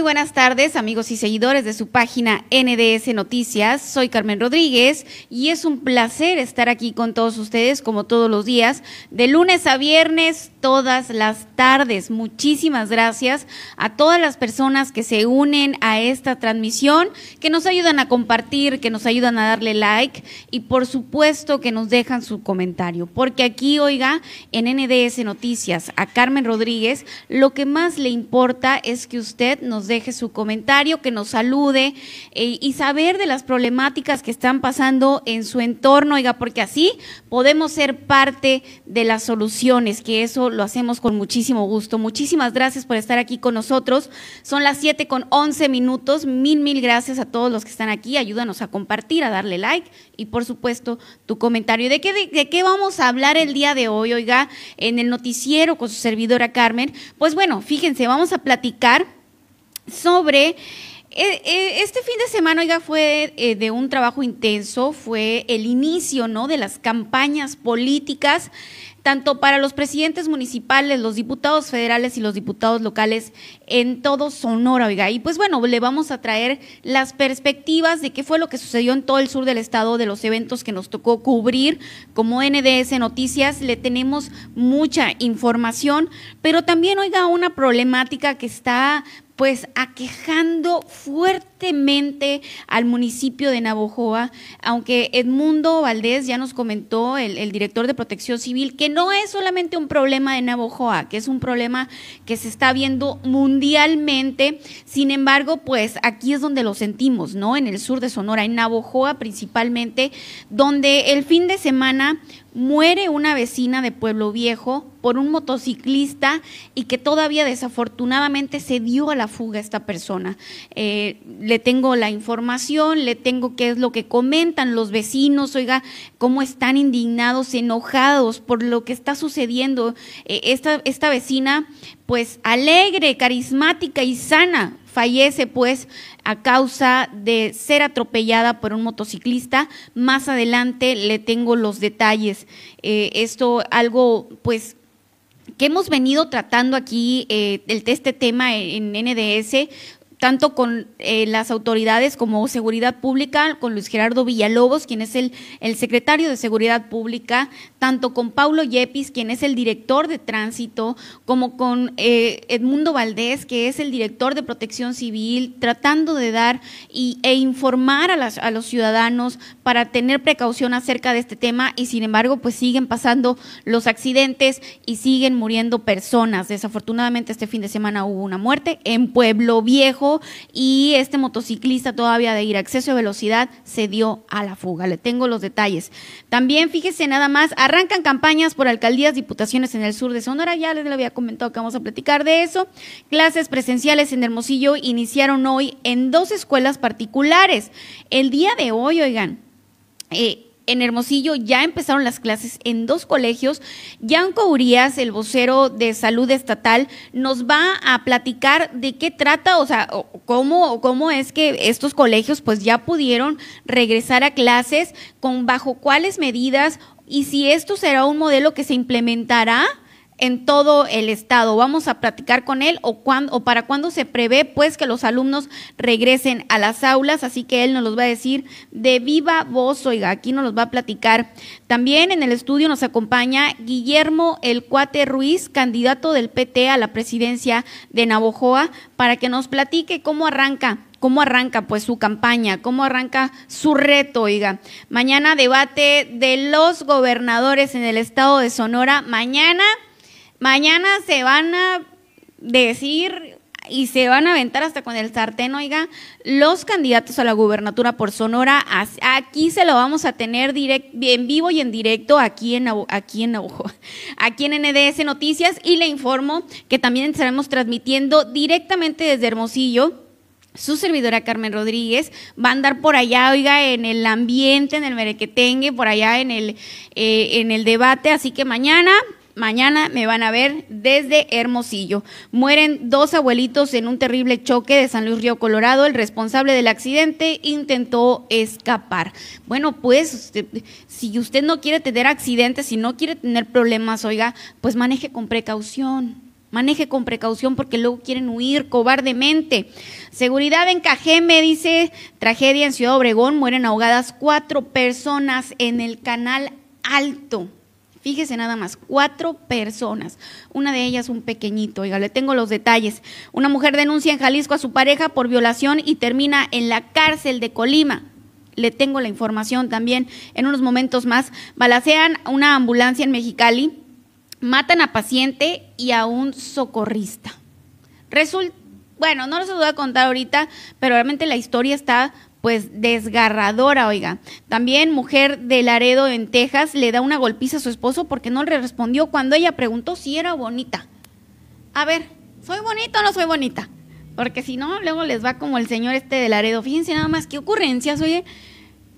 Muy buenas tardes, amigos y seguidores de su página NDS Noticias. Soy Carmen Rodríguez y es un placer estar aquí con todos ustedes, como todos los días, de lunes a viernes, todas las tardes. Muchísimas gracias a todas las personas que se unen a esta transmisión, que nos ayudan a compartir, que nos ayudan a darle like y, por supuesto, que nos dejan su comentario. Porque aquí, oiga, en NDS Noticias, a Carmen Rodríguez, lo que más le importa es que usted nos deje su comentario, que nos salude eh, y saber de las problemáticas que están pasando en su entorno, oiga, porque así podemos ser parte de las soluciones, que eso lo hacemos con muchísimo gusto. Muchísimas gracias por estar aquí con nosotros. Son las 7 con 11 minutos. Mil, mil gracias a todos los que están aquí. Ayúdanos a compartir, a darle like y por supuesto tu comentario. ¿De qué, de qué vamos a hablar el día de hoy, oiga, en el noticiero con su servidora Carmen? Pues bueno, fíjense, vamos a platicar sobre eh, eh, este fin de semana, oiga, fue eh, de un trabajo intenso, fue el inicio, ¿no? De las campañas políticas, tanto para los presidentes municipales, los diputados federales y los diputados locales en todo Sonora, oiga. Y pues bueno, le vamos a traer las perspectivas de qué fue lo que sucedió en todo el sur del estado, de los eventos que nos tocó cubrir. Como NDS Noticias le tenemos mucha información, pero también, oiga, una problemática que está pues aquejando al municipio de Navojoa, aunque Edmundo Valdés ya nos comentó, el, director de Protección Civil, que no es solamente un problema de Navojoa, que es un problema que se está viendo mundialmente. Sin embargo, pues aquí es donde lo sentimos, ¿no? En el sur de Sonora, en Navojoa principalmente, donde el fin de semana muere una vecina de Pueblo Viejo por un motociclista y que todavía desafortunadamente se dio a la fuga esta persona. Eh, le tengo la información, le tengo qué es lo que comentan los vecinos, oiga, cómo están indignados, enojados por lo que está sucediendo. Eh, esta, esta vecina, pues alegre, carismática y sana, fallece pues a causa de ser atropellada por un motociclista. Más adelante le tengo los detalles. Eh, esto algo pues que hemos venido tratando aquí, eh, este tema en NDS, tanto con eh, las autoridades como Seguridad Pública, con Luis Gerardo Villalobos, quien es el, secretario de Seguridad Pública, tanto con Paulo Yepis, quien es el director de tránsito, como con eh, Edmundo Valdés, que es el director de protección civil, tratando de dar y, e informar a, las, a los ciudadanos para tener precaución acerca de este tema y sin embargo pues siguen pasando los accidentes y siguen muriendo personas. Desafortunadamente este fin de semana hubo una muerte en Pueblo Viejo y este motociclista todavía de ir a exceso de velocidad se dio a la fuga. Le tengo los detalles. También fíjese nada más, Arrancan campañas por alcaldías, diputaciones en el sur de Sonora. Ya les había comentado que vamos a platicar de eso. Clases presenciales en Hermosillo iniciaron hoy en dos escuelas particulares. El día de hoy, oigan, eh, en Hermosillo ya empezaron las clases en dos colegios. Yanco Urias, el vocero de salud estatal, nos va a platicar de qué trata, o sea, cómo, cómo es que estos colegios pues ya pudieron regresar a clases, con bajo cuáles medidas y si esto será un modelo que se implementará en todo el estado. Vamos a platicar con él o, o para cuándo se prevé pues que los alumnos regresen a las aulas, así que él nos los va a decir de viva voz, oiga, aquí nos los va a platicar. También en el estudio nos acompaña Guillermo El Cuate Ruiz, candidato del PT a la presidencia de Navojoa, para que nos platique cómo arranca cómo arranca pues su campaña, cómo arranca su reto, oiga. Mañana debate de los gobernadores en el estado de Sonora. Mañana, mañana se van a decir y se van a aventar hasta con el sartén, oiga, los candidatos a la gubernatura por Sonora, aquí se lo vamos a tener en vivo y en directo aquí en, aquí en aquí en NDS Noticias y le informo que también estaremos transmitiendo directamente desde Hermosillo su servidora Carmen Rodríguez va a andar por allá, oiga, en el ambiente, en el merequetengue, por allá en el, eh, en el debate. Así que mañana, mañana me van a ver desde Hermosillo. Mueren dos abuelitos en un terrible choque de San Luis Río Colorado. El responsable del accidente intentó escapar. Bueno, pues si usted no quiere tener accidentes, si no quiere tener problemas, oiga, pues maneje con precaución Maneje con precaución porque luego quieren huir cobardemente. Seguridad en Cajeme, dice, tragedia en Ciudad Obregón, mueren ahogadas cuatro personas en el canal alto. Fíjese nada más, cuatro personas. Una de ellas un pequeñito. Oiga, le tengo los detalles. Una mujer denuncia en Jalisco a su pareja por violación y termina en la cárcel de Colima. Le tengo la información también en unos momentos más. Balacean una ambulancia en Mexicali, matan a paciente y a un socorrista. Resulta, bueno, no se voy a contar ahorita, pero realmente la historia está pues desgarradora, oiga. También mujer de Laredo en Texas le da una golpiza a su esposo porque no le respondió cuando ella preguntó si era bonita. A ver, ¿soy bonita o no soy bonita? Porque si no, luego les va como el señor este de Laredo. Fíjense nada más qué ocurrencias, oye.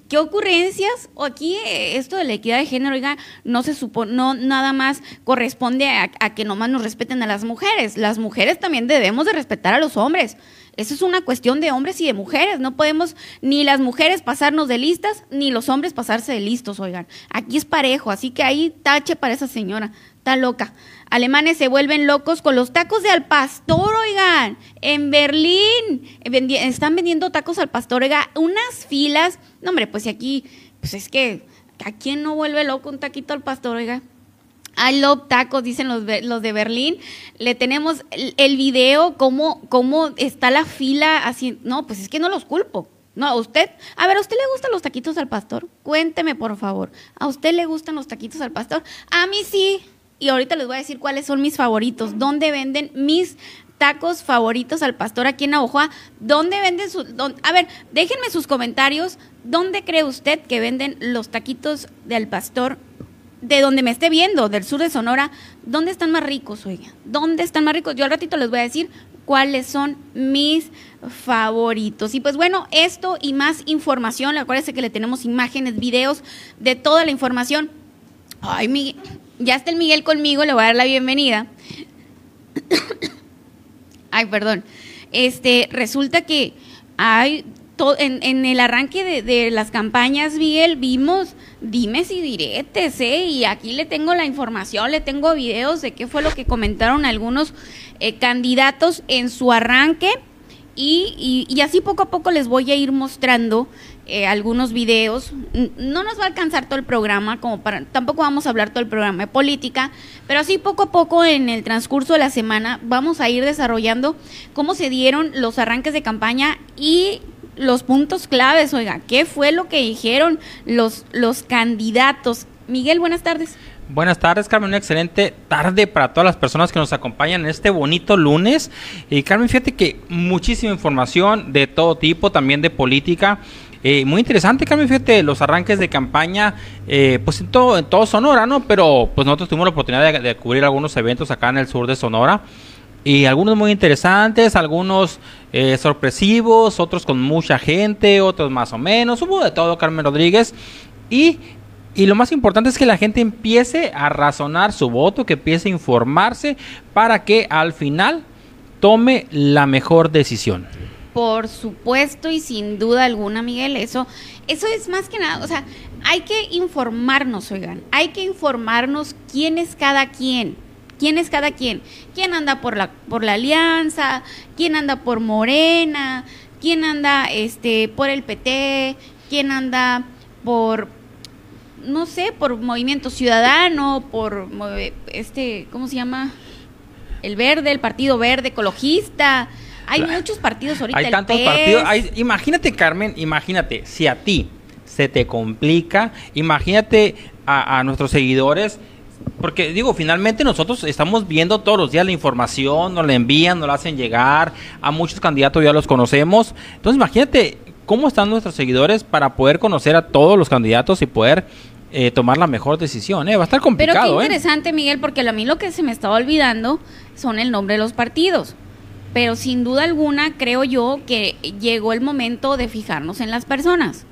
¿Qué ocurrencias? O aquí eh, esto de la equidad de género, oiga, no se supone, no nada más corresponde a, a que nomás nos respeten a las mujeres. Las mujeres también debemos de respetar a los hombres. Eso es una cuestión de hombres y de mujeres. No podemos ni las mujeres pasarnos de listas, ni los hombres pasarse de listos, oigan. Aquí es parejo, así que ahí tache para esa señora. Está loca. Alemanes se vuelven locos con los tacos de al pastor, oigan. En Berlín están vendiendo tacos al pastor, oiga. Unas filas. No, hombre, pues si aquí, pues es que, ¿a quién no vuelve loco un taquito al pastor, oiga? I love tacos, dicen los, los de Berlín. Le tenemos el, video, cómo, cómo está la fila así. No, pues es que no los culpo. No, a usted, a ver, ¿a usted le gustan los taquitos al pastor? Cuénteme, por favor. ¿A usted le gustan los taquitos al pastor? A mí sí. Y ahorita les voy a decir cuáles son mis favoritos. ¿Dónde venden mis tacos favoritos al pastor aquí en Navajoa? ¿Dónde venden sus.? A ver, déjenme sus comentarios. ¿Dónde cree usted que venden los taquitos del pastor de donde me esté viendo, del sur de Sonora, ¿dónde están más ricos, oiga? ¿Dónde están más ricos? Yo al ratito les voy a decir cuáles son mis favoritos. Y pues bueno, esto y más información, acuérdense que le tenemos imágenes, videos de toda la información. Ay, Miguel, ya está el Miguel conmigo, le voy a dar la bienvenida. Ay, perdón. Este, resulta que hay en, el arranque de, de, las campañas, Miguel, vimos dimes y diretes, ¿eh? Y aquí le tengo la información, le tengo videos de qué fue lo que comentaron algunos eh, candidatos en su arranque. Y, y, así poco a poco les voy a ir mostrando eh, algunos videos. No nos va a alcanzar todo el programa, como para, tampoco vamos a hablar todo el programa de política, pero así poco a poco en el transcurso de la semana vamos a ir desarrollando cómo se dieron los arranques de campaña y los puntos claves, oiga, ¿qué fue lo que dijeron los, los candidatos? Miguel, buenas tardes. Buenas tardes, Carmen. Una excelente tarde para todas las personas que nos acompañan en este bonito lunes. Y Carmen, fíjate que muchísima información de todo tipo, también de política. Eh, muy interesante, Carmen, fíjate, los arranques de campaña, eh, pues en todo, en todo Sonora, ¿no? Pero pues nosotros tuvimos la oportunidad de cubrir algunos eventos acá en el sur de Sonora y algunos muy interesantes, algunos eh, sorpresivos, otros con mucha gente, otros más o menos. Hubo de todo, Carmen Rodríguez. Y, y lo más importante es que la gente empiece a razonar su voto, que empiece a informarse para que al final tome la mejor decisión. Por supuesto y sin duda alguna, Miguel, eso, eso es más que nada, o sea, hay que informarnos, oigan, hay que informarnos quién es cada quien ¿Quién es cada quien? ¿Quién anda por la, por la alianza? ¿Quién anda por Morena? ¿Quién anda este, por el PT? ¿Quién anda por, no sé, por Movimiento Ciudadano? ¿Por este, ¿cómo se llama? El Verde, el Partido Verde Ecologista. Hay muchos partidos ahorita. Hay tantos partidos. imagínate, Carmen, imagínate, si a ti se te complica, imagínate a, a nuestros seguidores porque digo, finalmente nosotros estamos viendo todos los días la información, nos la envían, nos la hacen llegar, a muchos candidatos ya los conocemos. Entonces imagínate cómo están nuestros seguidores para poder conocer a todos los candidatos y poder eh, tomar la mejor decisión. ¿eh? Va a estar complicado. Pero qué ¿eh? interesante, Miguel, porque a mí lo que se me estaba olvidando son el nombre de los partidos. Pero sin duda alguna creo yo que llegó el momento de fijarnos en las personas.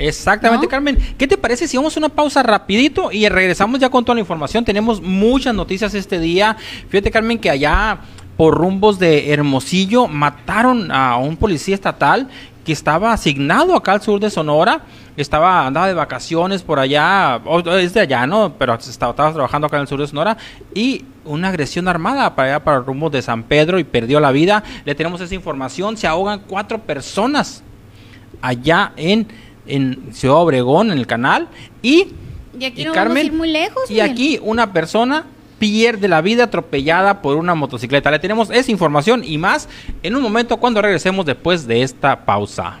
Exactamente, Carmen. ¿Qué te parece si vamos a una pausa rapidito y regresamos ya con toda la información? Tenemos muchas noticias este día. Fíjate, Carmen, que allá por rumbos de Hermosillo, mataron a un policía estatal que estaba asignado acá al sur de Sonora, estaba andaba de vacaciones por allá, es de allá, ¿no? Pero estaba, estaba, trabajando acá en el sur de Sonora y una agresión armada para allá, para el rumbo de San Pedro y perdió la vida. Le tenemos esa información, se ahogan cuatro personas allá en, en Ciudad Obregón, en el canal, y... Y aquí no vamos a ir muy lejos. Y aquí una persona pierde la vida atropellada por una motocicleta. Le tenemos esa información y más en un momento cuando regresemos después de esta pausa.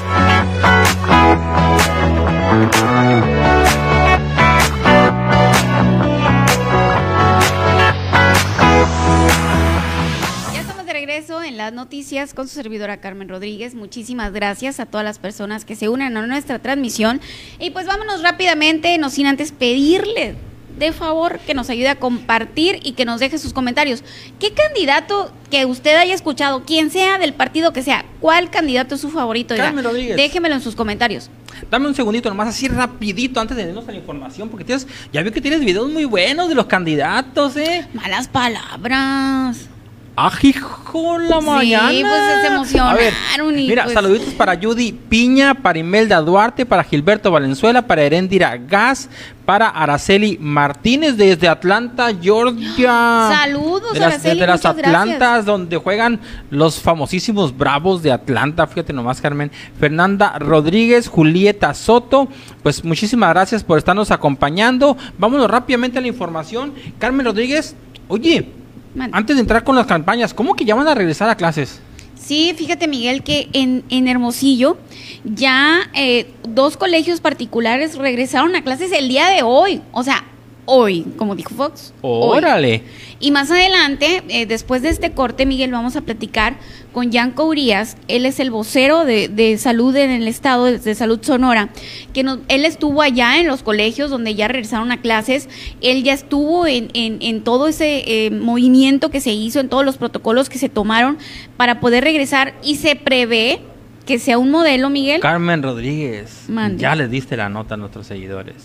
Las noticias con su servidora Carmen Rodríguez. Muchísimas gracias a todas las personas que se unen a nuestra transmisión. Y pues vámonos rápidamente, no sin antes pedirle de favor que nos ayude a compartir y que nos deje sus comentarios. ¿Qué candidato que usted haya escuchado, quien sea del partido que sea, cuál candidato es su favorito? Carmen Rodríguez. Déjemelo en sus comentarios. Dame un segundito nomás, así rapidito, antes de irnos a la información, porque tienes, ya veo que tienes videos muy buenos de los candidatos, ¿eh? Malas palabras. ¡Ajijo la mañana! Sí, pues se emocionaron. mira, pues saluditos para Judy Piña, para Imelda Duarte, para Gilberto Valenzuela, para Herendira Gas, para Araceli Martínez desde Atlanta, Georgia. Saludos, de las, Araceli, Desde las Atlantas, gracias. donde juegan los famosísimos Bravos de Atlanta. Fíjate nomás, Carmen. Fernanda Rodríguez, Julieta Soto. Pues muchísimas gracias por estarnos acompañando. Vámonos rápidamente a la información. Carmen Rodríguez, oye, Man. antes de entrar con las campañas, ¿cómo que ya van a regresar a clases? Sí, fíjate Miguel que en, en Hermosillo ya eh, dos colegios particulares regresaron a clases el día de hoy, o sea, hoy, como dijo Fox. hoy. Órale. Y más adelante, eh, después de este corte, Miguel, vamos a platicar con Yanko Urias. Él es el vocero de, de salud en el estado de, de salud Sonora. Que nos- él estuvo allá en los colegios donde ya regresaron a clases. Él ya estuvo en, en- en todo ese eh, movimiento que se hizo, en todos los protocolos que se tomaron para poder regresar. Y se prevé que sea un modelo, Miguel. Carmen Rodríguez, Mande. ya les diste la nota a nuestros seguidores.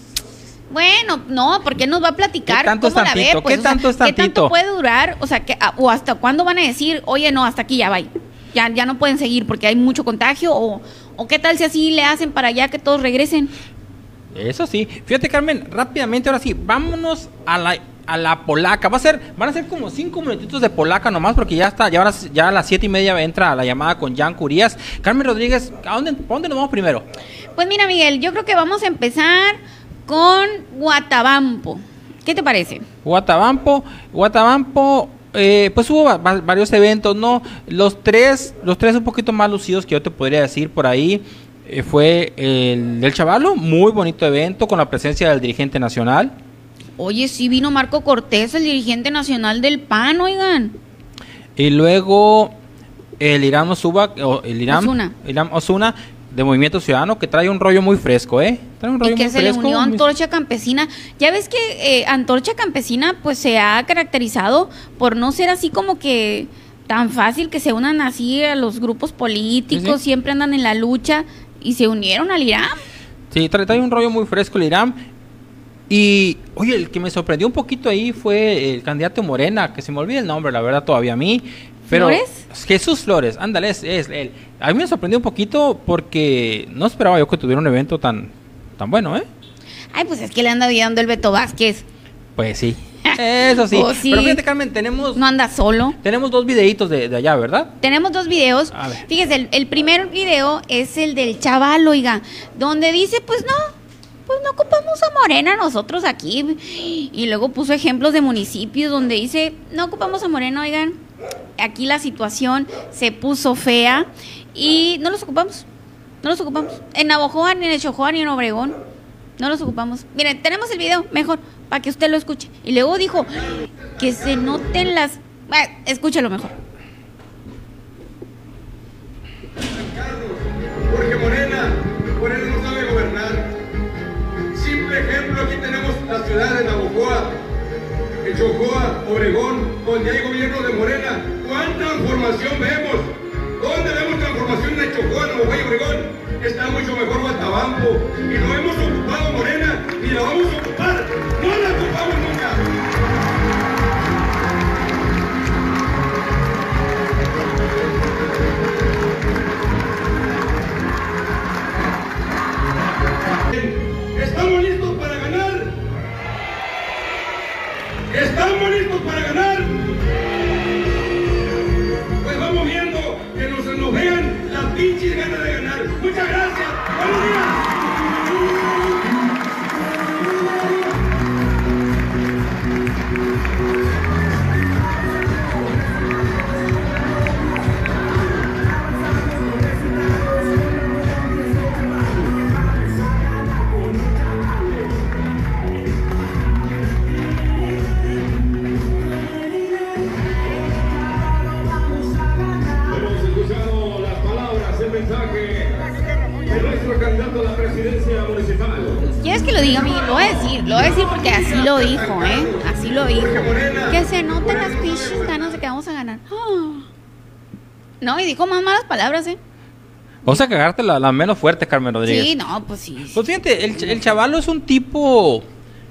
Bueno, no, porque nos va a platicar ¿Qué tanto es cómo la ve, pues, ¿Qué o sea, tanto puede durar? O sea, que, ah, o hasta cuándo van a decir, oye, no, hasta aquí ya va. Ya, ya no pueden seguir porque hay mucho contagio o, o qué tal si así le hacen para allá que todos regresen. Eso sí. Fíjate, Carmen, rápidamente, ahora sí, vámonos a la, a la polaca. Va a ser, van a ser como cinco minutitos de polaca nomás, porque ya está, ya, ahora, ya a las siete y media entra la llamada con Jan Curías. Carmen Rodríguez, ¿a dónde, ¿a dónde nos vamos primero? Pues mira, Miguel, yo creo que vamos a empezar con Guatabampo. ¿Qué te parece? Guatabampo, Guatabampo, eh, pues hubo va- va- varios eventos, ¿no? Los tres, los tres un poquito más lucidos que yo te podría decir por ahí eh, fue el del Chavalo, muy bonito evento con la presencia del dirigente nacional. Oye, sí vino Marco Cortés, el dirigente nacional del PAN, oigan. Y luego el Irán Osuba, o el Irán Osuna. Irán Osuna de Movimiento Ciudadano que trae un rollo muy fresco, ¿eh? Trae un rollo Y que muy se le fresco. unió a Antorcha Campesina. Ya ves que eh, Antorcha Campesina pues se ha caracterizado por no ser así como que tan fácil que se unan así a los grupos políticos, Sí, sí. siempre andan en la lucha y se unieron al Irán. Sí, trae, trae un rollo muy fresco el Irán. Y, oye, el que me sorprendió un poquito ahí fue el candidato Morena, que se me olvida el nombre, la verdad, todavía a mí. Pero ¿Flores? Jesús Flores, ándale, es, es él. A mí me sorprendió un poquito porque no esperaba yo que tuviera un evento tan, tan bueno, ¿eh? Ay, pues es que le anda dando el Beto Vázquez. Pues sí. Eso sí. Oh, sí. Pero fíjate, Carmen, tenemos, No anda solo. tenemos dos videitos de, de allá, ¿verdad? Tenemos dos videos. A ver. Fíjese, el, el primer video es el del chaval, oiga, donde dice, pues no, pues no ocupamos a Morena nosotros aquí. Y luego puso ejemplos de municipios donde dice, no ocupamos a Morena, oigan, aquí la situación se puso fea y no los ocupamos. No los ocupamos. En Navojoa, ni en Chojoa, ni en Obregón. No los ocupamos. Miren, tenemos el video, mejor, para que usted lo escuche. Y luego dijo que se noten las... Ah, escúchelo mejor. Porque Morena, Morena no sabe gobernar. Simple ejemplo, aquí tenemos la ciudad de Navojoa, en Chocoa, Obregón, donde hay gobierno de Morena. ¿Cuánta transformación vemos? ¿Dónde vemos transformación en Chocoa, y Obregón? Está mucho mejor Guatabampo. Y no hemos ocupado Morena, ni la vamos a ocupar. No la ocupamos nunca. ¿Estamos ¿Estamos listos para ganar? Pues vamos viendo que nos, nos vean las pinches ganas de ganar. Muchas gracias. Buenos días. ¿Quieres que lo diga, Miguel? Lo voy a decir, lo voy a decir porque así lo dijo, ¿eh? Así lo dijo. Que se noten las pinches ganas de que vamos a ganar. No, y dijo más malas palabras, ¿eh? Vamos a cagarte la, la menos fuerte, Carmen Rodríguez. Sí, no, pues sí. Pues fíjate, el, el chavalo es un tipo.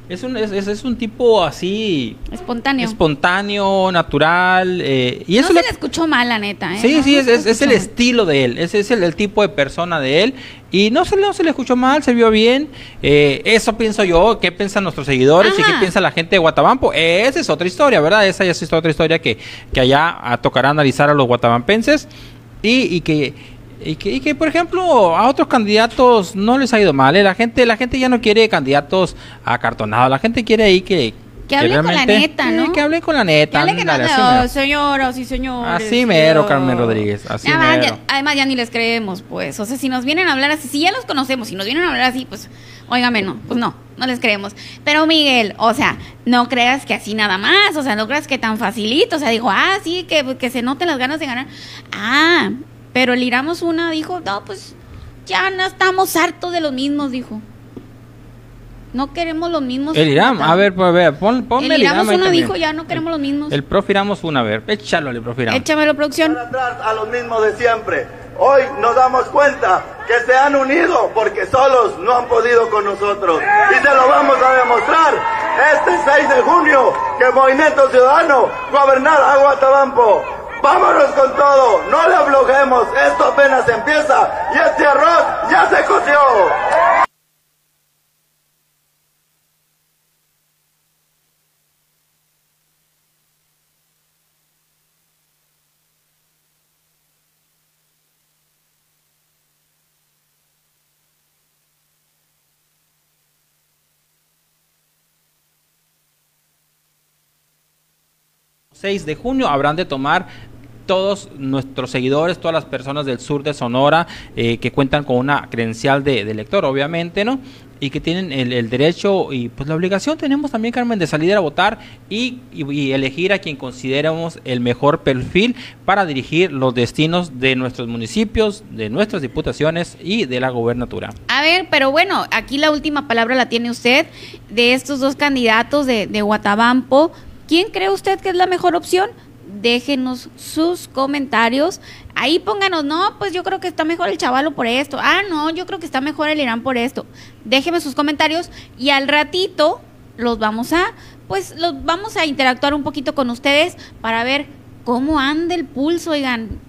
Es un, es, es- un tipo así. Espontáneo. Espontáneo, natural. eh, y no eso se le- le escuchó mal, la neta, ¿eh? Sí, No, sí, no es, es- es el estilo de él, ese es el, el tipo de persona de él. Y no se, le- no se le escuchó mal, se vio bien. Eh, eso pienso yo, qué piensan nuestros seguidores y qué piensa la gente de Guatabampo. Esa es otra historia, ¿verdad? Esa ya es otra historia que, que allá tocará analizar a los guatabampenses. Y, y que... Y que, y que, por ejemplo, a otros candidatos no les ha ido mal. ¿eh? La gente la gente ya no quiere candidatos acartonados. La gente quiere ahí que... Que hablen con la neta, eh, ¿no? que hablen con la neta. Que así no, mero. señoras y señores. Así mero, Carmen Rodríguez, así Nada más, mero. ya- además, ya ni les creemos, pues. O sea, si nos vienen a hablar así, si ya los conocemos, si nos vienen a hablar así, pues, óigame, no, pues no, no les creemos. Pero Miguel, o sea, no creas que así nada más, o sea, no creas que tan facilito. O sea, dijo, ah, sí, que, que se noten las ganas de ganar. Ah, pero el Iramos una dijo, no, pues, ya no estamos hartos de los mismos, dijo. No queremos los mismos. El Irán, a ver, pues, a ver, pon, ponme El el una también. dijo, ya no queremos los mismos. El profe Iramos una, a ver, échalo al profe Iramos. Échamelo, producción. Para atrás a los mismos de siempre. Hoy nos damos cuenta que se han unido porque solos no han podido con nosotros. Y se lo vamos a demostrar este 6 de junio que Movimiento Ciudadano gobernar a Guatabampo. Vámonos con todo, no le aflojemos, esto apenas empieza. Y este arroz ya se coció. ...6 de junio habrán de tomar todos nuestros seguidores, todas las personas del sur de Sonora eh, que cuentan con una credencial de, elector, obviamente, ¿no? y que tienen el, el, derecho y pues la obligación tenemos también, Carmen, de salir a votar y, y, elegir a quien consideramos el mejor perfil para dirigir los destinos de nuestros municipios, de nuestras diputaciones y de la gobernatura. A ver, pero bueno, aquí la última palabra la tiene usted de estos dos candidatos de, de Guatabampo. ¿Quién cree usted que es la mejor opción? Déjenos sus comentarios. Ahí pónganos, no, pues yo creo que está mejor el chavalo por esto. Ah, no, yo creo que está mejor el Irán por esto. Déjenme sus comentarios y al ratito los vamos a, pues los vamos a interactuar un poquito con ustedes para ver cómo anda el pulso, oigan.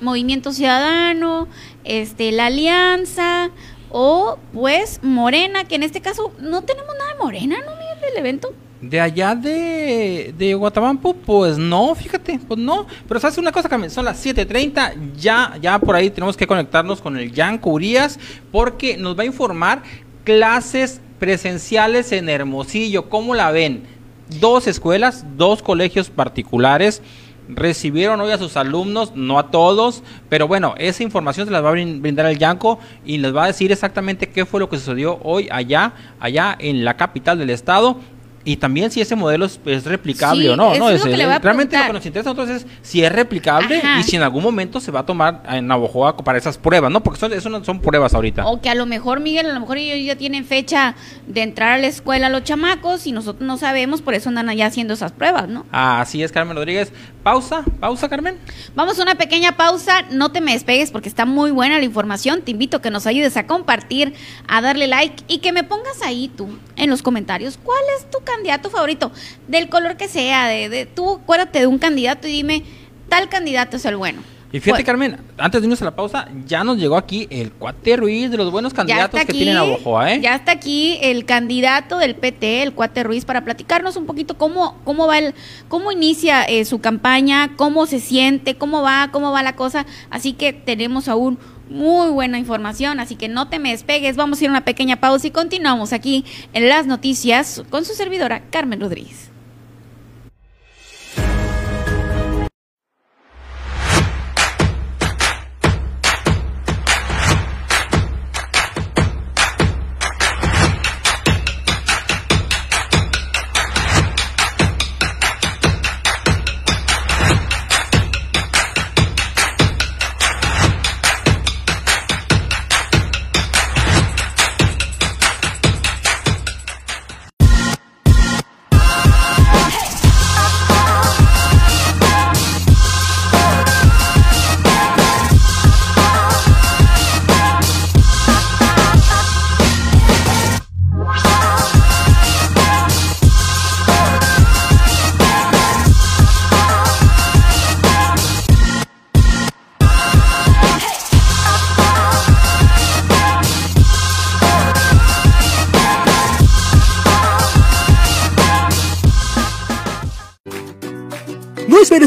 Movimiento Ciudadano, este, la Alianza o pues Morena, que en este caso no tenemos nada de Morena, ¿no, Miguel, del evento? De allá de, de Guatabampo, pues no, fíjate, pues no. Pero sabes una cosa, Carmen, son las 7.30, ya, ya por ahí tenemos que conectarnos con el Jan Curías, porque nos va a informar clases presenciales en Hermosillo. ¿Cómo la ven? Dos escuelas, dos colegios particulares recibieron hoy a sus alumnos, no a todos, pero bueno, esa información se las va a brindar el Yanco y les va a decir exactamente qué fue lo que sucedió hoy allá, allá en la capital del estado y también si ese modelo es, es replicable Sí, o no, ¿no? es lo que le voy a realmente lo que nos interesa entonces es si es replicable Ajá. y si en algún momento se va a tomar en Navojoa para esas pruebas, ¿no? Porque son, eso no son pruebas ahorita. O que a lo mejor, Miguel, a lo mejor ellos ya tienen fecha de entrar a la escuela los chamacos y nosotros no sabemos, por eso andan allá haciendo esas pruebas, ¿no? Así es, Carmen Rodríguez. Pausa, pausa, Carmen. Vamos a una pequeña pausa, no te me despegues porque está muy buena la información. Te invito a que nos ayudes a compartir, a darle like y que me pongas ahí tú en los comentarios cuál es tu candidato favorito, del color que sea, de, de tú acuérdate de un candidato y dime tal candidato es el bueno. Y fíjate, Bueno, Carmen, antes de irnos a la pausa, ya nos llegó aquí el cuate Ruiz de los buenos candidatos que aquí, tiene Navojoa, ¿eh? ya está aquí el candidato del PT, el Cuate Ruiz, para platicarnos un poquito cómo, cómo va el, cómo inicia eh, su campaña, cómo se siente, cómo va, cómo va la cosa. Así que tenemos aún muy buena información, así que no te me despegues, vamos a ir a una pequeña pausa y continuamos aquí en las noticias con su servidora Carmen Rodríguez.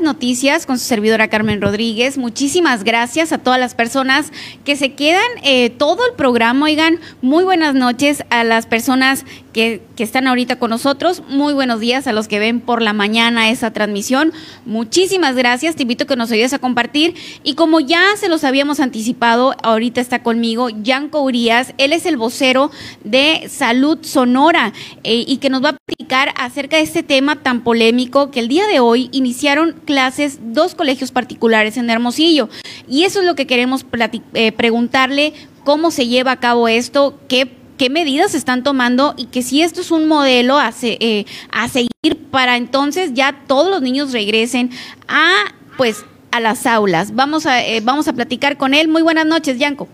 Noticias con su servidora Carmen Rodríguez. Muchísimas gracias a todas las personas que se quedan eh, todo el programa. Oigan, muy buenas noches a las personas que, están ahorita con nosotros. Muy buenos días a los que ven por la mañana esa transmisión. Muchísimas gracias. Te invito a que nos ayudes a compartir. Y como ya se los habíamos anticipado, ahorita está conmigo Yanko Urias. Él es el vocero de Salud Sonora eh, y que nos va a platicar acerca de este tema tan polémico que el día de hoy iniciaron clases dos colegios particulares en Hermosillo. Y eso es lo que queremos eh, preguntarle, cómo se lleva a cabo esto, qué qué medidas se están tomando y que si esto es un modelo a, eh, a seguir para entonces ya todos los niños regresen a pues a las aulas. Vamos a, eh, vamos a platicar con él. Muy buenas noches, Yanko.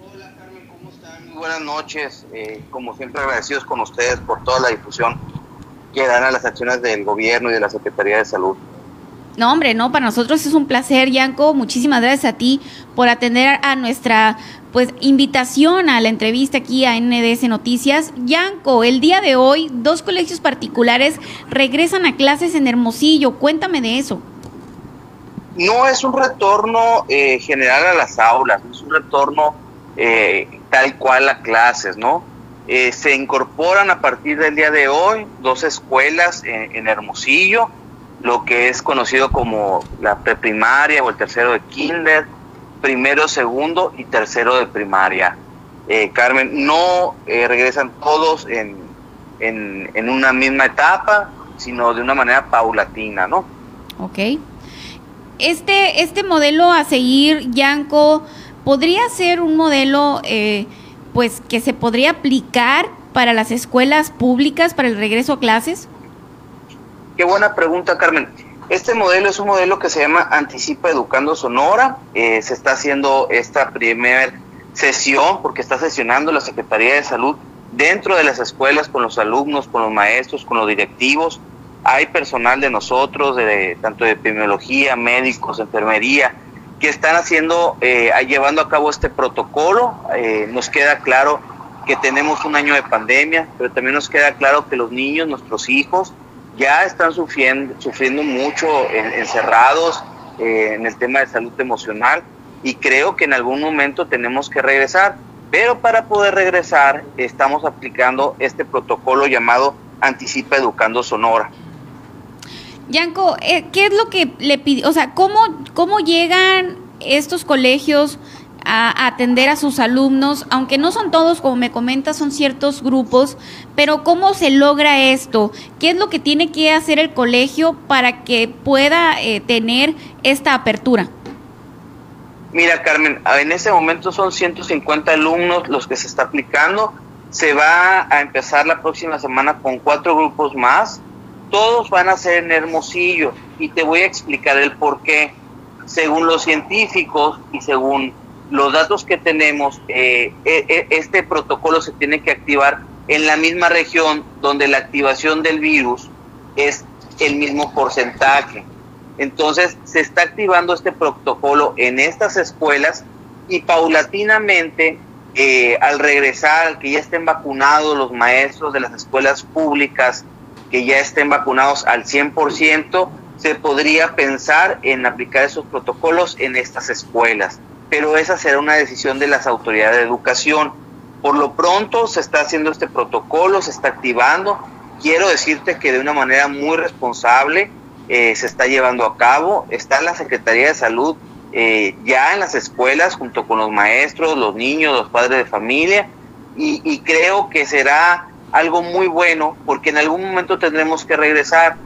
Hola Carmen, ¿cómo están? Muy buenas noches. Eh, como siempre agradecidos con ustedes por toda la difusión que dan a las acciones del gobierno y de la Secretaría de Salud. No, hombre, no, para nosotros es un placer, Yanko. Muchísimas gracias a ti por atender a nuestra pues invitación a la entrevista aquí a NDS Noticias. Yanko, el día de hoy dos colegios particulares regresan a clases en Hermosillo. Cuéntame de eso. No es un retorno eh, general a las aulas, no es un retorno eh, tal cual a clases, ¿no? Eh, se incorporan a partir del día de hoy dos escuelas en Hermosillo, lo que es conocido como la preprimaria o el tercero de kinder, primero, segundo y tercero de primaria. Eh, Carmen, no eh, regresan todos en, en, una misma etapa, sino de una manera paulatina, ¿no? Ok. Este, este modelo a seguir, Yanko, ¿podría ser un modelo eh, pues que se podría aplicar para las escuelas públicas para el regreso a clases? Qué buena pregunta, Carmen. Este modelo es un modelo que se llama Anticipa Educando Sonora. Eh, se está haciendo esta primera sesión porque está sesionando la Secretaría de Salud dentro de las escuelas con los alumnos, con los maestros, con los directivos. Hay personal de nosotros, de, tanto de epidemiología, médicos, enfermería, que están haciendo, eh, llevando a cabo este protocolo. Eh, nos queda claro que tenemos un año de pandemia, pero también nos queda claro que los niños, nuestros hijos, ya están sufriendo, sufriendo mucho encerrados eh, en el tema de salud emocional y creo que en algún momento tenemos que regresar. Pero para poder regresar estamos aplicando este protocolo llamado Anticipa Educando Sonora. Yanko, eh, ¿qué es lo que le pide? O sea, ¿cómo, ¿cómo llegan estos colegios a atender a sus alumnos, aunque no son todos, como me comentas, son ciertos grupos, pero ¿cómo se logra esto? ¿Qué es lo que tiene que hacer el colegio para que pueda eh, tener esta apertura? Mira, Carmen, en ese momento son 150 alumnos los que se está aplicando. Se va a empezar la próxima semana con cuatro grupos más. Todos van a ser en Hermosillo y te voy a explicar el por qué. Según los científicos y según los datos que tenemos, eh, e, e, este protocolo se tiene que activar en la misma región donde la activación del virus es el mismo porcentaje. Entonces se está activando este protocolo en estas escuelas y paulatinamente eh, al regresar, que ya estén vacunados los maestros de las escuelas públicas, que ya estén vacunados al 100%, se podría pensar en aplicar esos protocolos en estas escuelas pero esa será una decisión de las autoridades de educación. Por lo pronto se está haciendo este protocolo, se está activando. Quiero decirte que de una manera muy responsable eh, se está llevando a cabo. Está la Secretaría de Salud eh, ya en las escuelas junto con los maestros, los niños, los padres de familia y, y creo que será algo muy bueno porque en algún momento tendremos que regresar,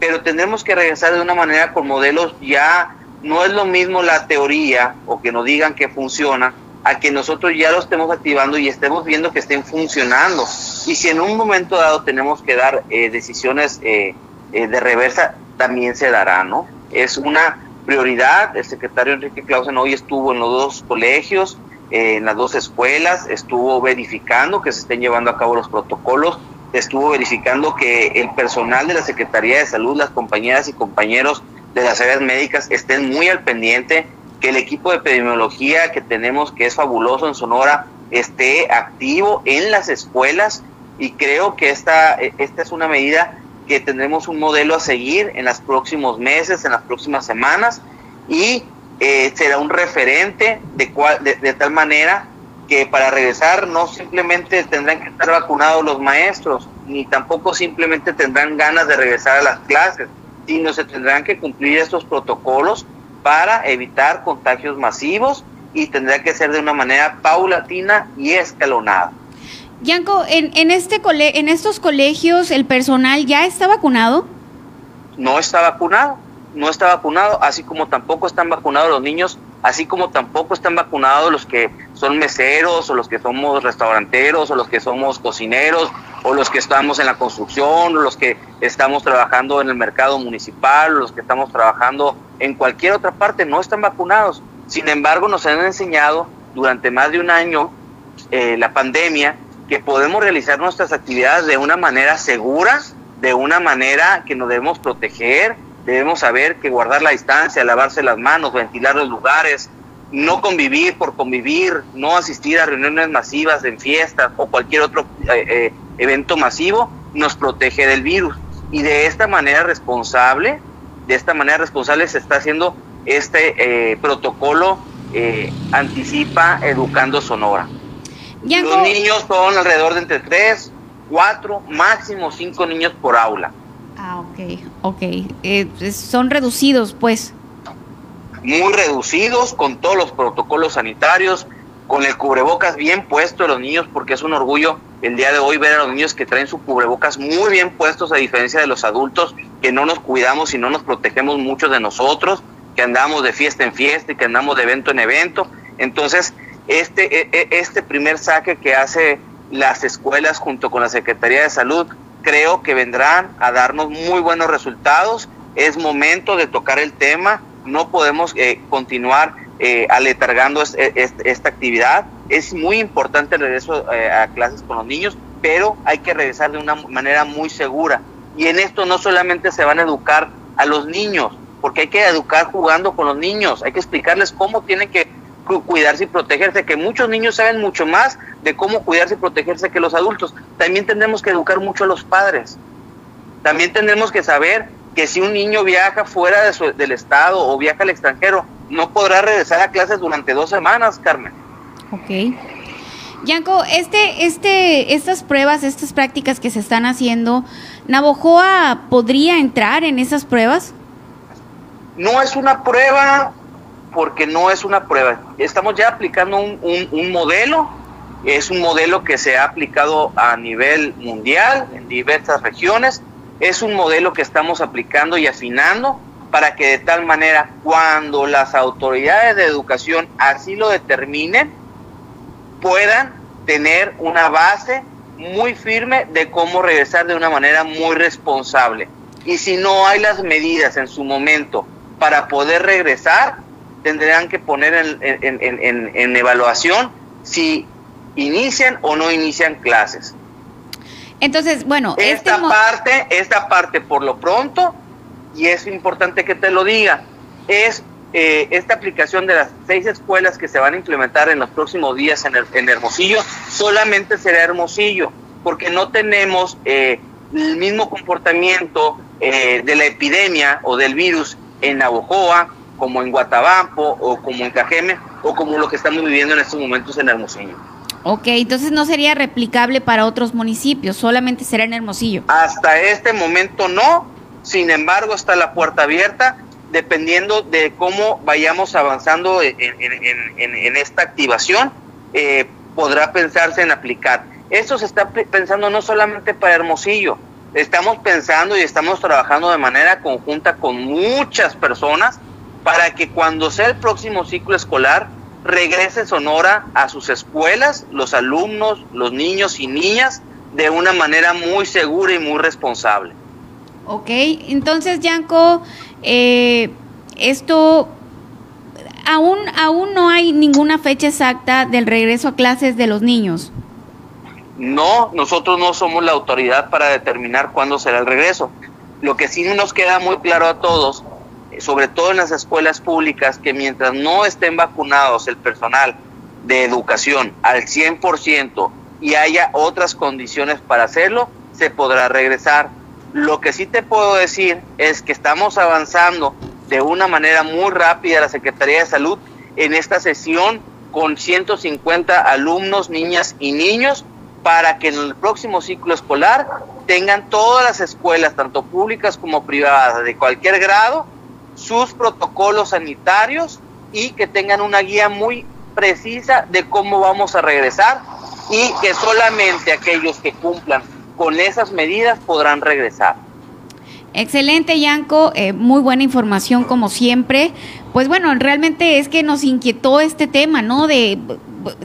pero tendremos que regresar de una manera con modelos ya no es lo mismo la teoría o que nos digan que funciona a que nosotros ya lo estemos activando y estemos viendo que estén funcionando. Y si en un momento dado tenemos que dar eh, decisiones eh, eh, de reversa, también se dará, ¿no? Es una prioridad. El secretario Enrique Clausen hoy estuvo en los dos colegios, en las dos escuelas, estuvo verificando que se estén llevando a cabo los protocolos, estuvo verificando que el personal de la Secretaría de Salud, las compañeras y compañeros de las áreas médicas estén muy al pendiente, que el equipo de epidemiología que tenemos, que es fabuloso en Sonora, esté activo en las escuelas. Y creo que esta, esta es una medida que tendremos un modelo a seguir en los próximos meses, en las próximas semanas, y eh, será un referente de, cual, de, tal manera que para regresar no simplemente tendrán que estar vacunados los maestros, ni tampoco simplemente tendrán ganas de regresar a las clases, sino se tendrán que cumplir estos protocolos para evitar contagios masivos y tendrá que ser de una manera paulatina y escalonada. Yanko, en, en, este cole, en estos colegios el personal ya está vacunado? No está vacunado, no está vacunado, así como tampoco están vacunados los niños, así como tampoco están vacunados los que son meseros o los que somos restauranteros o los que somos cocineros o los que estamos en la construcción o los que estamos trabajando en el mercado municipal o los que estamos trabajando en cualquier otra parte, no están vacunados. Sin embargo, nos han enseñado durante más de un año eh, la pandemia que podemos realizar nuestras actividades de una manera segura, de una manera que nos debemos proteger, debemos saber que guardar la distancia, lavarse las manos, ventilar los lugares, no convivir por convivir, no asistir a reuniones masivas en fiestas o cualquier otro eh, eh, evento masivo, nos protege del virus. Y de esta manera responsable, de esta manera responsable se está haciendo este eh, protocolo Anticipa Educando Sonora. Los niños son alrededor de entre 3, 4, máximo 5 niños por aula. Ah, ok, ok. Eh, son reducidos, pues. Muy reducidos, con todos los protocolos sanitarios, con el cubrebocas bien puesto de los niños, porque es un orgullo el día de hoy ver a los niños que traen su cubrebocas muy bien puestos, a diferencia de los adultos que no nos cuidamos y no nos protegemos mucho de nosotros, que andamos de fiesta en fiesta y que andamos de evento en evento. Entonces, este, e, e, este primer saque que hace las escuelas junto con la Secretaría de Salud, creo que vendrán a darnos muy buenos resultados. Es momento de tocar el tema, no podemos eh, continuar eh, aletargando esta actividad. Es muy importante el regreso eh, a clases con los niños, pero hay que regresar de una manera muy segura. Y en esto no solamente se van a educar a los niños, porque hay que educar jugando con los niños, hay que explicarles cómo tienen que cuidarse y protegerse, que muchos niños saben mucho más de cómo cuidarse y protegerse que los adultos. También tendremos que educar mucho a los padres. También tendremos que saber que si un niño viaja fuera de del estado o viaja al extranjero, no podrá regresar a clases durante dos semanas, Carmen. Ok. Yanko, este, este, estas pruebas, estas prácticas que se están haciendo, ¿Navojoa podría entrar en esas pruebas? No es una prueba porque no es una prueba. Estamos ya aplicando un, modelo, es un modelo que se ha aplicado a nivel mundial, en diversas regiones, es un modelo que estamos aplicando y afinando para que de tal manera cuando las autoridades de educación así lo determinen, puedan tener una base muy firme de cómo regresar de una manera muy responsable. Y si no hay las medidas en su momento para poder regresar, tendrán que poner en, evaluación si inician o no inician clases. Entonces, bueno, esta este parte, esta parte por lo pronto, y es importante que te lo diga, es eh, esta aplicación de las seis escuelas que se van a implementar en los próximos días en, en Hermosillo, solamente será Hermosillo, porque no tenemos eh, el mismo comportamiento eh, de la epidemia o del virus en Navojoa, como en Guatabampo o como en Cajeme o como lo que estamos viviendo en estos momentos en Hermosillo. Ok, entonces no sería replicable para otros municipios, solamente será en Hermosillo. Hasta este momento no, sin embargo está la puerta abierta dependiendo de cómo vayamos avanzando en, esta activación, eh, podrá pensarse en aplicar. Esto se está pensando no solamente para Hermosillo, estamos pensando y estamos trabajando de manera conjunta con muchas personas para que cuando sea el próximo ciclo escolar regrese Sonora a sus escuelas, los alumnos, los niños y niñas, de una manera muy segura y muy responsable. Ok, entonces, Yanko, eh, esto aún, aún no hay ninguna fecha exacta del regreso a clases de los niños. No, nosotros no somos la autoridad para determinar cuándo será el regreso. Lo que sí nos queda muy claro a todos sobre todo en las escuelas públicas, que mientras no estén vacunados el personal de educación al 100% y haya otras condiciones para hacerlo, se podrá regresar. Lo que sí te puedo decir es que estamos avanzando de una manera muy rápida la Secretaría de Salud en esta sesión con 150 alumnos, niñas y niños para que en el próximo ciclo escolar tengan todas las escuelas, tanto públicas como privadas, de cualquier grado, sus protocolos sanitarios y que tengan una guía muy precisa de cómo vamos a regresar y que solamente aquellos que cumplan con esas medidas podrán regresar. Excelente, Yanko. Eh, muy buena información como siempre. Pues bueno, realmente es que nos inquietó este tema, ¿no? De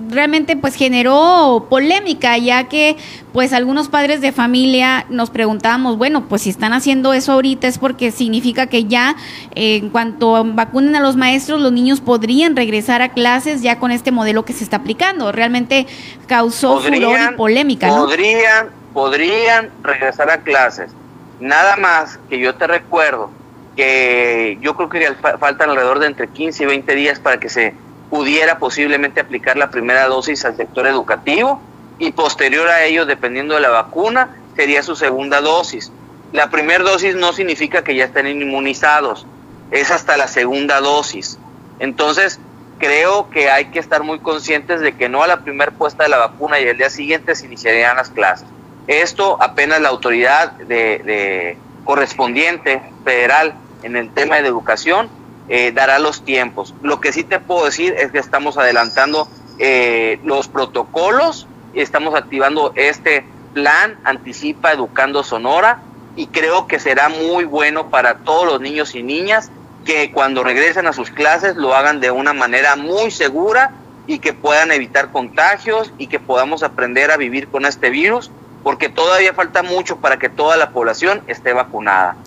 realmente pues generó polémica ya que pues algunos padres de familia nos preguntábamos bueno pues si están haciendo eso ahorita es porque significa que ya eh, en cuanto vacunen a los maestros los niños podrían regresar a clases ya con este modelo que se está aplicando realmente causó furor y polémica ¿no? podrían podrían regresar a clases Nada más que yo te recuerdo que yo creo que faltan alrededor de entre 15 y 20 días para que se pudiera posiblemente aplicar la primera dosis al sector educativo y posterior a ello, dependiendo de la vacuna, sería su segunda dosis. La primera dosis no significa que ya estén inmunizados, es hasta la segunda dosis. Entonces, creo que hay que estar muy conscientes de que no a la primera puesta de la vacuna y el día siguiente se iniciarían las clases. Esto apenas la autoridad de, correspondiente federal en el tema de educación eh, dará los tiempos. Lo que sí te puedo decir es que estamos adelantando eh, los protocolos, estamos activando este plan Anticipa Educando Sonora y creo que será muy bueno para todos los niños y niñas que cuando regresen a sus clases lo hagan de una manera muy segura y que puedan evitar contagios y que podamos aprender a vivir con este virus porque todavía falta mucho para que toda la población esté vacunada.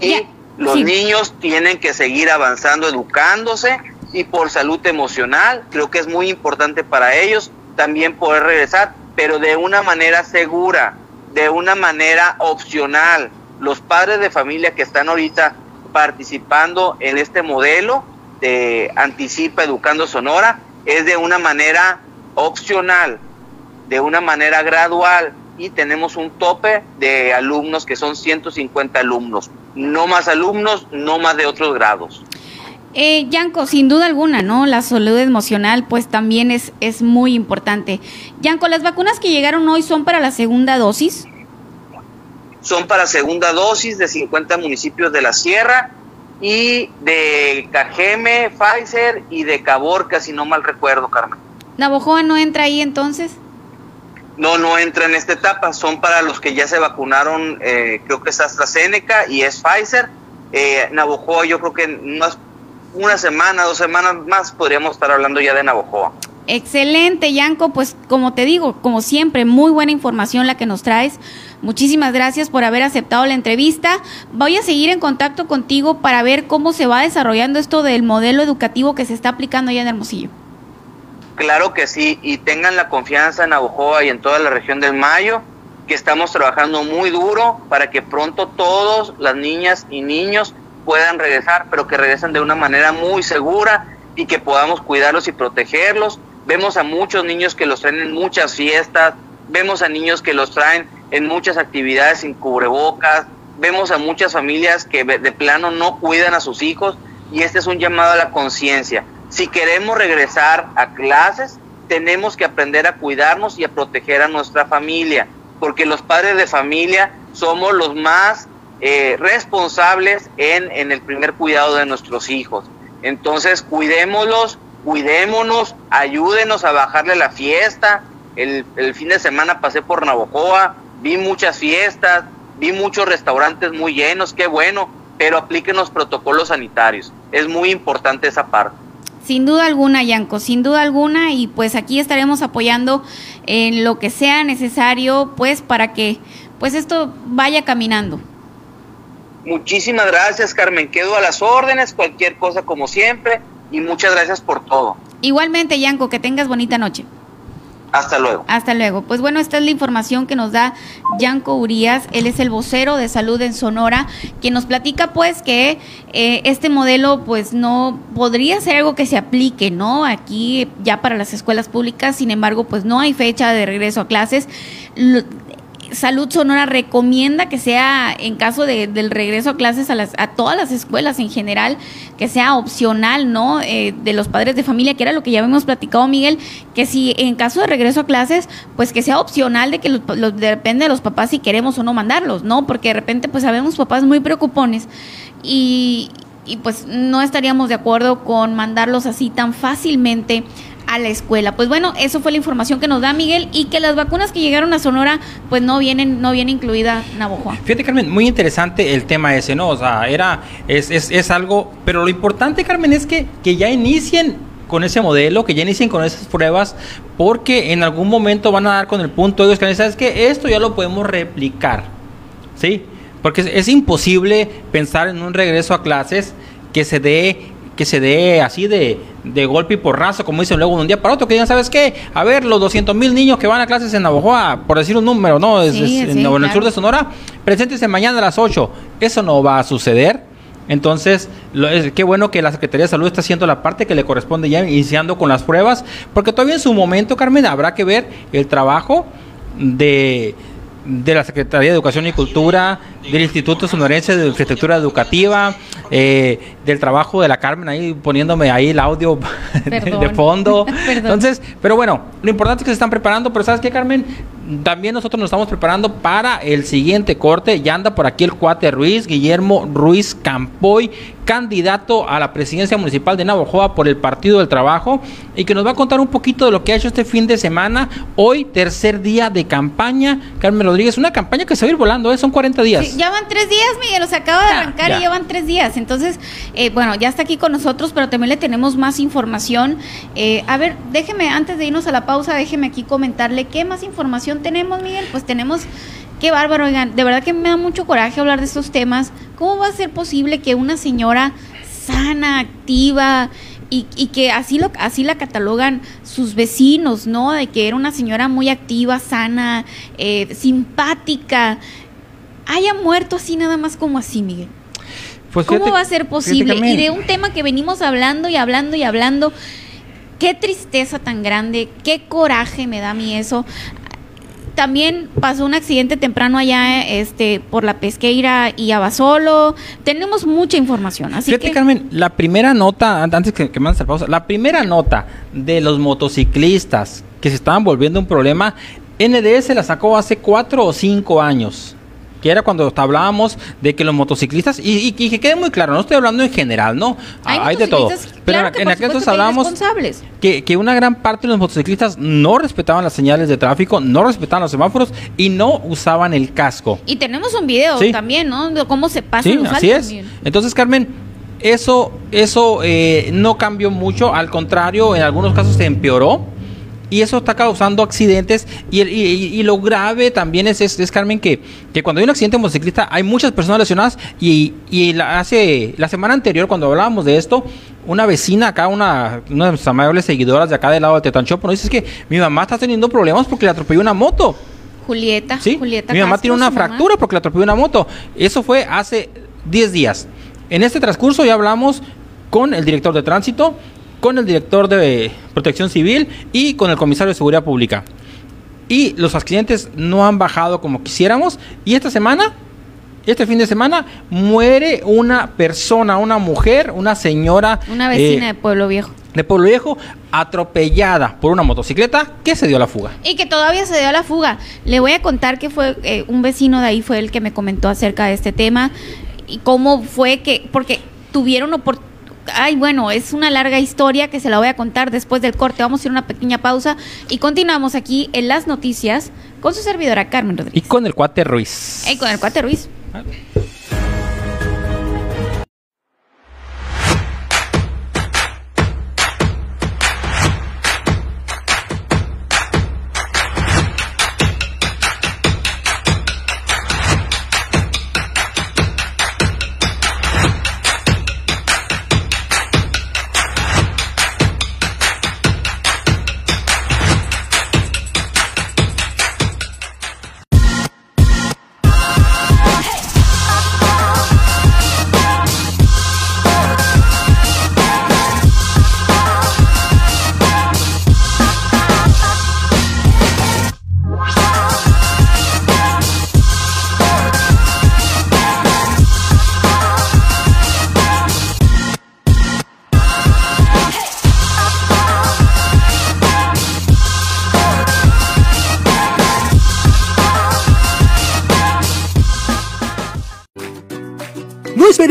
Y los niños tienen que seguir avanzando, educándose y por salud emocional, creo que es muy importante para ellos también poder regresar, pero de una manera segura, de una manera opcional. Los padres de familia que están ahorita participando en este modelo de Anticipa Educando Sonora es de una manera opcional, de una manera gradual, y tenemos un tope de alumnos que son 150 alumnos. No más alumnos, no más de otros grados. Eh, Yanko, sin duda alguna, ¿no? La salud emocional, pues también es, es muy importante. Yanko, ¿las vacunas que llegaron hoy son para la segunda dosis? Son para segunda dosis de 50 municipios de la Sierra y de Cajeme, Pfizer y de Caborca, si no mal recuerdo, Carmen. ¿Navojoa no entra ahí entonces? No, no entra en esta etapa, son para los que ya se vacunaron, eh, creo que es AstraZeneca y es Pfizer. Eh, yo creo que en una semana, dos semanas más podríamos estar hablando ya de Navojoa. Excelente, Yanko, pues como te digo, como siempre, muy buena información la que nos traes. Muchísimas gracias por haber aceptado la entrevista. Voy a seguir en contacto contigo para ver cómo se va desarrollando esto del modelo educativo que se está aplicando allá en Hermosillo. Claro que sí, y tengan la confianza en Abojoa y en toda la región del Mayo, que estamos trabajando muy duro para que pronto todos, las niñas y niños, puedan regresar, pero que regresen de una manera muy segura y que podamos cuidarlos y protegerlos. Vemos a muchos niños que los traen en muchas fiestas, vemos a niños que los traen en muchas actividades sin cubrebocas, vemos a muchas familias que de plano no cuidan a sus hijos y este es un llamado a la conciencia. Si queremos regresar a clases, tenemos que aprender a cuidarnos y a proteger a nuestra familia, porque los padres de familia somos los más eh, responsables en, en el primer cuidado de nuestros hijos. Entonces, cuidémoslos, cuidémonos, ayúdenos a bajarle la fiesta. El, el, fin de semana pasé por Navojoa, vi muchas fiestas, vi muchos restaurantes muy llenos, qué bueno, pero apliquen los protocolos sanitarios. Es muy importante esa parte. Sin duda alguna, Yanko, sin duda alguna, y pues aquí estaremos apoyando en lo que sea necesario, pues para que pues esto vaya caminando. Muchísimas gracias, Carmen. Quedo a las órdenes, cualquier cosa como siempre, y muchas gracias por todo. Igualmente, Yanko, que tengas bonita noche. Hasta luego. Hasta luego. Pues bueno, esta es la información que nos da Yanko Urias. Él es el vocero de salud en Sonora, que nos platica pues que eh, este modelo pues no podría ser algo que se aplique, ¿no? Aquí ya para las escuelas públicas, sin embargo, pues no hay fecha de regreso a clases Salud Sonora recomienda que sea, en caso de, del regreso a clases a, las, a todas las escuelas en general, que sea opcional, ¿no? Eh, de los padres de familia, que era lo que ya habíamos platicado, Miguel, que si en caso de regreso a clases, pues que sea opcional de que los, depende de los papás si queremos o no mandarlos, ¿no? Porque de repente, pues sabemos papás muy preocupones y, y pues no estaríamos de acuerdo con mandarlos así tan fácilmente a la escuela. Pues bueno, eso fue la información que nos da Miguel y que las vacunas que llegaron a Sonora pues no vienen no viene incluida Navojoa. Fíjate Carmen, muy interesante el tema ese, ¿no? O sea, era es, es, es algo, pero lo importante Carmen es que, que ya inicien con ese modelo, que ya inicien con esas pruebas, porque en algún momento van a dar con el punto de que sabes que esto ya lo podemos replicar, ¿sí? Porque es imposible pensar en un regreso a clases que se dé que se dé así de, de golpe y porrazo, como dicen luego de un día para otro, que digan, ¿sabes qué? A ver, los 200 mil niños que van a clases en Navajoa, por decir un número, ¿no? Es, en, el sur de Sonora, preséntense mañana a las 8. Eso no va a suceder. Entonces, lo, es, qué bueno que la Secretaría de Salud está haciendo la parte que le corresponde ya, iniciando con las pruebas, porque todavía en su momento, Carmen, habrá que ver el trabajo de de la Secretaría de Educación y Cultura, del Instituto Sonorense de Infraestructura Educativa, eh, del trabajo de la Carmen ahí poniéndome ahí el audio de, fondo. Entonces, pero bueno, lo importante es que se están preparando, pero ¿sabes qué, Carmen? También nosotros nos estamos preparando para el siguiente corte. Ya anda por aquí el cuate Ruiz, Guillermo Ruiz Campoy, candidato a la presidencia municipal de Navojoa por el Partido del Trabajo y que nos va a contar un poquito de lo que ha hecho este fin de semana. Hoy, tercer día de campaña. Carmen Rodríguez, una campaña que se va a ir volando, ¿eh? son 40 días. Ya van tres días, Miguel, se acaba de arrancar y ya van tres días. Entonces, eh, bueno, ya está aquí con nosotros, pero también le tenemos más información. Eh, a ver, déjeme, antes de irnos a la pausa, déjeme aquí comentarle qué más información tenemos, Miguel. Pues tenemos Qué bárbaro, oigan, de verdad que me da mucho coraje hablar de estos temas. ¿Cómo va a ser posible que una señora sana, activa, y, que así, lo, así la catalogan sus vecinos, ¿no? De que era una señora muy activa, sana, eh, simpática, haya muerto así nada más como así, Miguel. Pues ¿Cómo va a ser posible? Y de un tema que venimos hablando y hablando y hablando, qué tristeza tan grande, qué coraje me da a mí eso también pasó un accidente temprano allá este por la pesqueira y Abasolo. Tenemos mucha información. Así Fíjate, Carmen, la primera nota, antes que, que mandes la pausa, la primera nota de los motociclistas que se estaban volviendo un problema, NDS la sacó hace cuatro o cinco años que era cuando hablábamos de que los motociclistas, y, que quede muy claro, no estoy hablando en general, ¿no? Hay, de todo. Pero en, aquel entonces hablábamos que, que, una gran parte de los motociclistas no respetaban las señales de tráfico, no respetaban los semáforos y no usaban el casco. Y tenemos un video también, ¿no? De cómo se pasa. Sí, así es. Entonces, Carmen, eso, eso eh, no cambió mucho, al contrario, en algunos casos se empeoró y eso está causando accidentes. Y, y, lo grave también es, es, Carmen que, que, cuando hay un accidente motociclista hay muchas personas lesionadas. Y, y la, hace la semana anterior cuando hablábamos de esto una vecina acá una, una de nuestras amables seguidoras de acá del lado de Tetanchopo nos dice que mi mamá está teniendo problemas porque le atropelló una moto Julieta sí Julieta mi mamá tiene una fractura porque le atropelló una moto. Eso fue hace 10 días. En este transcurso ya hablamos con el director de tránsito con el director de Protección Civil y con el comisario de Seguridad Pública. Y los accidentes no han bajado como quisiéramos. Y esta semana, este fin de semana, muere una persona, una mujer, una señora. Una vecina eh, de Pueblo Viejo. De Pueblo Viejo, atropellada por una motocicleta que se dio a la fuga. Y que todavía se dio a la fuga. Le voy a contar que fue eh, un vecino de ahí fue el que me comentó acerca de este tema y cómo fue que, porque tuvieron oportunidad ay, bueno, es una larga historia que se la voy a contar después del corte. Vamos a ir a una pequeña pausa y continuamos aquí en las noticias con su servidora Carmen Rodríguez. Y con el cuate Ruiz. Y con el cuate Ruiz.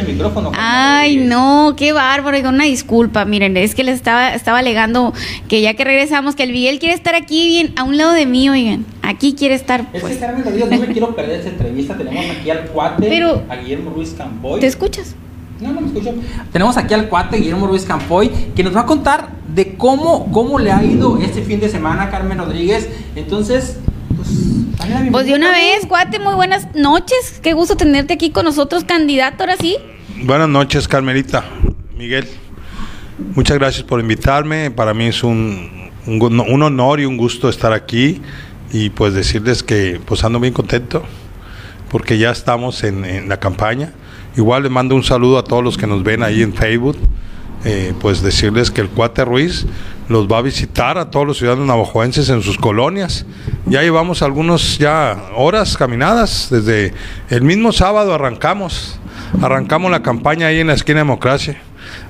El micrófono. Ay, no, qué bárbaro. Oiga, una disculpa, miren, es que les estaba, estaba alegando que ya que regresamos, que el Miguel quiere estar aquí bien, a un lado de mí, oigan. Aquí quiere estar, Es pues. que Carmen Rodríguez, no me quiero perder esta entrevista. Tenemos aquí al cuate, Pero- a Guillermo Ruiz Campoy. ¿Te escuchas? No, no me escucho. Tenemos aquí al cuate Guillermo Ruiz Campoy, que nos va a contar de cómo, cómo le ha ido este fin de semana a Carmen Rodríguez. Entonces, pues, de una vez, cuate, muy buenas noches. Qué gusto tenerte aquí con nosotros, candidato, ahora sí. Buenas noches, Carmelita. Miguel, muchas gracias por invitarme. Para mí es un, un honor y un gusto estar aquí y pues decirles que pues ando bien contento porque ya estamos en, en la campaña. Igual les mando un saludo a todos los que nos ven ahí en Facebook. Eh, pues decirles que el cuate Ruiz los va a visitar a todos los ciudadanos navajoenses en sus colonias. Ya llevamos algunos ya horas caminadas, desde el mismo sábado arrancamos, arrancamos la campaña ahí en la esquina Democracia.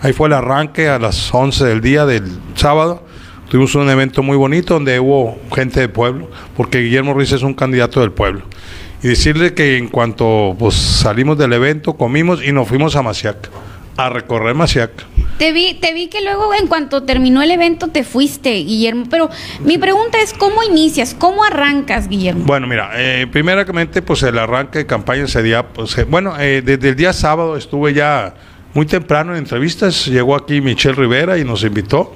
Ahí fue el arranque a las 11 del día del sábado. Tuvimos un evento muy bonito donde hubo gente del pueblo, porque Guillermo Ruiz es un candidato del pueblo. Y decirle que en cuanto pues, salimos del evento, comimos y nos fuimos a Maciac, a recorrer Maciac. Te vi, te vi que luego en cuanto terminó el evento te fuiste, Guillermo. Pero mi pregunta es, ¿cómo inicias? ¿Cómo arrancas, Guillermo? Bueno, mira, eh, primeramente, pues el arranque de campaña ese día, pues, eh, bueno, eh, desde el día sábado estuve ya muy temprano en entrevistas. Llegó aquí Michelle Rivera y nos invitó.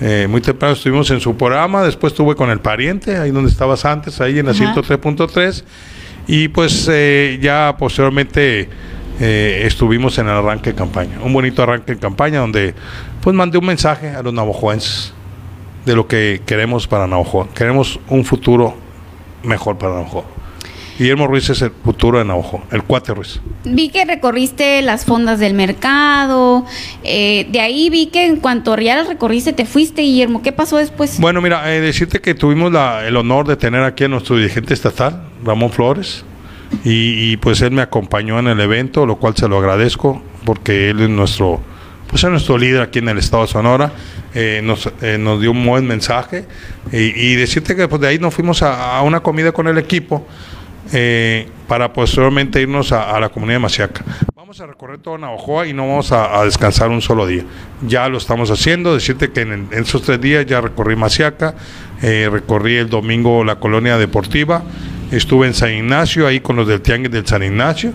Eh, muy temprano estuvimos en su programa. Después estuve con el pariente, ahí donde estabas antes, ahí en la Ajá. 103.3. Y pues eh, ya posteriormente eh, estuvimos en el arranque de campaña. Un bonito arranque de campaña donde pues mandé un mensaje a los navajoenses de lo que queremos para Navajo. Queremos un futuro mejor para Navajo. Guillermo Ruiz es el futuro de Navajo, el cuate Ruiz. Vi que recorriste las fondas del mercado. eh, de ahí vi que en cuanto las recorriste te fuiste, Guillermo. ¿Qué pasó después? Bueno, mira, eh, decirte que tuvimos la- el honor de tener aquí a nuestro dirigente estatal, Ramón Flores, y, pues él me acompañó en el evento, lo cual se lo agradezco, porque él es nuestro, pues es nuestro líder aquí en el estado de Sonora, eh, nos, eh, nos dio un buen mensaje, y, decirte que pues, de ahí nos fuimos a, una comida con el equipo, eh, para posteriormente irnos a, la comunidad de. Vamos a recorrer toda Navajoa y no vamos a, descansar un solo día. Ya lo estamos haciendo. Decirte que en, esos tres días ya recorrí Maciaca, recorrí el domingo la colonia deportiva, estuve en San Ignacio, ahí con los del Tianguis del San Ignacio.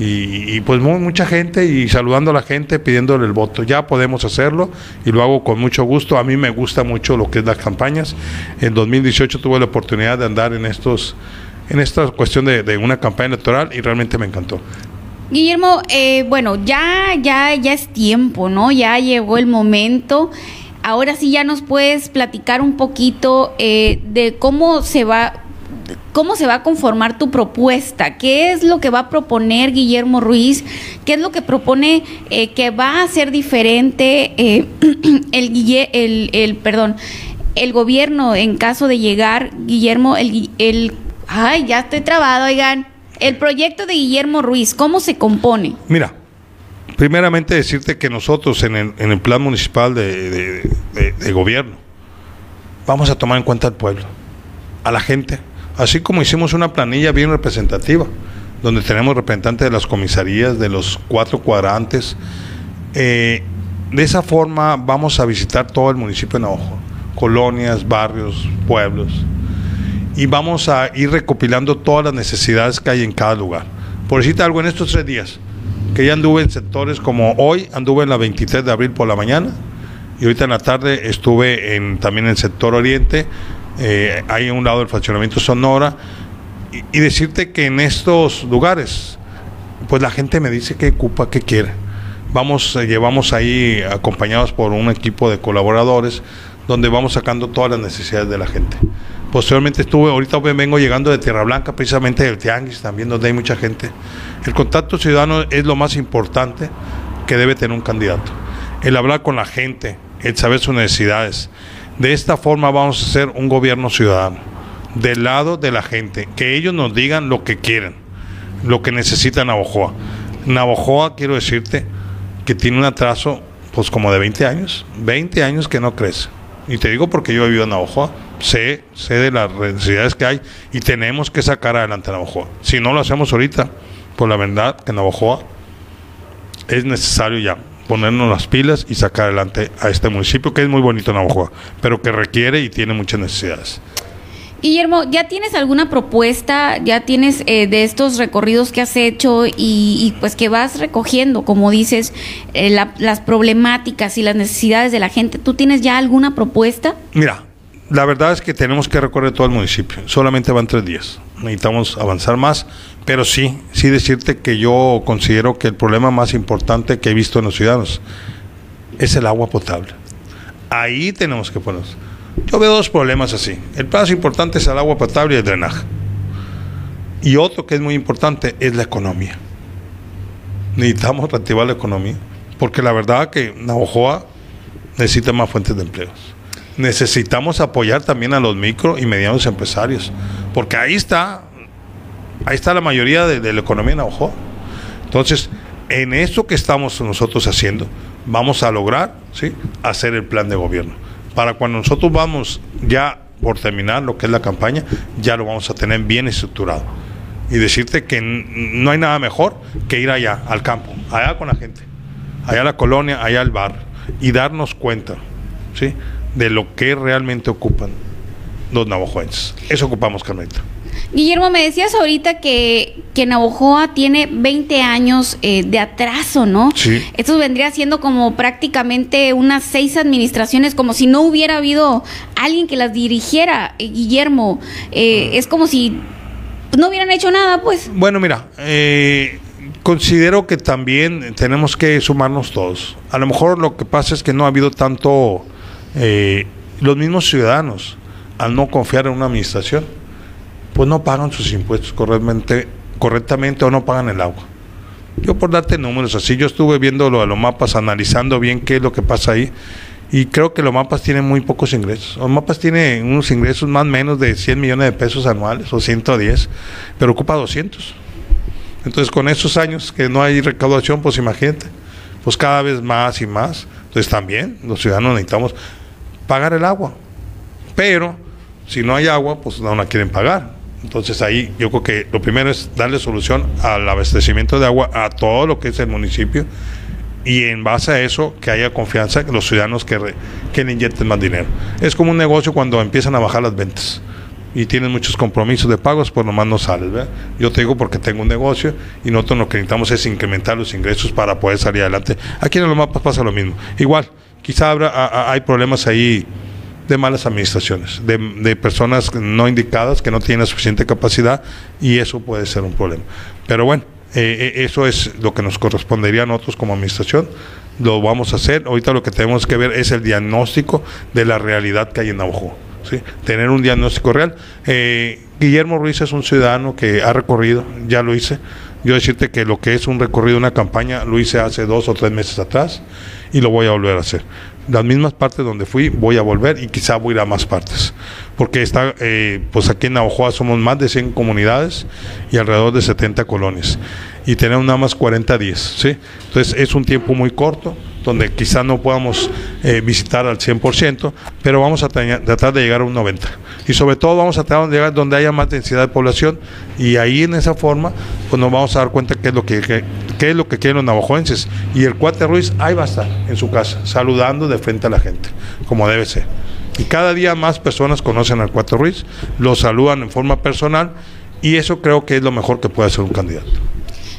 Y, pues mu- mucha gente y saludando a la gente pidiéndole el voto. Ya podemos hacerlo y lo hago con mucho gusto. A mí me gusta mucho lo que es las campañas. En 2018 tuve la oportunidad de andar en estos en esta cuestión de, de una campaña electoral y realmente me encantó. Guillermo, eh, bueno, ya, ya, ya es tiempo, ¿no? Ya llegó el momento. Ahora sí ya nos puedes platicar un poquito eh, de cómo se va, cómo se va a conformar tu propuesta. ¿Qué es lo que va a proponer Guillermo Ruiz? ¿Qué es lo que propone eh, que va a ser diferente eh, el, el, perdón, el gobierno en caso de llegar, Guillermo, el, el, ay, ya estoy trabado, oigan. El proyecto de Guillermo Ruiz, ¿cómo se compone? Mira, Primeramente decirte que nosotros en el, en el plan municipal de- de gobierno vamos a tomar en cuenta al pueblo, a la gente, así como hicimos una planilla bien representativa, donde tenemos representantes de las comisarías, de los cuatro cuadrantes. Eh, de esa forma vamos a visitar todo el municipio de Navajo, colonias, barrios, pueblos, y vamos a ir recopilando todas las necesidades que hay en cada lugar. Por decirte algo, en estos tres días, que ya anduve en sectores como hoy, anduve en la 23 de abril por la mañana, y ahorita en la tarde estuve en, también en el sector oriente, eh, a un lado del fraccionamiento Sonora, y, decirte que en estos lugares, pues la gente me dice qué ocupa, qué quiere. Vamos, eh, llevamos ahí acompañados por un equipo de colaboradores, donde vamos sacando todas las necesidades de la gente. Posteriormente estuve, ahorita vengo llegando de Tierra Blanca, precisamente del Tianguis, también donde hay mucha gente. El contacto ciudadano es lo más importante que debe tener un candidato. El hablar con la gente, el saber sus necesidades. De esta forma vamos a hacer un gobierno ciudadano, del lado de la gente, que ellos nos digan lo que quieren, lo que necesita Navojoa. Navojoa, quiero decirte, que tiene un atraso, pues como de 20 años, 20 años que no crece. Y te digo porque yo he vivido en Navojoa, sé, sé de las necesidades que hay y tenemos que sacar adelante a Navojoa. Si no lo hacemos ahorita, pues la verdad que Navojoa es necesario ya ponernos las pilas y sacar adelante a este municipio que es muy bonito Navojoa, pero que requiere y tiene muchas necesidades. Guillermo, ¿ya tienes alguna propuesta? ¿Ya tienes eh, de estos recorridos que has hecho y, y, pues que vas recogiendo, como dices, eh, la- las problemáticas y las necesidades de la gente? ¿Tú tienes ya alguna propuesta? Mira, la verdad es que tenemos que recorrer todo el municipio. Solamente van tres días. Necesitamos avanzar más. Pero sí, sí decirte que yo considero que el problema más importante que he visto en los ciudadanos es el agua potable. Ahí tenemos que ponernos. Yo veo dos problemas así. El más importante es el agua potable y el drenaje. Y otro que es muy importante es la economía. Necesitamos reactivar la economía. Porque la verdad que Navojoa necesita más fuentes de empleos necesitamos apoyar también a los micro y medianos empresarios, porque ahí está, ahí está la mayoría de, la economía en Navajo. Entonces, en eso que estamos nosotros haciendo, vamos a lograr ¿sí? hacer el plan de gobierno. Para cuando nosotros vamos ya por terminar lo que es la campaña, ya lo vamos a tener bien estructurado. Y decirte que no hay nada mejor que ir allá, al campo, allá con la gente, allá a la colonia, allá al bar, y darnos cuenta, ¿sí? De lo que realmente ocupan los navajoenses. Eso ocupamos, Carmelita. Guillermo, me decías ahorita que, que Navojoa tiene 20 años eh, de atraso, ¿no? Sí. Esto vendría siendo como prácticamente unas seis administraciones, como si no hubiera habido alguien que las dirigiera, eh, Guillermo. Eh, es como si no hubieran hecho nada, pues. Bueno, mira, eh, considero que también tenemos que sumarnos todos. A lo mejor lo que pasa es que no ha habido tanto, eh, los mismos ciudadanos, al no confiar en una administración, pues no pagan sus impuestos correctamente, correctamente o no pagan el agua. Yo por darte números así, yo estuve viendo lo de los mapas, analizando bien qué es lo que pasa ahí. Y creo que los mapas tienen muy pocos ingresos. Los mapas tienen unos ingresos más o menos de 100 millones de pesos anuales o 110, pero ocupa 200. Entonces, con esos años que no hay recaudación, pues imagínate, pues cada vez más y más. Entonces, también los ciudadanos necesitamos pagar el agua. Pero si no hay agua, pues no la quieren pagar. Entonces ahí yo creo que lo primero es darle solución al abastecimiento de agua a todo lo que es el municipio y en base a eso que haya confianza en los ciudadanos que, re- le inyecten más dinero. Es como un negocio cuando empiezan a bajar las ventas y tienen muchos compromisos de pagos, pues nomás no sales. ¿verdad? Yo te digo porque tengo un negocio y nosotros lo que necesitamos es incrementar los ingresos para poder salir adelante. Aquí en los mapas pasa lo mismo. Igual, quizá habrá, hay problemas ahí de malas administraciones, de, de personas no indicadas que no tienen la suficiente capacidad y eso puede ser un problema. Pero bueno, eh, eh, eso es lo que nos correspondería a nosotros como administración. Lo vamos a hacer. Ahorita lo que tenemos que ver es el diagnóstico de la realidad que hay en Navajo. ¿sí? Tener un diagnóstico real. Eh, Guillermo Ruiz es un ciudadano que ha recorrido, ya lo hice. Yo decirte que lo que es un recorrido, una campaña, lo hice hace dos o tres meses atrás y lo voy a volver a hacer. las mismas partes donde fui, voy a volver y quizá voy a ir a más partes. Porque está, eh, pues aquí en Navajoa somos más de 100 comunidades y alrededor de 70 colonias. Y tenemos nada más 40 días, ¿sí? Entonces es un tiempo muy corto, donde quizá no podamos eh, visitar al 100%, pero vamos a tratar de llegar a un 90%. Y sobre todo vamos a tratar de llegar donde haya más densidad de población y ahí en esa forma pues nos vamos a dar cuenta qué es lo que, qué, es lo que quieren los navajoenses. Y el cuate Ruiz ahí va a estar en su casa, saludando de frente a la gente, como debe ser. Y cada día más personas conocen al cuate Ruiz, lo saludan en forma personal y eso creo que es lo mejor que puede hacer un candidato.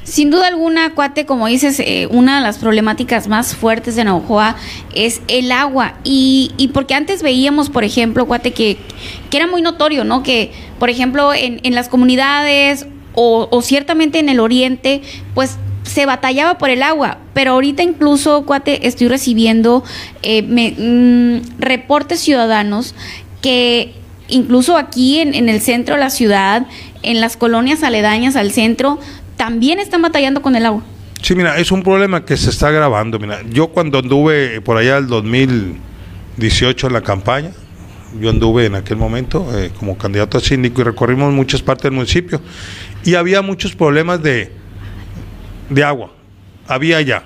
Sin duda alguna, Cuate, como dices, eh, una de las problemáticas más fuertes de Navajoa es el agua. Y, y porque antes veíamos, por ejemplo, Cuate, que, que era muy notorio, ¿no? Que, por ejemplo, en, en las comunidades o, ciertamente en el oriente, pues se batallaba por el agua, pero ahorita incluso, cuate, estoy recibiendo eh, mm, reportes ciudadanos que incluso aquí en, en, el centro de la ciudad, en las colonias aledañas al centro, también están batallando con el agua. Sí, mira, es un problema que se está agravando. Mira, yo cuando anduve por allá el 2018 en la campaña, yo anduve en aquel momento eh, como candidato a síndico y recorrimos muchas partes del municipio y había muchos problemas de, de agua, había ya,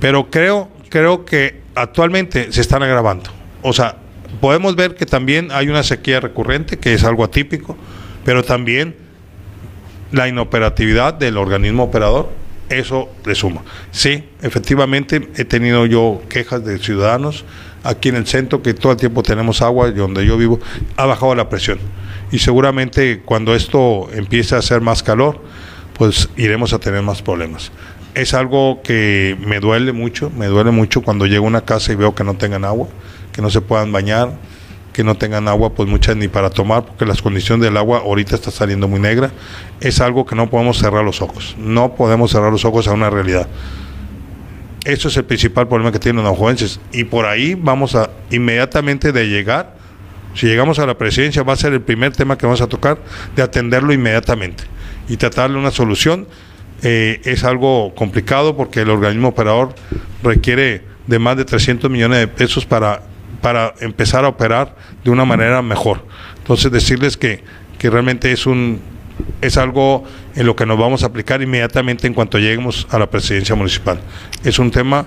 pero creo, creo que actualmente se están agravando. O sea, podemos ver que también hay una sequía recurrente, que es algo atípico, pero también la inoperatividad del organismo operador, eso le suma. Sí, efectivamente he tenido yo quejas de ciudadanos aquí en el centro, que todo el tiempo tenemos agua donde yo vivo, ha bajado la presión. Y seguramente cuando esto empiece a hacer más calor, pues iremos a tener más problemas. Es algo que me duele mucho, me duele mucho cuando llego a una casa y veo que no tengan agua, que no se puedan bañar, que no tengan agua, pues muchas ni para tomar, porque las condiciones del agua ahorita está saliendo muy negra. Es algo que no podemos cerrar los ojos. No podemos cerrar los ojos a una realidad. Eso es el principal problema que tienen los jovenses. Y por ahí vamos a inmediatamente de llegar, si llegamos a la presidencia, va a ser el primer tema que vamos a tocar, de atenderlo inmediatamente y tratarle una solución. Eh, es algo complicado porque el organismo operador requiere de más de 300 millones de pesos para para empezar a operar de una manera mejor. Entonces decirles que, que realmente es un es algo en lo que nos vamos a aplicar inmediatamente en cuanto lleguemos a la presidencia municipal. Es un tema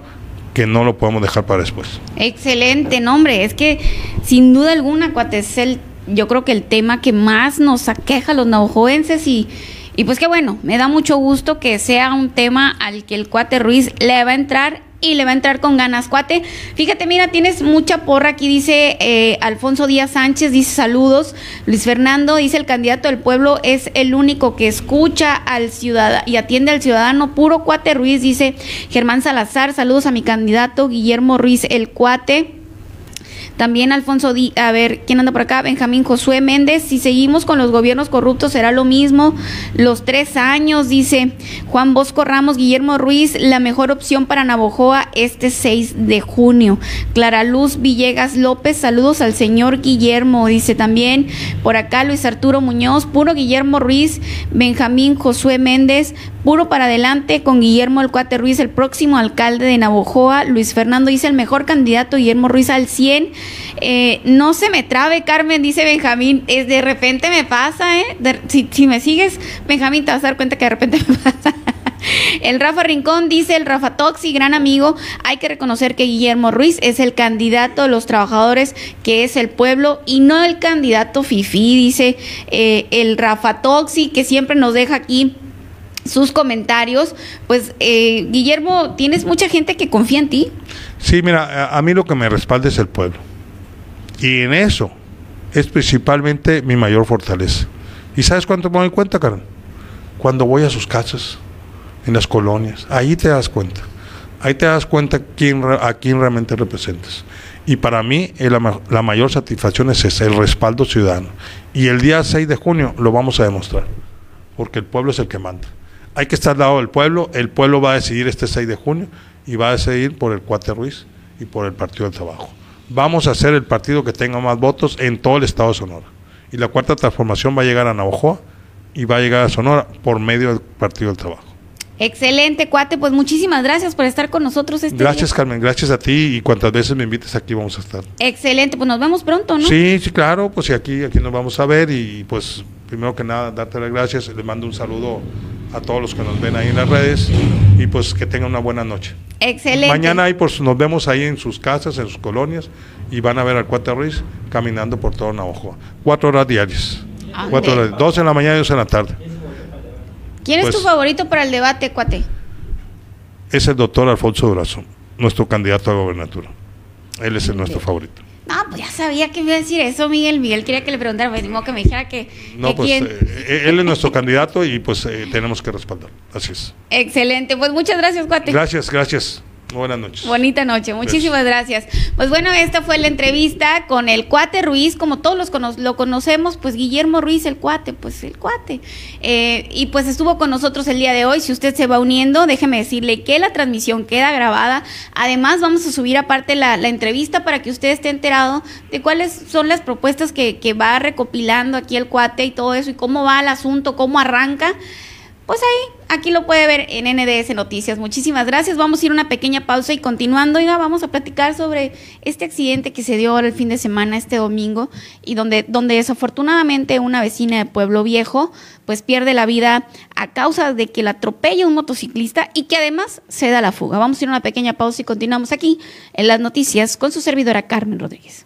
que no lo podemos dejar para después. Excelente, nombre. Es que sin duda alguna, cuate, es el, yo creo que el tema que más nos aqueja a los navajoenses y, y pues que bueno, me da mucho gusto que sea un tema al que el cuate Ruiz le va a entrar y le va a entrar con ganas, cuate. Fíjate, mira, tienes mucha porra aquí, dice eh, Alfonso Díaz Sánchez, dice saludos. Luis Fernando dice el candidato del pueblo es el único que escucha al ciudadano y atiende al ciudadano. Puro cuate Ruiz, dice Germán Salazar, saludos a mi candidato Guillermo Ruiz, el cuate. También Alfonso, Di a ver, ¿quién anda por acá? Benjamín Josué Méndez. Si seguimos con los gobiernos corruptos será lo mismo. Los tres años, dice Juan Bosco Ramos, Guillermo Ruiz, la mejor opción para Navojoa este 6 de junio. Clara Luz Villegas López, saludos al señor Guillermo, dice también por acá Luis Arturo Muñoz, puro Guillermo Ruiz, Benjamín Josué Méndez, puro para adelante con Guillermo El Cuate Ruiz, el próximo alcalde de Navojoa. Luis Fernando dice el mejor candidato, Guillermo Ruiz al 100. Eh, no se me trabe, Carmen, dice Benjamín. Es de repente me pasa, ¿eh? si, me sigues, Benjamín, te vas a dar cuenta que de repente me pasa. El Rafa Rincón dice, el Rafa Toxi, gran amigo, hay que reconocer que Guillermo Ruiz es el candidato de los trabajadores, que es el pueblo, y no el candidato Fifi, dice eh, el Rafa Toxi, que siempre nos deja aquí sus comentarios. Pues, eh, Guillermo, tienes mucha gente que confía en ti. Sí, mira, a, mí lo que me respalda es el pueblo. Y en eso es principalmente mi mayor fortaleza. ¿Y sabes cuánto me doy cuenta, Karen? Cuando voy a sus casas, en las colonias, ahí te das cuenta. Ahí te das cuenta quién, a quién realmente representas. Y para mí la, mayor satisfacción es el respaldo ciudadano. Y el día 6 de junio lo vamos a demostrar, porque el pueblo es el que manda. Hay que estar al lado del pueblo, el pueblo va a decidir este 6 de junio y va a decidir por el Cuate Ruiz y por el Partido del Trabajo. Vamos a ser el partido que tenga más votos en todo el estado de Sonora. Y la cuarta transformación va a llegar a Navajoa y va a llegar a Sonora por medio del Partido del Trabajo. Excelente, cuate. Pues muchísimas gracias por estar con nosotros este Gracias, día. Carmen. Gracias a ti y cuantas veces me invites aquí vamos a estar. Excelente, pues nos vemos pronto, ¿no? Sí, sí, claro. Pues aquí, aquí nos vamos a ver y pues primero que nada darte las gracias. Les mando un saludo a todos los que nos ven ahí en las redes y pues que tengan una buena noche. Excelente. Mañana ahí pues nos vemos ahí en sus casas, en sus colonias y van a ver al Cuate Ruiz caminando por todo Navajo. Cuatro horas diarias. Ande. Cuatro horas, dos en la mañana y dos en la tarde. ¿Quién es pues- tu favorito para el debate, cuate? Es el doctor Alfonso Durazo, nuestro candidato a gobernatura. Él es el nuestro favorito. No, pues ya sabía que me iba a decir eso, Miguel. Miguel quería que le preguntara, pues, ni modo que me dijera que, No, que pues quién. eh, él es nuestro candidato y pues eh, tenemos que respaldarlo. Así es. Excelente, pues muchas gracias, cuate. Gracias, gracias. Buenas noches. Bonita noche, muchísimas gracias. Pues bueno, esta fue la entrevista con el cuate Ruiz, como todos los cono- lo conocemos, pues Guillermo Ruiz, el cuate, pues el cuate. Eh, y pues estuvo con nosotros el día de hoy. Si usted se va uniendo, déjeme decirle que la transmisión queda grabada. Además, vamos a subir aparte la, la entrevista para que usted esté enterado de cuáles son las propuestas que, que va recopilando aquí el cuate y todo eso, y cómo va el asunto, cómo arranca. Pues ahí, aquí lo puede ver en NDS Noticias. Muchísimas gracias. Vamos a ir a una pequeña pausa y continuando, oiga, vamos a platicar sobre este accidente que se dio ahora el fin de semana, este domingo, y donde, donde desafortunadamente una vecina de Pueblo Viejo, pues pierde la vida a causa de que la atropella un motociclista y que además se da la fuga. Vamos a ir a una pequeña pausa y continuamos aquí en las noticias con su servidora Carmen Rodríguez.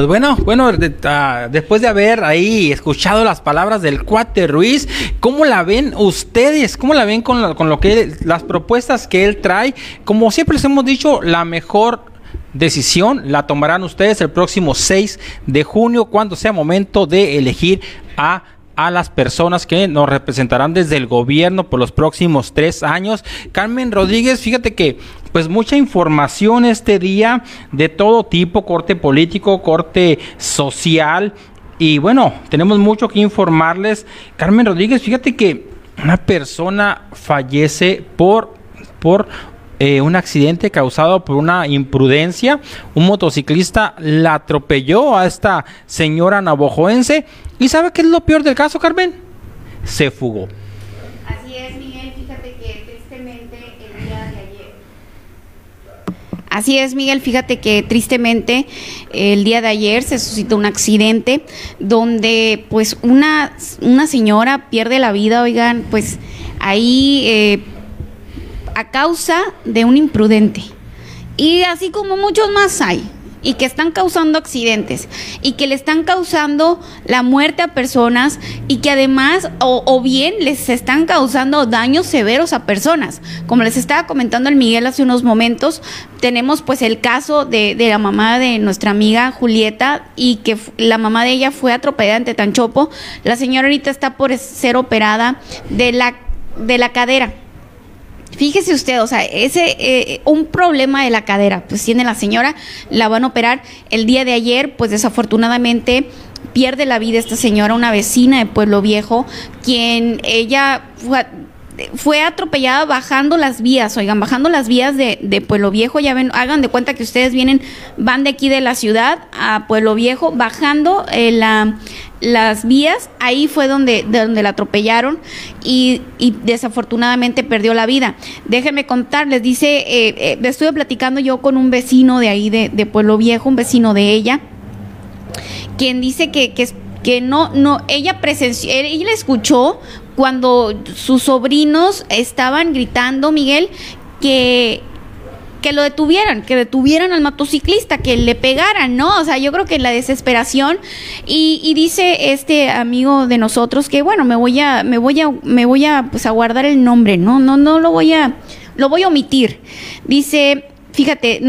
Pues bueno, bueno, de- ah, después de haber ahí escuchado las palabras del cuate Ruiz, ¿cómo la ven ustedes? ¿Cómo la ven con lo, con lo que él- las propuestas que él trae? Como siempre les hemos dicho, la mejor decisión la tomarán ustedes el próximo 6 de junio cuando sea momento de elegir a a las personas que nos representarán desde el gobierno por los próximos tres años. Carmen Rodríguez, fíjate que pues mucha información este día de todo tipo, corte político, corte social. Y bueno, tenemos mucho que informarles. Carmen Rodríguez, fíjate que una persona fallece por, por eh, un accidente causado por una imprudencia. Un motociclista la atropelló a esta señora navojoense. ¿Y sabe qué es lo peor del caso, Carmen? Se fugó. Así es, Miguel. Fíjate que tristemente el día de ayer. Así es, Miguel. Fíjate que tristemente el día de ayer se suscitó un accidente donde, pues, una, una señora pierde la vida. Oigan, pues ahí eh, a causa de un imprudente. Y así como muchos más hay y que están causando accidentes y que le están causando la muerte a personas y que además o, bien les están causando daños severos a personas. Como les estaba comentando el Miguel hace unos momentos, tenemos pues el caso de, de la mamá de nuestra amiga Julieta y que la mamá de ella fue atropellada ante Tanchopo. La señora ahorita está por ser operada de la, de la cadera Fíjese usted, o sea, ese eh, un problema de la cadera, pues tiene la señora, la van a operar el día de ayer, pues desafortunadamente pierde la vida esta señora, una vecina de Pueblo Viejo, quien ella fue atropellada bajando las vías, oigan, bajando las vías de, de, Pueblo Viejo, ya ven, hagan de cuenta que ustedes vienen, van de aquí de la ciudad a Pueblo Viejo, bajando eh, la, las vías, ahí fue donde, donde la atropellaron y, desafortunadamente perdió la vida. Déjenme contarles, dice, eh, eh, estuve platicando yo con un vecino de ahí de, de Pueblo Viejo, un vecino de ella, quien dice que, que, que no, no, ella presenció, ella escuchó cuando sus sobrinos estaban gritando, Miguel, que que lo detuvieran, que detuvieran al motociclista, que le pegaran, ¿no? O sea, yo creo que la desesperación y, dice este amigo de nosotros que bueno, me voy a me voy a me voy a pues a guardar el nombre, no no no lo voy a lo voy a omitir. Dice Fíjate,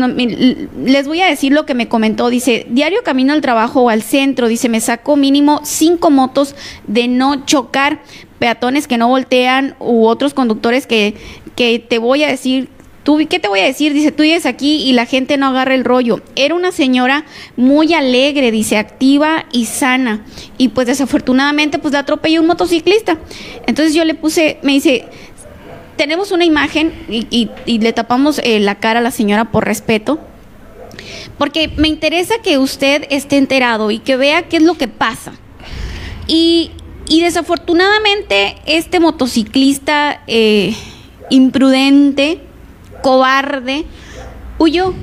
les voy a decir lo que me comentó. Dice, diario camino al trabajo o al centro. Dice, me saco mínimo cinco motos de no chocar, peatones que no voltean u otros conductores que, que te voy a decir ¿Tú, ¿Qué te voy a decir? Dice, tú vienes aquí y la gente no agarra el rollo. Era una señora muy alegre, dice, activa y sana. Y pues desafortunadamente pues la atropelló un motociclista. Entonces yo le puse, me dice, tenemos una imagen y, y, le tapamos eh, la cara a la señora por respeto. Porque me interesa que usted esté enterado y que vea qué es lo que pasa. Y, y desafortunadamente este motociclista eh, imprudente, cobarde, huyó.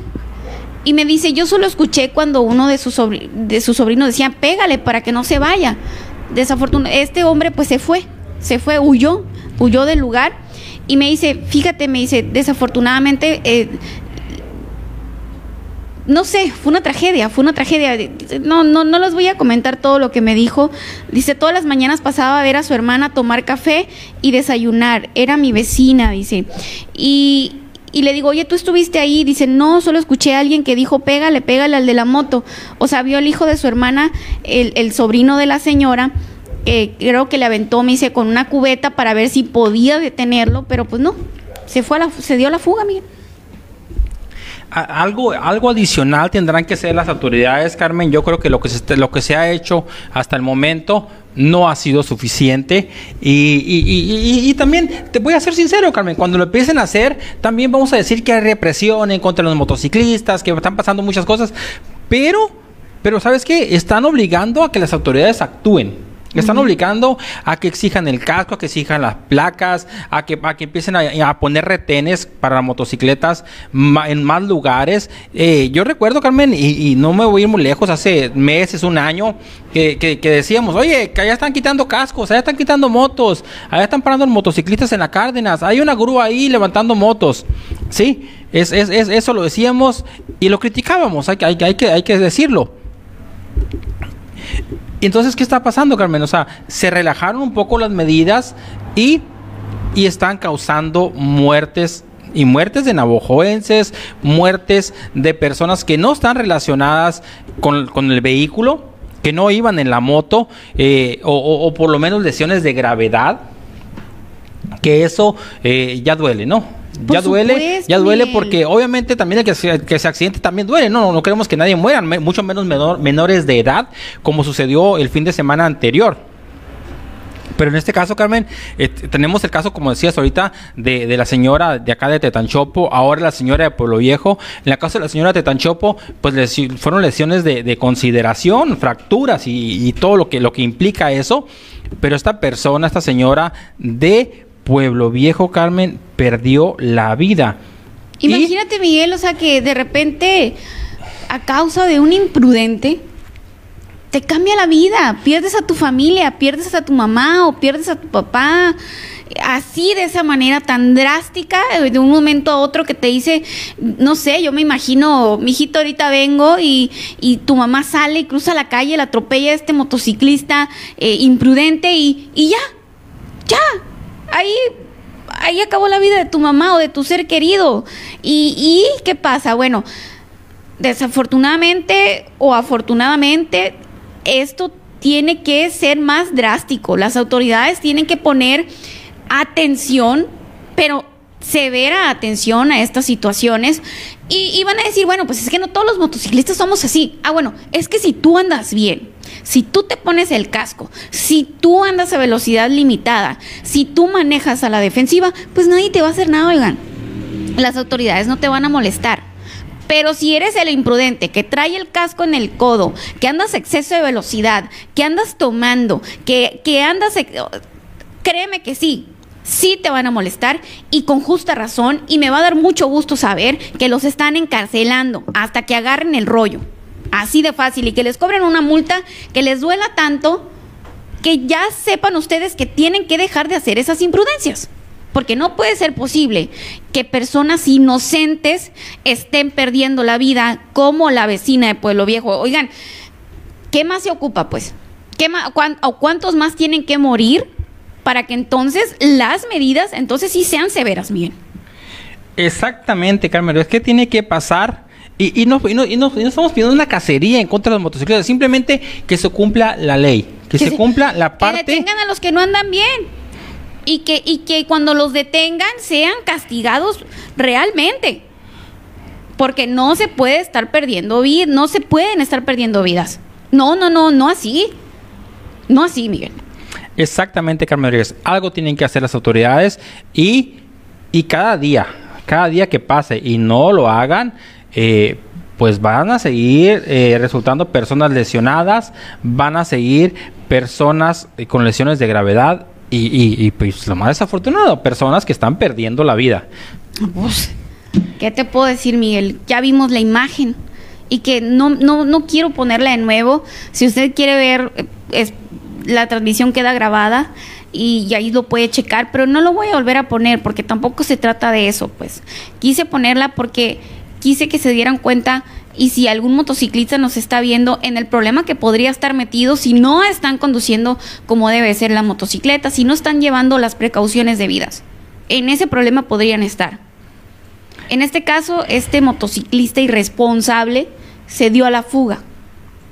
Y me dice, yo solo escuché cuando uno de sus, de sobrinos decía, pégale para que no se vaya. Desafortunadamente, este hombre pues se fue, se fue, huyó, huyó del lugar. Y me dice, fíjate, me dice, desafortunadamente, eh, no sé, fue una tragedia, fue una tragedia. No, no, no les voy a comentar todo lo que me dijo. Dice, todas las mañanas pasaba a ver a su hermana tomar café y desayunar. Era mi vecina, dice. Y, y le digo, oye, ¿tú estuviste ahí? Dice, no, solo escuché a alguien que dijo, pégale, pégale al de la moto. O sea, vio al hijo de su hermana, el, el sobrino de la señora, que creo que le aventó, me dice, con una cubeta para ver si podía detenerlo, pero pues no, se fue a la, se dio la fuga, Miguel. Algo, algo adicional tendrán que ser las autoridades, Carmen. Yo creo que lo que se, lo que se ha hecho hasta el momento no ha sido suficiente. Y, y, y, también te voy a ser sincero, Carmen, cuando lo empiecen a hacer, también vamos a decir que hay represión en contra de los motociclistas, que están pasando muchas cosas, pero, pero ¿sabes qué? Están obligando a que las autoridades actúen. Están obligando a que exijan el casco, a que exijan las placas, a que, a que empiecen a, poner retenes para motocicletas en más lugares. Eh, yo recuerdo, Carmen, y, no me voy a ir muy lejos, hace meses, un año, que, que, decíamos, oye, que allá están quitando cascos, allá están quitando motos, allá están parando los motociclistas en la Cárdenas, hay una grúa ahí levantando motos. Sí, es, es, es eso lo decíamos y lo criticábamos, hay, hay, hay, que, hay que decirlo. Y entonces, ¿qué está pasando, Carmen? O sea, se relajaron un poco las medidas y, y están causando muertes y muertes de navojoenses, muertes de personas que no están relacionadas con, el vehículo, que no iban en la moto, eh, o, por lo menos lesiones de gravedad, que eso eh, ya duele, ¿no? Por ya duele, supuesto, ya duele porque obviamente también el que se, que se accidente también duele. No, no, no queremos que nadie muera, me- mucho menos menor- menores de edad, como sucedió el fin de semana anterior. Pero en este caso, Carmen, eh, tenemos el caso, como decías ahorita, de, de la señora de acá de Tetanchopo, ahora la señora de Pueblo Viejo. En el caso de la señora de Tetanchopo, pues fueron lesiones de, de consideración, fracturas y, y todo lo que, lo que implica eso. Pero esta persona, esta señora de Pueblo Viejo, Carmen, perdió la vida. Imagínate, Miguel, o sea, que de repente, a causa de un imprudente, te cambia la vida. Pierdes a tu familia, pierdes a tu mamá o pierdes a tu papá. Así, de esa manera tan drástica, de un momento a otro que te dice, no sé, yo me imagino, mijito, ahorita vengo y, y tu mamá sale y cruza la calle, la atropella a este motociclista eh, imprudente y, y ya, ya, ahí, ahí acabó la vida de tu mamá o de tu ser querido. ¿Y, y qué pasa? Bueno, desafortunadamente o afortunadamente, esto tiene que ser más drástico. Las autoridades tienen que poner atención, pero severa atención a estas situaciones. Y, y van a decir, bueno, pues es que no todos los motociclistas somos así. Ah, bueno, es que si tú andas bien, si tú te pones el casco, si tú andas a velocidad limitada, si tú manejas a la defensiva, pues nadie te va a hacer nada, oigan. Las autoridades no te van a molestar. Pero si eres el imprudente que trae el casco en el codo, que andas exceso de velocidad, que andas tomando, que, que andas... Créeme que sí, sí te van a molestar y con justa razón y me va a dar mucho gusto saber que los están encarcelando hasta que agarren el rollo. Así de fácil y que les cobren una multa que les duela tanto que ya sepan ustedes que tienen que dejar de hacer esas imprudencias. Porque no puede ser posible que personas inocentes estén perdiendo la vida como la vecina de Pueblo Viejo. Oigan, ¿qué más se ocupa pues? ¿Qué ma- cuán- o cuántos más tienen que morir para que entonces las medidas entonces sí sean severas, Miguel? Exactamente, Carmen. Es que tiene que pasar. Y, y no, y, no, y no- estamos pidiendo una cacería en contra de los motocicletas, simplemente que se cumpla la ley, que, se, cumpla la Que parte. detengan a los que no andan bien. Y que, y que cuando los detengan sean castigados realmente. Porque no se puede estar perdiendo vidas, no se pueden estar perdiendo vidas. No, no, no, no así. No así, Miguel. Exactamente, Carmen Rodríguez. Algo tienen que hacer las autoridades y, y cada día, cada día que pase y no lo hagan, eh, pues van a seguir eh, resultando personas lesionadas, van a seguir personas eh, con lesiones de gravedad y, y- pues lo más desafortunado, personas que están perdiendo la vida. Pues, ¿qué te puedo decir, Miguel? Ya vimos la imagen y que no, no, no quiero ponerla de nuevo. Si usted quiere ver, eh, es, la transmisión queda grabada y, ahí lo puede checar, pero no lo voy a volver a poner porque tampoco se trata de eso, pues. Quise ponerla porque quise que se dieran cuenta y si algún motociclista nos está viendo en el problema que podría estar metido si no están conduciendo como debe ser la motocicleta, si no están llevando las precauciones debidas. En ese problema podrían estar. En este caso, este motociclista irresponsable se dio a la fuga.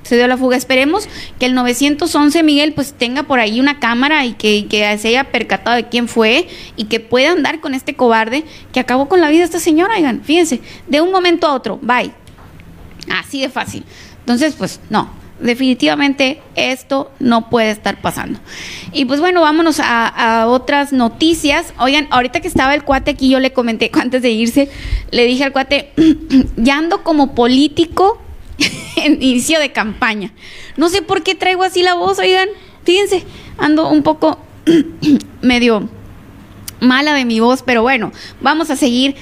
Se dio la fuga. Esperemos que el 911, Miguel, pues tenga por ahí una cámara y que, que se haya percatado de quién fue y que pueda andar con este cobarde que acabó con la vida de esta señora. Oigan, fíjense, de un momento a otro, bye. Así de fácil. Entonces, pues no, definitivamente esto no puede estar pasando. Y pues bueno, vámonos a, a otras noticias. Oigan, ahorita que estaba el cuate aquí, yo le comenté antes de irse, le dije al cuate, ya ando como político en inicio de campaña. No sé por qué traigo así la voz, oigan, fíjense, ando un poco medio mala de mi voz, pero bueno, vamos a seguir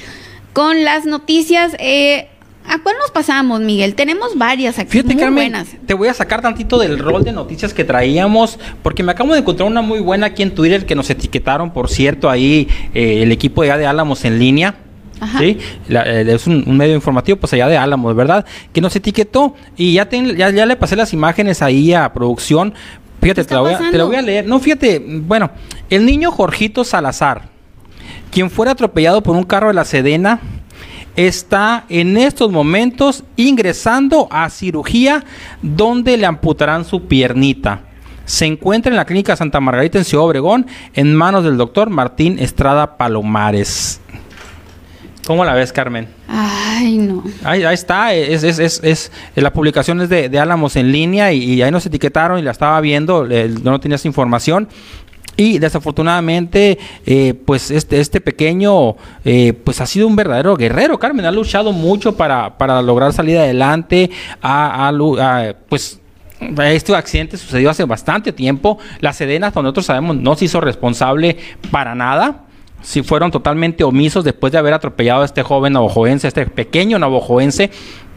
con las noticias. Eh, ¿A cuál nos pasamos, Miguel? Tenemos varias aquí, Fíjate, muy Carmen, buenas. te voy a sacar tantito del rol de noticias que traíamos, porque me acabo de encontrar una muy buena aquí en Twitter que nos etiquetaron, por cierto, ahí eh, el equipo de Álamos en línea. Ajá. ¿sí? La- eh, es un, un medio informativo, pues allá de Álamos, ¿verdad? Que nos etiquetó y ya, ten- ya, ya le pasé las imágenes ahí a producción. Fíjate, ¿Qué te la, voy a, está te la voy a pasando? leer. No, fíjate, bueno, el niño Jorgito Salazar, quien fuera atropellado por un carro de la Sedena, está en estos momentos ingresando a cirugía donde le amputarán su piernita. Se encuentra en la clínica Santa Margarita en Ciudad Obregón en manos del doctor Martín Estrada Palomares. ¿Cómo la ves, Carmen? Ay, no. Ahí, ahí está, es, es, es, es- la publicación es de, de Álamos en línea y, y ahí nos etiquetaron y la estaba viendo, eh, no tenía esa información. Y desafortunadamente, eh, pues este, este pequeño, eh, pues ha sido un verdadero guerrero, Carmen, ha luchado mucho para, para lograr salir adelante, ha lu- ha, pues este accidente sucedió hace bastante tiempo, la Sedena, hasta nosotros sabemos, no se hizo responsable para nada, si fueron totalmente omisos después de haber atropellado a este joven navajoense, a este pequeño navajoense,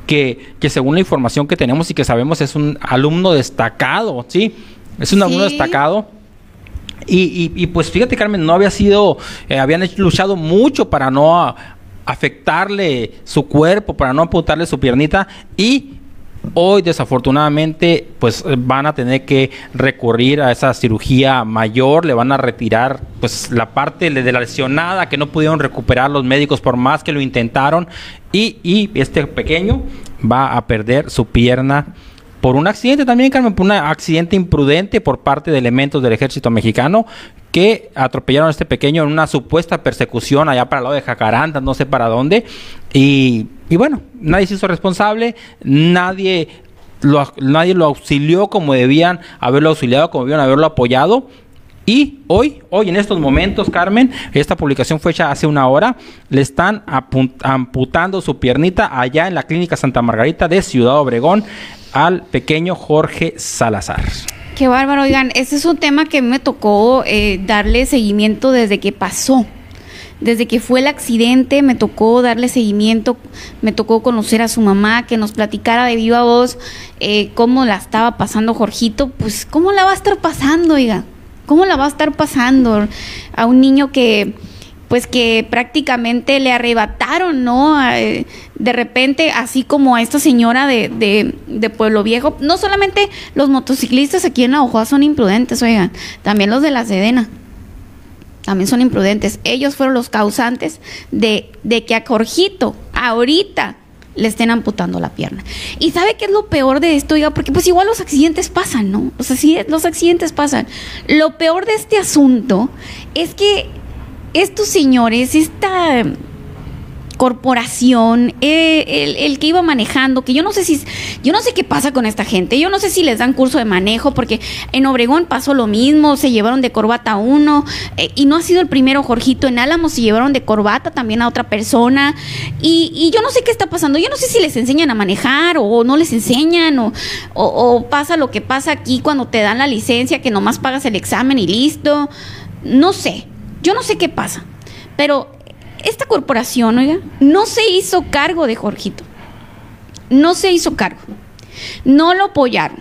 que, que según la información que tenemos y que sabemos es un alumno destacado, ¿sí? Es un alumno destacado. Y, y- y, pues fíjate, Carmen, no había sido, eh, habían hecho- luchado mucho para no a- afectarle su cuerpo, para no amputarle su piernita y hoy desafortunadamente pues eh, van a tener que recurrir a esa cirugía mayor, le van a retirar pues la parte de la lesionada que no pudieron recuperar los médicos por más que lo intentaron y, este pequeño va a perder su pierna por un accidente también, Carmen, por un accidente imprudente por parte de elementos del ejército mexicano que atropellaron a este pequeño en una supuesta persecución allá para el lado de Jacaranda, no sé para dónde. Y, y bueno, nadie se hizo responsable, nadie lo, nadie lo auxilió como debían haberlo auxiliado, como debían haberlo apoyado. Y hoy, hoy en estos momentos, Carmen, esta publicación fue hecha hace una hora, le están amputando su piernita allá en la Clínica Santa Margarita de Ciudad Obregón al pequeño Jorge Salazar. Qué bárbaro, oigan, este es un tema que me tocó eh, darle seguimiento desde que pasó. Desde que fue el accidente me tocó darle seguimiento, me tocó conocer a su mamá, que nos platicara de viva voz eh, cómo la estaba pasando Jorgito. Pues, ¿cómo la va a estar pasando, oiga? ¿Cómo la va a estar pasando a un niño que, pues que prácticamente le arrebataron, ¿no? Eh, De repente, así como a esta señora de, de, de Pueblo Viejo, no solamente los motociclistas aquí en La Ojoa son imprudentes, oigan, también los de la Sedena también son imprudentes. Ellos fueron los causantes de, de que a Jorgito ahorita le estén amputando la pierna. ¿Y sabe qué es lo peor de esto? Porque pues igual los accidentes pasan, ¿no? Los, acci- los accidentes pasan. Lo peor de este asunto es que estos señores, esta corporación, eh, el, que iba manejando, que yo no sé si, yo no sé qué pasa con esta gente, yo no sé si les dan curso de manejo, porque en Obregón pasó lo mismo, se llevaron de corbata a uno, eh, y no ha sido el primero Jorgito, en Álamo se llevaron de corbata también a otra persona, y, yo no sé qué está pasando, yo no sé si les enseñan a manejar o no les enseñan, o, o pasa lo que pasa aquí cuando te dan la licencia, que nomás pagas el examen y listo, no sé, yo no sé qué pasa, pero esta corporación, oiga, no se hizo cargo de Jorgito. No se hizo cargo. No lo apoyaron.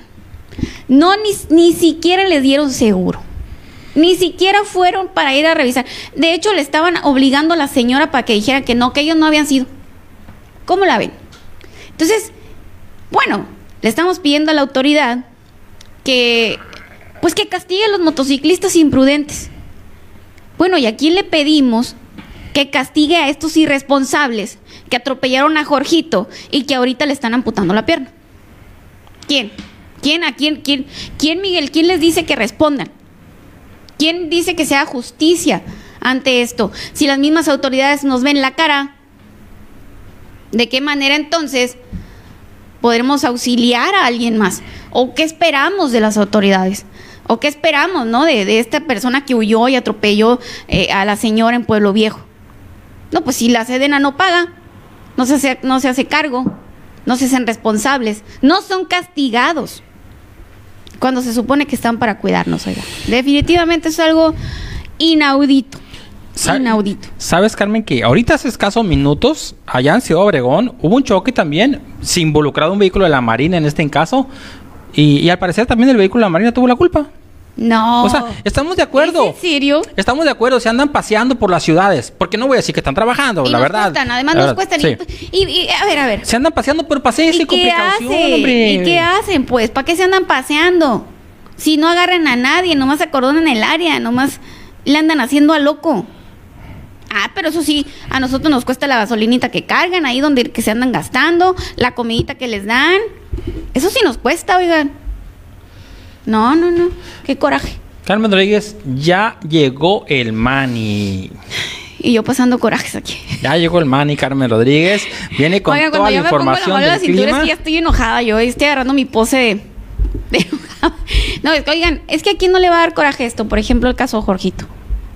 No, ni, ni siquiera le dieron seguro. Ni siquiera fueron para ir a revisar. De hecho, le estaban obligando a la señora para que dijera que no, que ellos no habían sido. ¿Cómo la ven? Entonces, bueno, le estamos pidiendo a la autoridad que, pues que castigue a los motociclistas imprudentes. Bueno, ¿y a quién le pedimos que castigue a estos irresponsables que atropellaron a Jorgito y que ahorita le están amputando la pierna? ¿Quién? ¿Quién? ¿A quién? ¿Quién? ¿Quién, Miguel? ¿Quién les dice que respondan? ¿Quién dice que sea justicia ante esto? Si las mismas autoridades nos ven la cara, ¿de qué manera entonces podremos auxiliar a alguien más? ¿O qué esperamos de las autoridades? ¿O qué esperamos, no? De, esta persona que huyó y atropelló eh, a la señora en Pueblo Viejo. No, pues si la Sedena no paga, no se hace, no se hace cargo, no se hacen responsables, no son castigados cuando se supone que están para cuidarnos, oiga. Definitivamente es algo inaudito. Inaudito. ¿Sabes, Carmen, que ahorita hace escasos minutos, allá en Ciudad Obregón, hubo un choque también, se involucrado un vehículo de la Marina en este caso, y, y al parecer también el vehículo de la Marina tuvo la culpa. No. O sea, estamos de acuerdo. ¿Es en serio? Estamos de acuerdo, se andan paseando por las ciudades, porque no voy a decir que están trabajando, Y la nos verdad. cuestan, además La nos verdad, cuestan. sí. Y, y- a ver, a ver. Se andan paseando por paseos y, ¿Y con precaución, hacen? hombre. ¿Y qué hacen? Pues, ¿para qué se andan paseando? Si no agarran a nadie, nomás acordonan el área, nomás le andan haciendo a loco. Ah, pero eso sí, a nosotros nos cuesta la gasolinita que cargan ahí donde que se andan gastando, la comidita que les dan. Eso sí nos cuesta, oigan. No, no, no. Qué coraje. Carmen Rodríguez, ya llegó el Mani. Y yo pasando corajes aquí. Ya llegó el Manny Carmen Rodríguez. Viene con toda la yo me pongo la información mano en la del clima. que ya estoy enojada. Yo estoy agarrando mi pose de... no, es que, oigan, es que a quién no le va a dar coraje esto. Por ejemplo, el caso de Jorgito.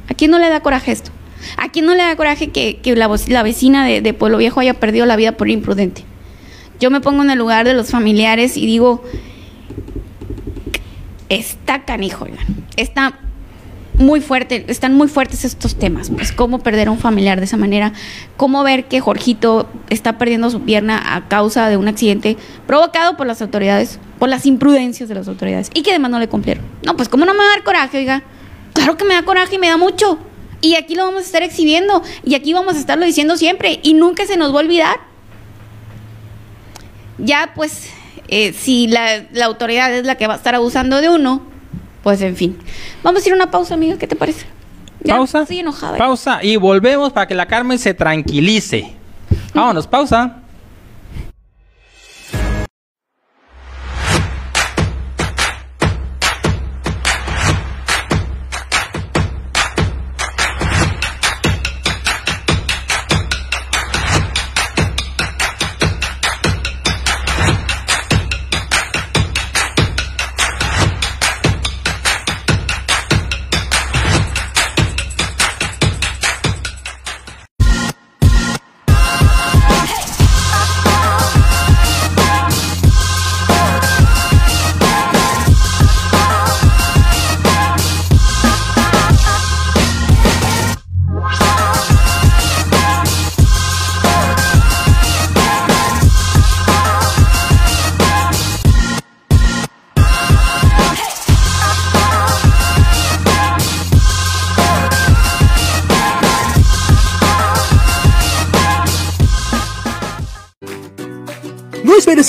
¿A quién no le da coraje esto? ¿A quién no le da coraje que, que la, la vecina de, de Pueblo Viejo haya perdido la vida por imprudente? Yo me pongo en el lugar de los familiares y digo, está canijo, oigan. Está muy fuerte, están muy fuertes estos temas, pues cómo perder a un familiar de esa manera, cómo ver que Jorgito está perdiendo su pierna a causa de un accidente provocado por las autoridades, por las imprudencias de las autoridades y que además no le cumplieron. No, pues cómo no me va a dar coraje, oiga. Claro que me da coraje y me da mucho. Y aquí lo vamos a estar exhibiendo y aquí vamos a estarlo diciendo siempre y nunca se nos va a olvidar. Ya pues, eh, si la, la autoridad es la que va a estar abusando de uno, pues en fin. Vamos a ir a una pausa, amiga, ¿qué te parece? Ya Pausa. Estoy enojada. Pausa y volvemos para que la Carmen se tranquilice. Vámonos, pausa.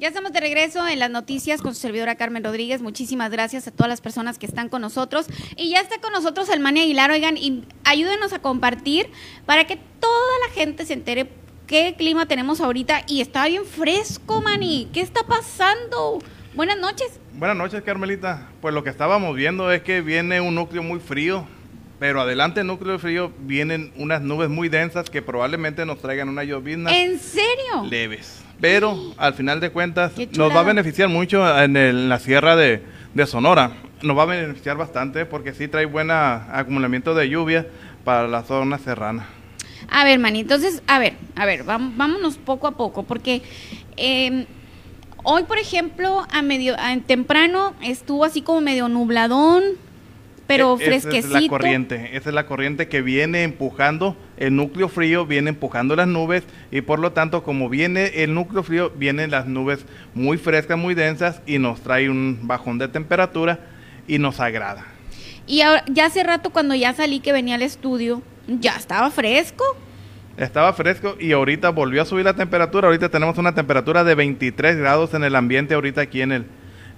Ya estamos de regreso en las noticias con su servidora Carmen Rodríguez. Muchísimas gracias a todas las personas que están con nosotros. Y ya está con nosotros el Mani Aguilar. Oigan, y ayúdenos a compartir para que toda la gente se entere qué clima tenemos ahorita. Y está bien fresco, Mani. ¿Qué está pasando? Buenas noches. Buenas noches, Carmelita. Pues lo que estábamos viendo es que viene un núcleo muy frío, pero adelante del núcleo frío vienen unas nubes muy densas que probablemente nos traigan una llovizna ¿En serio? leves. Pero al final de cuentas nos va a beneficiar mucho en, el- en la sierra de, de Sonora. Nos va a beneficiar bastante porque sí trae buen acumulamiento de lluvia para la zona serrana. A ver, Mani, entonces, a ver, a ver, vámonos poco a poco, porque eh, hoy, por ejemplo, a medio, a- temprano estuvo así como medio nubladón, pero E- esa fresquecito. es la corriente, esa es la corriente que viene empujando el núcleo frío, viene empujando las nubes y por lo tanto como viene el núcleo frío, vienen las nubes muy frescas, muy densas y nos trae un bajón de temperatura y nos agrada. Y ahora, ya hace rato cuando ya salí que venía al estudio, ya estaba fresco. Estaba fresco y ahorita volvió a subir la temperatura, ahorita tenemos una temperatura de 23 grados en el ambiente ahorita aquí en el,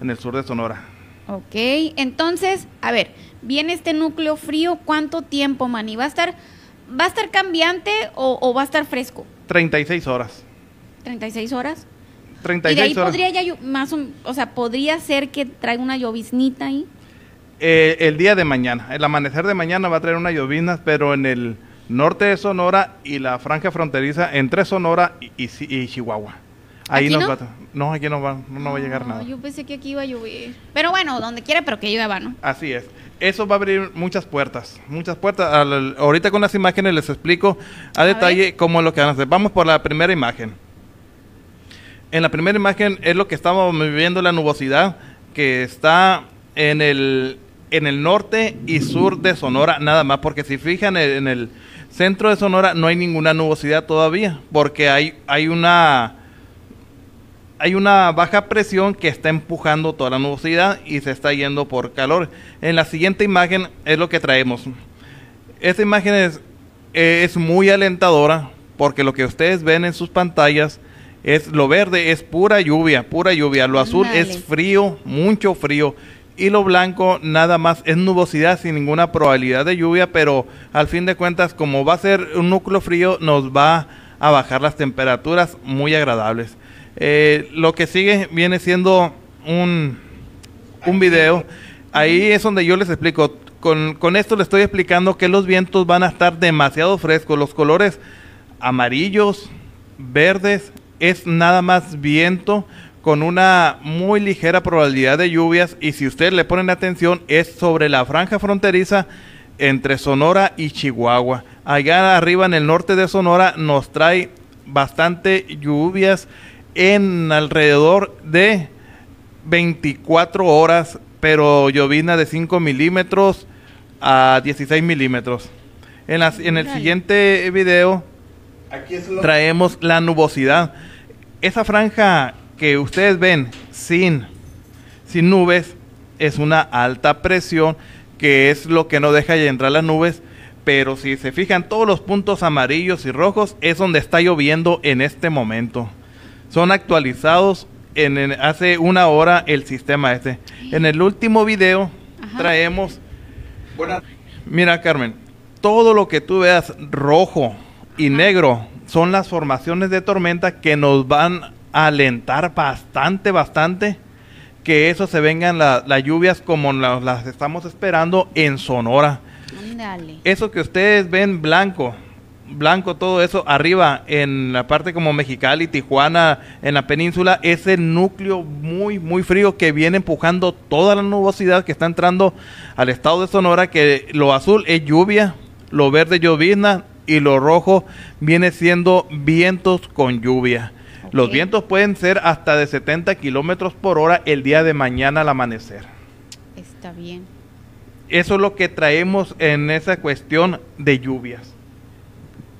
en el sur de Sonora. Ok, entonces, a ver, viene este núcleo frío, ¿cuánto tiempo, Mani? ¿Va a estar, va a estar cambiante o, o va a estar fresco? 36 horas. ¿36 horas? 36 y de ahí horas. podría ya, más o, o sea, podría ser que traiga una lloviznita ahí. Eh, el día de mañana, el amanecer de mañana va a traer unas llovinas, pero en el norte de Sonora y la franja fronteriza entre Sonora y, y Chihuahua. Ahí ¿Aquí nos no? va, no, aquí no va, no, no va a llegar nada. Yo pensé que aquí iba a llover. Pero bueno, donde quiera, pero que llueva, ¿no? Así es. Eso va a abrir muchas puertas, muchas puertas. Al- ahorita con las imágenes les explico a detalle cómo es lo que van a hacer. Vamos por la primera imagen. En la primera imagen es lo que estamos viviendo, la nubosidad que está en el, en el norte y sur de Sonora, nada más, porque si fijan en, en el centro de Sonora no hay ninguna nubosidad todavía, porque hay, hay una hay una baja presión que está empujando toda la nubosidad y se está yendo por calor. En la siguiente imagen es lo que traemos. Esta imagen es, es muy alentadora porque lo que ustedes ven en sus pantallas es lo verde, es pura lluvia, pura lluvia. Lo azul es frío, mucho frío. Y lo blanco nada más es nubosidad sin ninguna probabilidad de lluvia, pero al fin de cuentas, como va a ser un núcleo frío, nos va a bajar las temperaturas muy agradables. Eh, lo que sigue viene siendo un, un video. Ahí es donde yo les explico. Con, con esto les estoy explicando que los vientos van a estar demasiado frescos. Los colores amarillos, verdes, es nada más viento con una muy ligera probabilidad de lluvias y si ustedes le ponen atención es sobre la franja fronteriza entre Sonora y Chihuahua. Allá arriba en el norte de Sonora nos trae bastante lluvias en alrededor de 24 horas, pero llovina de 5 milímetros a 16 milímetros. En, las, en el siguiente video traemos la nubosidad. Esa franja que ustedes ven sin, sin nubes es una alta presión que es lo que no deja de entrar las nubes. Pero si se fijan, todos los puntos amarillos y rojos es donde está lloviendo en este momento. Son actualizados en, hace una hora el sistema este. En el último video traemos... Mira, Carmen, todo lo que tú veas rojo y negro son las formaciones de tormenta que nos van a alentar bastante, bastante que eso se vengan las lluvias como las estamos esperando en Sonora. Eso que ustedes ven blanco, blanco todo eso arriba en la parte como Mexicali, Tijuana, en la península, es el núcleo muy, muy frío que viene empujando toda la nubosidad que está entrando al estado de Sonora, que lo azul es lluvia, lo verde llovizna y lo rojo viene siendo vientos con lluvia. Los vientos pueden ser hasta de 70 kilómetros por hora el día de mañana al amanecer. Está bien. Eso es lo que traemos en esa cuestión de lluvias.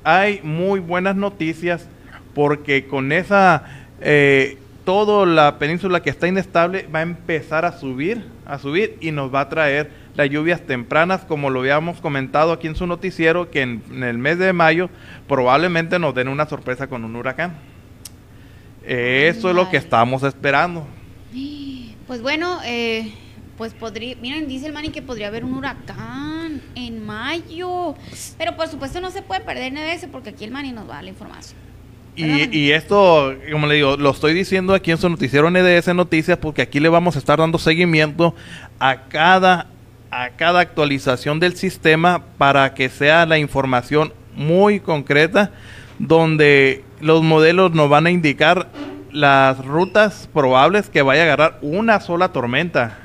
Hay muy buenas noticias porque con esa, eh, toda la península que está inestable va a empezar a subir, a subir y nos va a traer las lluvias tempranas, como lo habíamos comentado aquí en su noticiero, que en, en el mes de mayo probablemente nos den una sorpresa con un huracán. Eso es lo que estamos esperando. Pues bueno, eh, pues podría, miren, dice el Manny que podría haber un huracán en mayo, pero por supuesto no se puede perder NDS porque aquí el Manny nos va a dar la información. Y, y, esto, como le digo, lo estoy diciendo aquí en su noticiero NDS Noticias porque aquí le vamos a estar dando seguimiento a cada, a cada actualización del sistema para que sea la información muy concreta donde los modelos nos van a indicar las rutas probables que vaya a agarrar una sola tormenta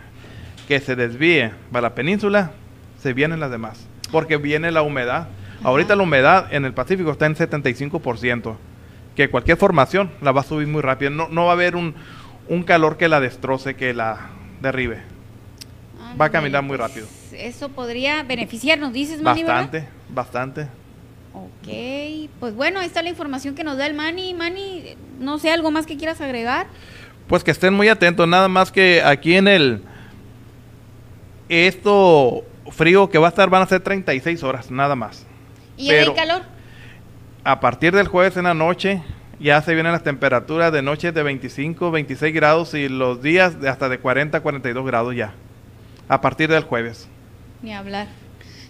que se desvíe para la península, se vienen las demás, porque viene la humedad. Ahorita la humedad en el Pacífico está en 75%, que cualquier formación la va a subir muy rápido. No, no va a haber un, un calor que la destroce, que la derribe. va a caminar muy pues, rápido. Eso podría beneficiarnos, dices, Manny, Bastante, bastante. Ok, pues bueno, ahí está la información que nos da el Manny. Manny, no sé, ¿algo más que quieras agregar? Pues que estén muy atentos, nada más que aquí en el... Esto frío que va a estar van a ser 36 horas, nada más. ¿Y el calor? A partir del jueves en la noche ya se vienen las temperaturas de noche de 25, 26 grados y los días de hasta de 40, 42 grados ya. A partir del jueves. Ni hablar.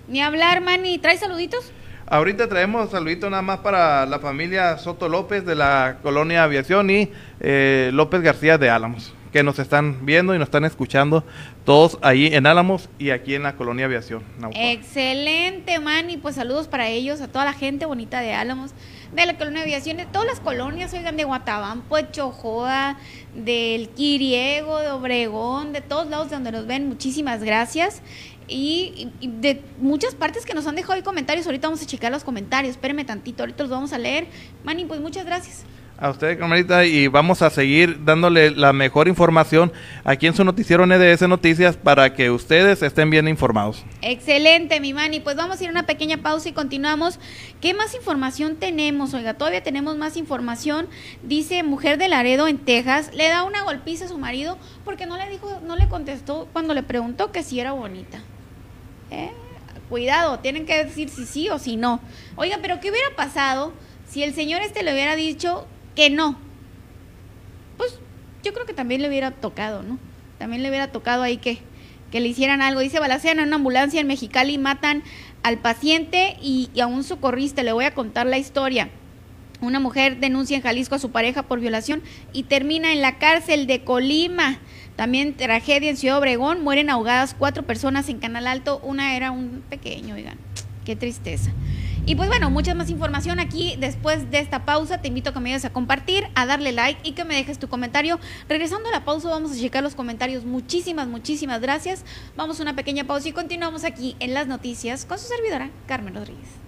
Ni hablar, Manny. ¿Traes saluditos? Ahorita traemos saludito nada más para la familia Soto López de la colonia Aviación y eh, López García de Álamos, que nos están viendo y nos están escuchando todos ahí en Álamos y aquí en la colonia Aviación. Excelente, Manny. Pues saludos para ellos, a toda la gente bonita de Álamos, de la colonia Aviación, de todas las colonias, oigan, de Guatabampo, de Chojoa, del Quiriego, de Obregón, de todos lados de donde nos ven. Muchísimas gracias y, de muchas partes que nos han dejado ahí comentarios. Ahorita vamos a checar los comentarios. Espérenme tantito, ahorita los vamos a leer. Manny, pues muchas gracias. A usted, Carmelita, y vamos a seguir dándole la mejor información aquí en su noticiero NDS Noticias para que ustedes estén bien informados. Excelente, mi Manny. Pues vamos a ir a una pequeña pausa y continuamos. ¿Qué más información tenemos? Oiga, todavía tenemos más información. Dice mujer de Laredo en Texas, le da una golpiza a su marido porque no le dijo, no le contestó cuando le preguntó que si era bonita. ¿Eh? Cuidado, tienen que decir si sí o si no. Oiga, pero ¿qué hubiera pasado si el señor este le hubiera dicho que no? Pues yo creo que también le hubiera tocado, ¿no? También le hubiera tocado ahí que, que le hicieran algo. Dice, balacean en una ambulancia en Mexicali y matan al paciente y, y a un socorrista. Le voy a contar la historia. Una mujer denuncia en Jalisco a su pareja por violación y termina en la cárcel de Colima. También tragedia en Ciudad Obregón, mueren ahogadas cuatro personas en Canal Alto. Una era un pequeño, oigan, qué tristeza. Y pues bueno, mucha más información aquí después de esta pausa. Te invito a que me ayudes a compartir, a darle like y que me dejes tu comentario. Regresando a la pausa, vamos a checar los comentarios. Muchísimas, muchísimas gracias. Vamos a una pequeña pausa y continuamos aquí en las noticias con su servidora, Carmen Rodríguez.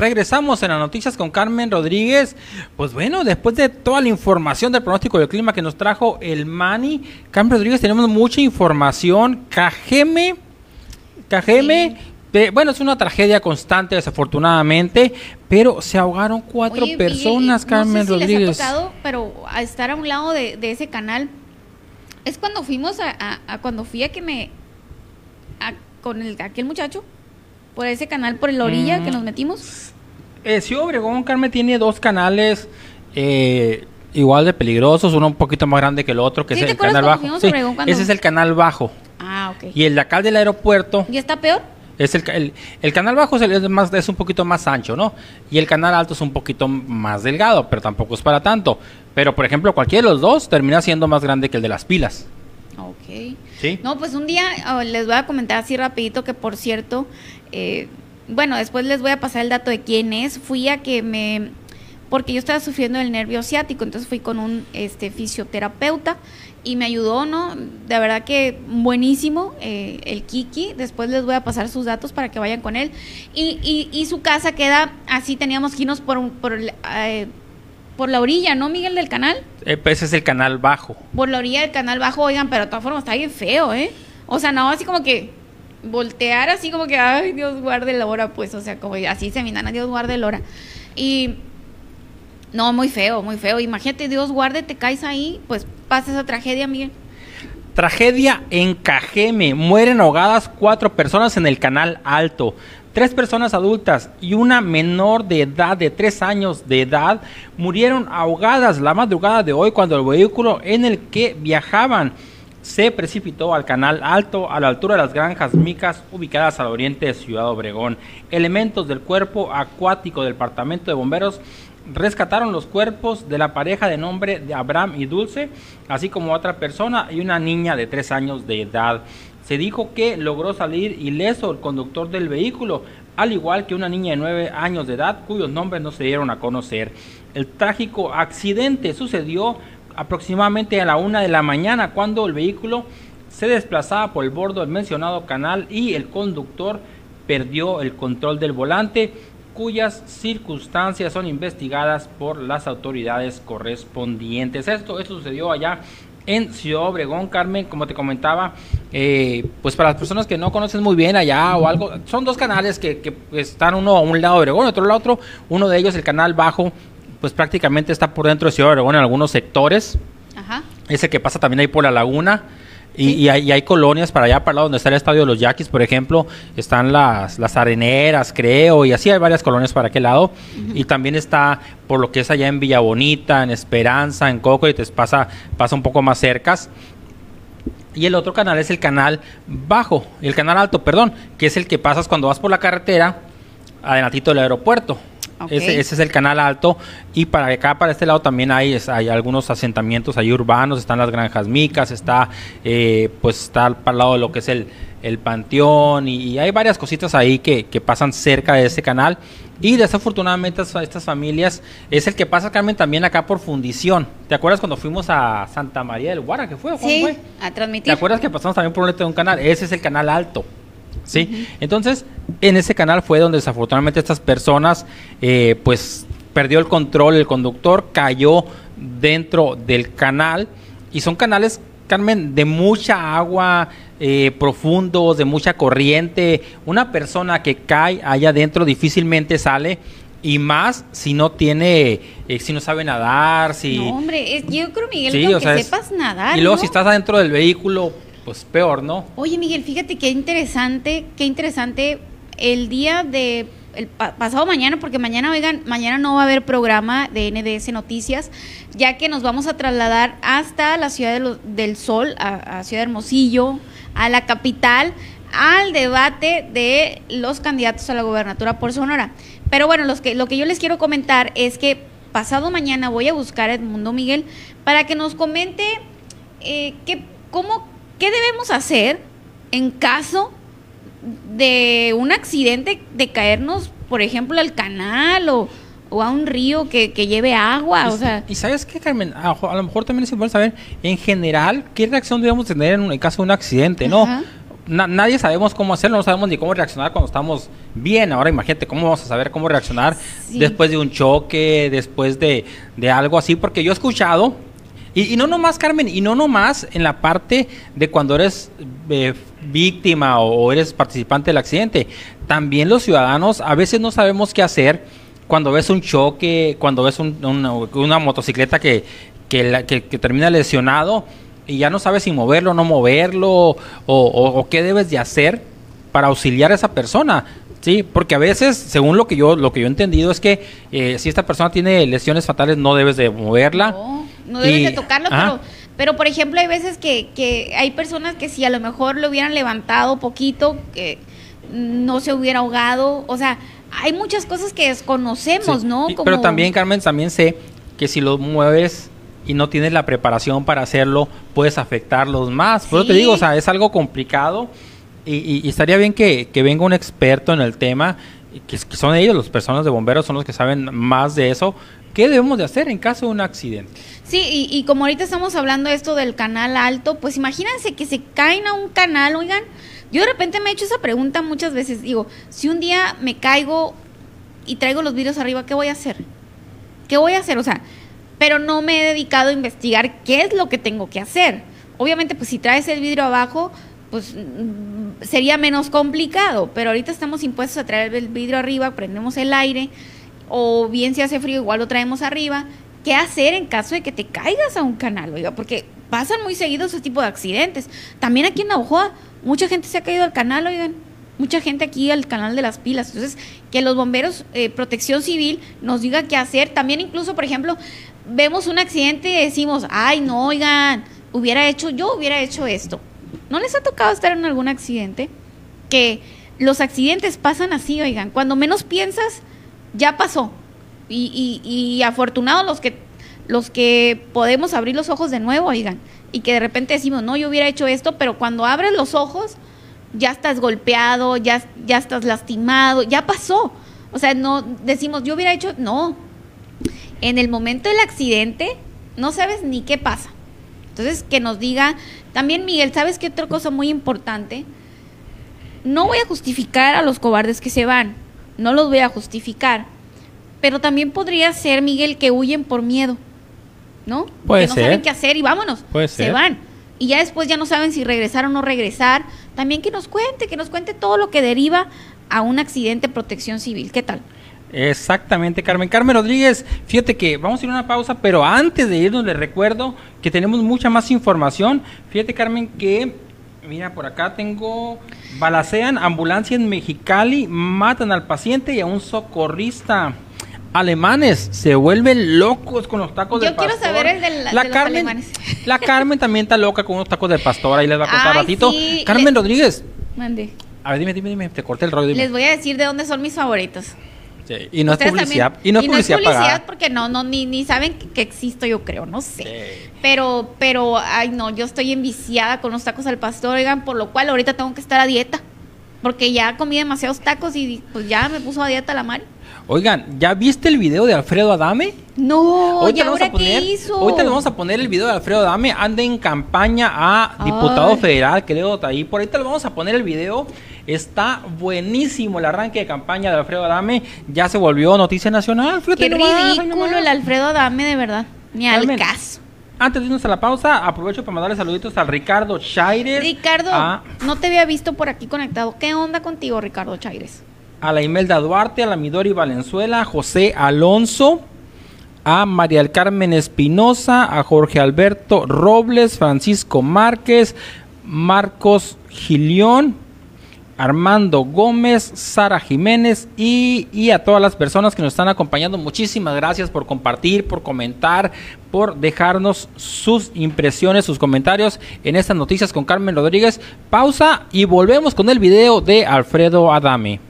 Regresamos en las noticias con Carmen Rodríguez. Pues bueno, después de toda la información del pronóstico del clima que nos trajo el Mani, Carmen Rodríguez, tenemos mucha información. Cajeme, Cajeme, bueno, es una tragedia constante, desafortunadamente, pero se ahogaron cuatro Oye, personas, Carmen no sé si Rodríguez. Les ha tocado, pero a estar a un lado de, de ese canal. Es cuando fuimos a, a- a cuando fui a que me. a- con el, aquel muchacho. Por ese canal, por la orilla Mm. que nos metimos. Eh, Ciudad Obregón, Carmen, tiene dos canales eh, igual de peligrosos, uno un poquito más grande que el otro, que ¿Sí es el canal bajo. Sí, Obregón ese es el canal bajo. Ah, ok. Y el de acá del aeropuerto ¿Y está peor? es el, el, el canal bajo es, el- es más, es un poquito más ancho, ¿no? Y el canal alto es un poquito más delgado, pero tampoco es para tanto. Pero, por ejemplo, cualquiera de los dos termina siendo más grande que el de las pilas. Ok. ¿Sí? No, pues un día oh, les voy a comentar así rapidito que por cierto, eh, bueno, después les voy a pasar el dato de quién es. Fui a que me, porque yo estaba sufriendo del nervio ciático, entonces fui con un este fisioterapeuta y me ayudó, ¿no? De verdad que buenísimo eh, el Kiki. Después les voy a pasar sus datos para que vayan con él. Y, y, y su casa queda así, teníamos que irnos por, un- por, el, eh, por la orilla, ¿no, Miguel, del canal? Eh, pues ese es el canal bajo. por la orilla del canal bajo, oigan, pero de todas formas está bien feo, ¿eh? O sea, no, así como que voltear así como que, ay, Dios guarde la hora, pues, o sea, como así se miran, Dios guarde la hora. Y no, muy feo, muy feo. Imagínate, Dios guarde, te caes ahí, pues pasa esa tragedia, Miguel. Tragedia en Cajeme. Mueren ahogadas cuatro personas en el canal alto. Tres personas adultas y una menor de edad de tres años de edad murieron ahogadas la madrugada de hoy cuando el vehículo en el que viajaban se precipitó al canal alto a la altura de las granjas micas ubicadas al oriente de Ciudad Obregón. Elementos del cuerpo acuático del departamento de bomberos rescataron los cuerpos de la pareja de nombre de Abraham y Dulce, así como otra persona y una niña de tres años de edad. Se dijo que logró salir ileso el conductor del vehículo, al igual que una niña de nueve años de edad cuyos nombres no se dieron a conocer. El trágico accidente sucedió aproximadamente a la una de la mañana cuando el vehículo se desplazaba por el borde del mencionado canal y el conductor perdió el control del volante cuyas circunstancias son investigadas por las autoridades correspondientes. Esto, esto sucedió allá en Ciudad Obregón, Carmen, como te comentaba, eh, pues para las personas que no conocen muy bien allá o algo, son dos canales que, que están uno a un lado de Obregón, otro al otro, uno de ellos, el canal bajo, pues prácticamente está por dentro de Ciudad Obregón en algunos sectores, Ajá. ese que pasa también ahí por la laguna. Y, y hay, y hay colonias para allá, para el lado donde está el estadio de los Yaquis, por ejemplo, están las, las areneras, creo, y así hay varias colonias para aquel lado. Y también está por lo que es allá en Villa Bonita, en Esperanza, en Coco, y te pasa, pasa un poco más cercas. Y el otro canal es el canal bajo, el canal alto, perdón, que es el que pasas cuando vas por la carretera adelantito del aeropuerto. Ese, ese es el canal alto. Y para acá, para este lado, también hay, hay algunos asentamientos ahí urbanos. Están las granjas micas, está, eh, pues está para el lado de lo que es el, el panteón. Y, y hay varias cositas ahí que, que pasan cerca de ese canal. Y desafortunadamente estas, estas familias es el que pasa, Carmen, también acá por fundición. ¿Te acuerdas cuando fuimos a Santa María del Guara? ¿Qué fue? ¿Cómo Sí, fue? a ¿Te transmitir. acuerdas que pasamos también por un de un canal? Ese es el canal alto. ¿Sí? Entonces, en ese canal fue donde desafortunadamente estas personas, eh, pues, perdió el control, el conductor cayó dentro del canal y son canales, Carmen, de mucha agua, eh, profundos, de mucha corriente. Una persona que cae allá adentro difícilmente sale y más si no tiene, eh, si no sabe nadar, si... No, hombre, es- yo creo, Miguel, Sí, que o es- sepas nadar. y luego ¿no? si estás adentro del vehículo, pues peor, ¿no? Oye, Miguel, fíjate qué interesante, qué interesante el día de el pa- pasado mañana, porque mañana, oigan, mañana no va a haber programa de NDS Noticias, ya que nos vamos a trasladar hasta la ciudad de del Sol, a, Ciudad Hermosillo, a la capital, al debate de los candidatos a la gobernatura por Sonora. Pero bueno, los que, lo que yo les quiero comentar es que pasado mañana voy a buscar a Edmundo Miguel para que nos comente eh, cómo, qué debemos hacer en caso de un accidente, de caernos, por ejemplo, al canal o, o a un río que, que lleve agua. Y, O sea, y sabes qué, Carmen, a, a lo mejor también es importante saber, en general, qué reacción debemos tener en, un- en caso de un accidente, ¿no? Ajá. Na- nadie sabemos cómo hacerlo, no sabemos ni cómo reaccionar cuando estamos bien. Ahora imagínate cómo vamos a saber cómo reaccionar Sí. después de un choque, después de, de algo así, porque yo he escuchado, y, no nomás, Carmen, y no nomás en la parte de cuando eres eh, víctima o, eres participante del accidente, también los ciudadanos a veces no sabemos qué hacer cuando ves un choque, cuando ves un- una, motocicleta que, que, la- que- termina lesionado y ya no sabes si moverlo o no moverlo o, qué debes de hacer para auxiliar a esa persona. Sí, porque a veces, según lo que yo lo que yo he entendido es que eh, si esta persona tiene lesiones fatales no debes de moverla. No debes Y- de tocarlo, pero, pero por ejemplo hay veces que, que hay personas que si a lo mejor lo hubieran levantado poquito, que no se hubiera ahogado, o sea, hay muchas cosas que desconocemos, Sí. ¿no? Como- Pero también, Carmen, también sé que si lo mueves y no tienes la preparación para hacerlo, puedes afectarlos más. Por eso te digo, o sea, es algo complicado y, y- y estaría bien que, que venga un experto en el tema, que, que son ellos, las personas de bomberos, son los que saben más de eso. ¿Qué debemos de hacer en caso de un accidente? Sí, y, y como ahorita estamos hablando de esto del canal alto, pues imagínense que se caen a un canal, oigan, yo de repente me he hecho esa pregunta muchas veces, digo, si un día me caigo y traigo los vidrios arriba, ¿qué voy a hacer? ¿Qué voy a hacer? O sea, pero no me he dedicado a investigar qué es lo que tengo que hacer. Obviamente, pues si traes el vidrio abajo, pues mm, sería menos complicado, pero ahorita estamos impuestos a traer el vidrio arriba, prendemos el aire, o bien si hace frío, igual lo traemos arriba. ¿Qué hacer en caso de que te caigas a un canal, oiga? Porque pasan muy seguidos ese tipo de accidentes. También aquí en Navajoa, mucha gente se ha caído al canal, oigan. Mucha gente aquí al canal de las pilas. Entonces, que los bomberos, eh, protección civil, nos diga qué hacer. También incluso, por ejemplo, vemos un accidente y decimos, ay, no, oigan, hubiera hecho, yo hubiera hecho esto. ¿No les ha tocado estar en algún accidente? Que los accidentes pasan así, oigan. Cuando menos piensas, ya pasó. Y, afortunados los que los que podemos abrir los ojos de nuevo, oigan. Y que de repente decimos, no, yo hubiera hecho esto, pero cuando abres los ojos, ya estás golpeado, ya, ya estás lastimado, ya pasó. O sea, no decimos, yo hubiera hecho, no. En el momento del accidente, no sabes ni qué pasa. Entonces, que nos diga, también Miguel, ¿sabes qué otra cosa muy importante? No voy a justificar a los cobardes que se van. No los voy a justificar, pero también podría ser, Miguel, que huyen por miedo, ¿no? Puede que no ser. saben qué hacer y vámonos. Puede Se ser. van. Y ya después ya no saben si regresar o no regresar. También que nos cuente, que nos cuente todo lo que deriva a un accidente de protección civil. ¿Qué tal? Exactamente, Carmen. Carmen Rodríguez, fíjate que vamos a ir a una pausa, pero antes de irnos les recuerdo que tenemos mucha más información. Fíjate, Carmen, que, mira, por acá tengo, balacean ambulancia en Mexicali, matan al paciente y a un socorrista. Alemanes se vuelven locos con los tacos Yo de quiero pastor. saber el de la- de los Carmen, alemanes. La Carmen también está loca con unos tacos de pastor, ahí les va a contar Ay, ratito. sí, Carmen Rodríguez, Mande. a ver, dime, dime, dime, te corté el rollo. dime. Les voy a decir de dónde son mis favoritos. Sí, Y no es Ustedes publicidad, también- y no es publicidad, pagada. porque no, no, ni, ni saben que, que existo, yo creo, no sé. Sí. Pero, pero, ay no, yo estoy enviciada con los tacos al pastor, oigan, por lo cual ahorita tengo que estar a dieta. Porque ya comí demasiados tacos y pues ya me puso a dieta la Mari. Oigan, ¿ya viste el video de Alfredo Adame? No, ¿y le vamos ahora qué hizo? ahorita le vamos a poner el video de Alfredo Adame. Anda en campaña a diputado Ay. federal, creo, ahí. Por ahorita le vamos a poner el video. Está buenísimo el arranque de campaña de Alfredo Adame. Ya se volvió noticia nacional. Fíjate Qué nomás, ridículo nomás. el Alfredo Adame, de verdad. Ni al caso. Antes de irnos a la pausa, aprovecho para mandarle saluditos al Ricardo Chaires. Ricardo, A, no te había visto por aquí conectado. ¿Qué onda contigo, Ricardo Chaires? a la Imelda Duarte, a la Midori Valenzuela, a José Alonso, a María del Carmen Espinosa, a Jorge Alberto Robles, Francisco Márquez, Marcos Gilión, Armando Gómez, Sara Jiménez y, y a todas las personas que nos están acompañando. Muchísimas gracias por compartir, por comentar, por dejarnos sus impresiones, sus comentarios en estas noticias con Carmen Rodríguez. Pausa y volvemos con el video de Alfredo Adame.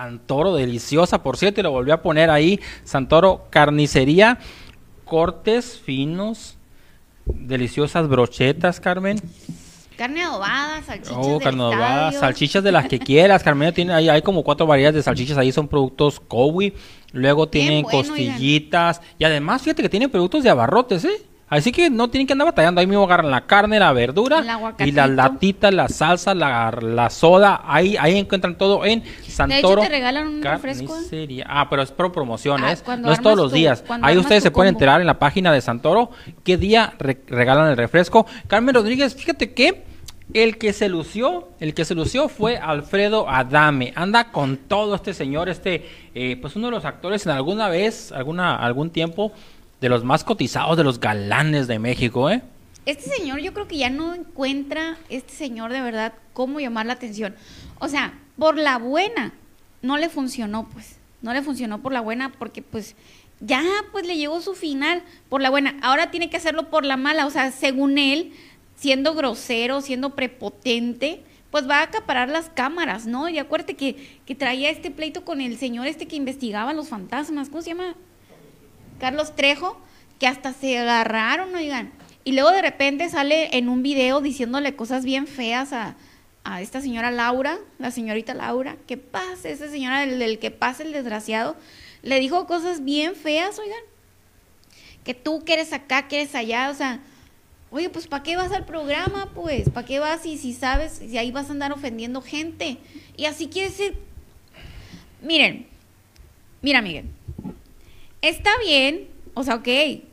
Santoro, deliciosa, por cierto, y lo volví a poner ahí. Santoro, carnicería, cortes finos, deliciosas brochetas, Carmen. Carne adobada, salchichas Oh, del carne adobada, estadio. salchichas de las que quieras, Carmen. Tiene, hay, hay como cuatro variedades de salchichas ahí, son productos Cowi. Luego tienen bueno, costillitas. Y además, fíjate que tienen productos de abarrotes, ¿eh? Así que no tienen que andar batallando. Ahí mismo agarran la carne, la verdura y la latita, la salsa, la, la soda. Ahí, ahí encuentran todo en Santoro. te regalan un refresco. Carnicería. Ah, pero es por promoción, Ah, No es todos los tu- días. Ahí ustedes se pueden enterar en la página de Santoro qué día re- regalan el refresco. Carmen Rodríguez, fíjate que el que se lució, el que se lució fue Alfredo Adame. Anda con todo este señor, este, eh, pues uno de los actores en alguna vez, alguna, algún tiempo, de los más cotizados, de los galanes de México, ¿eh? Este señor yo creo que ya no encuentra, este señor de verdad, cómo llamar la atención. O sea, por la buena, no le funcionó, pues. No le funcionó por la buena porque pues ya pues le llegó su final por la buena. Ahora tiene que hacerlo por la mala. O sea, según él, siendo grosero, siendo prepotente, pues va a acaparar las cámaras, ¿no? Y acuérdate que, que traía este pleito con el señor este que investigaba los fantasmas. ¿Cómo se llama? Carlos Trejo, que hasta se agarraron, oigan. Y luego de repente sale en un video diciéndole cosas bien feas a, a esta señora Laura, la señorita Laura, que pase, esa señora del, del que pase el desgraciado, le dijo cosas bien feas, oigan. Que tú que eres acá, que eres allá, o sea, oye, pues ¿para qué vas al programa? Pues, ¿para qué vas si, si sabes, si ahí vas a andar ofendiendo gente? Y así quiere ser... Miren, mira Miguel, Está bien, o sea, ok.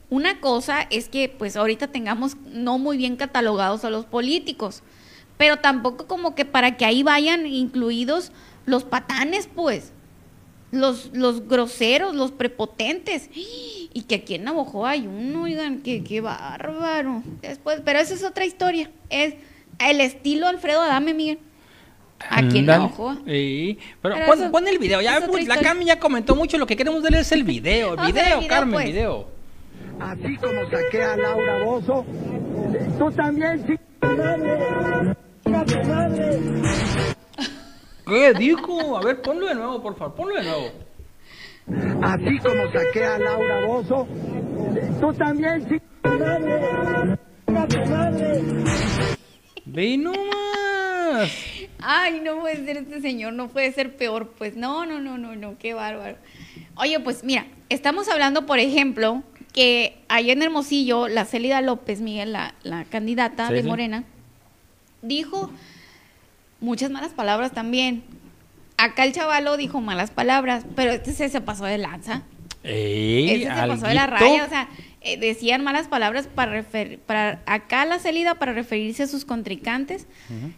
Una cosa es que pues ahorita tengamos no muy bien catalogados a los políticos, pero tampoco como que para que ahí vayan incluidos los patanes, pues, los, los groseros, los prepotentes. Y que aquí en Navajo hay uno, oigan, que qué bárbaro. Después, pero esa es otra historia. Es el estilo Alfredo Adame, Miguel. Aquí en. Sí, pero, Pero pon, eso- pon el video. Ya, pues, la. Carmen ya comentó mucho. Lo que queremos ver es el video. Video, video, Carmen, pues. video. Así como saqué a Laura Bozo, tú también, sí. ¿Qué dijo? A ver, ponlo de nuevo, por favor. Ponlo de nuevo. Así como saqué a Laura Bozo, tú también, sí. Ve nomás. Ay, no puede ser este señor, no puede ser peor, pues no, no, no, no, no, qué bárbaro. Oye, pues mira, estamos hablando, por ejemplo, que allá en Hermosillo, la Célida López, Miguel, la, la candidata Sí, de sí. Morena, dijo muchas malas palabras también. Acá el chavalo dijo malas palabras, pero este se, se pasó de lanza. Ey, Este se pasó de la raya, o sea, eh, decían malas palabras para refer para acá la Célida para referirse a sus contrincantes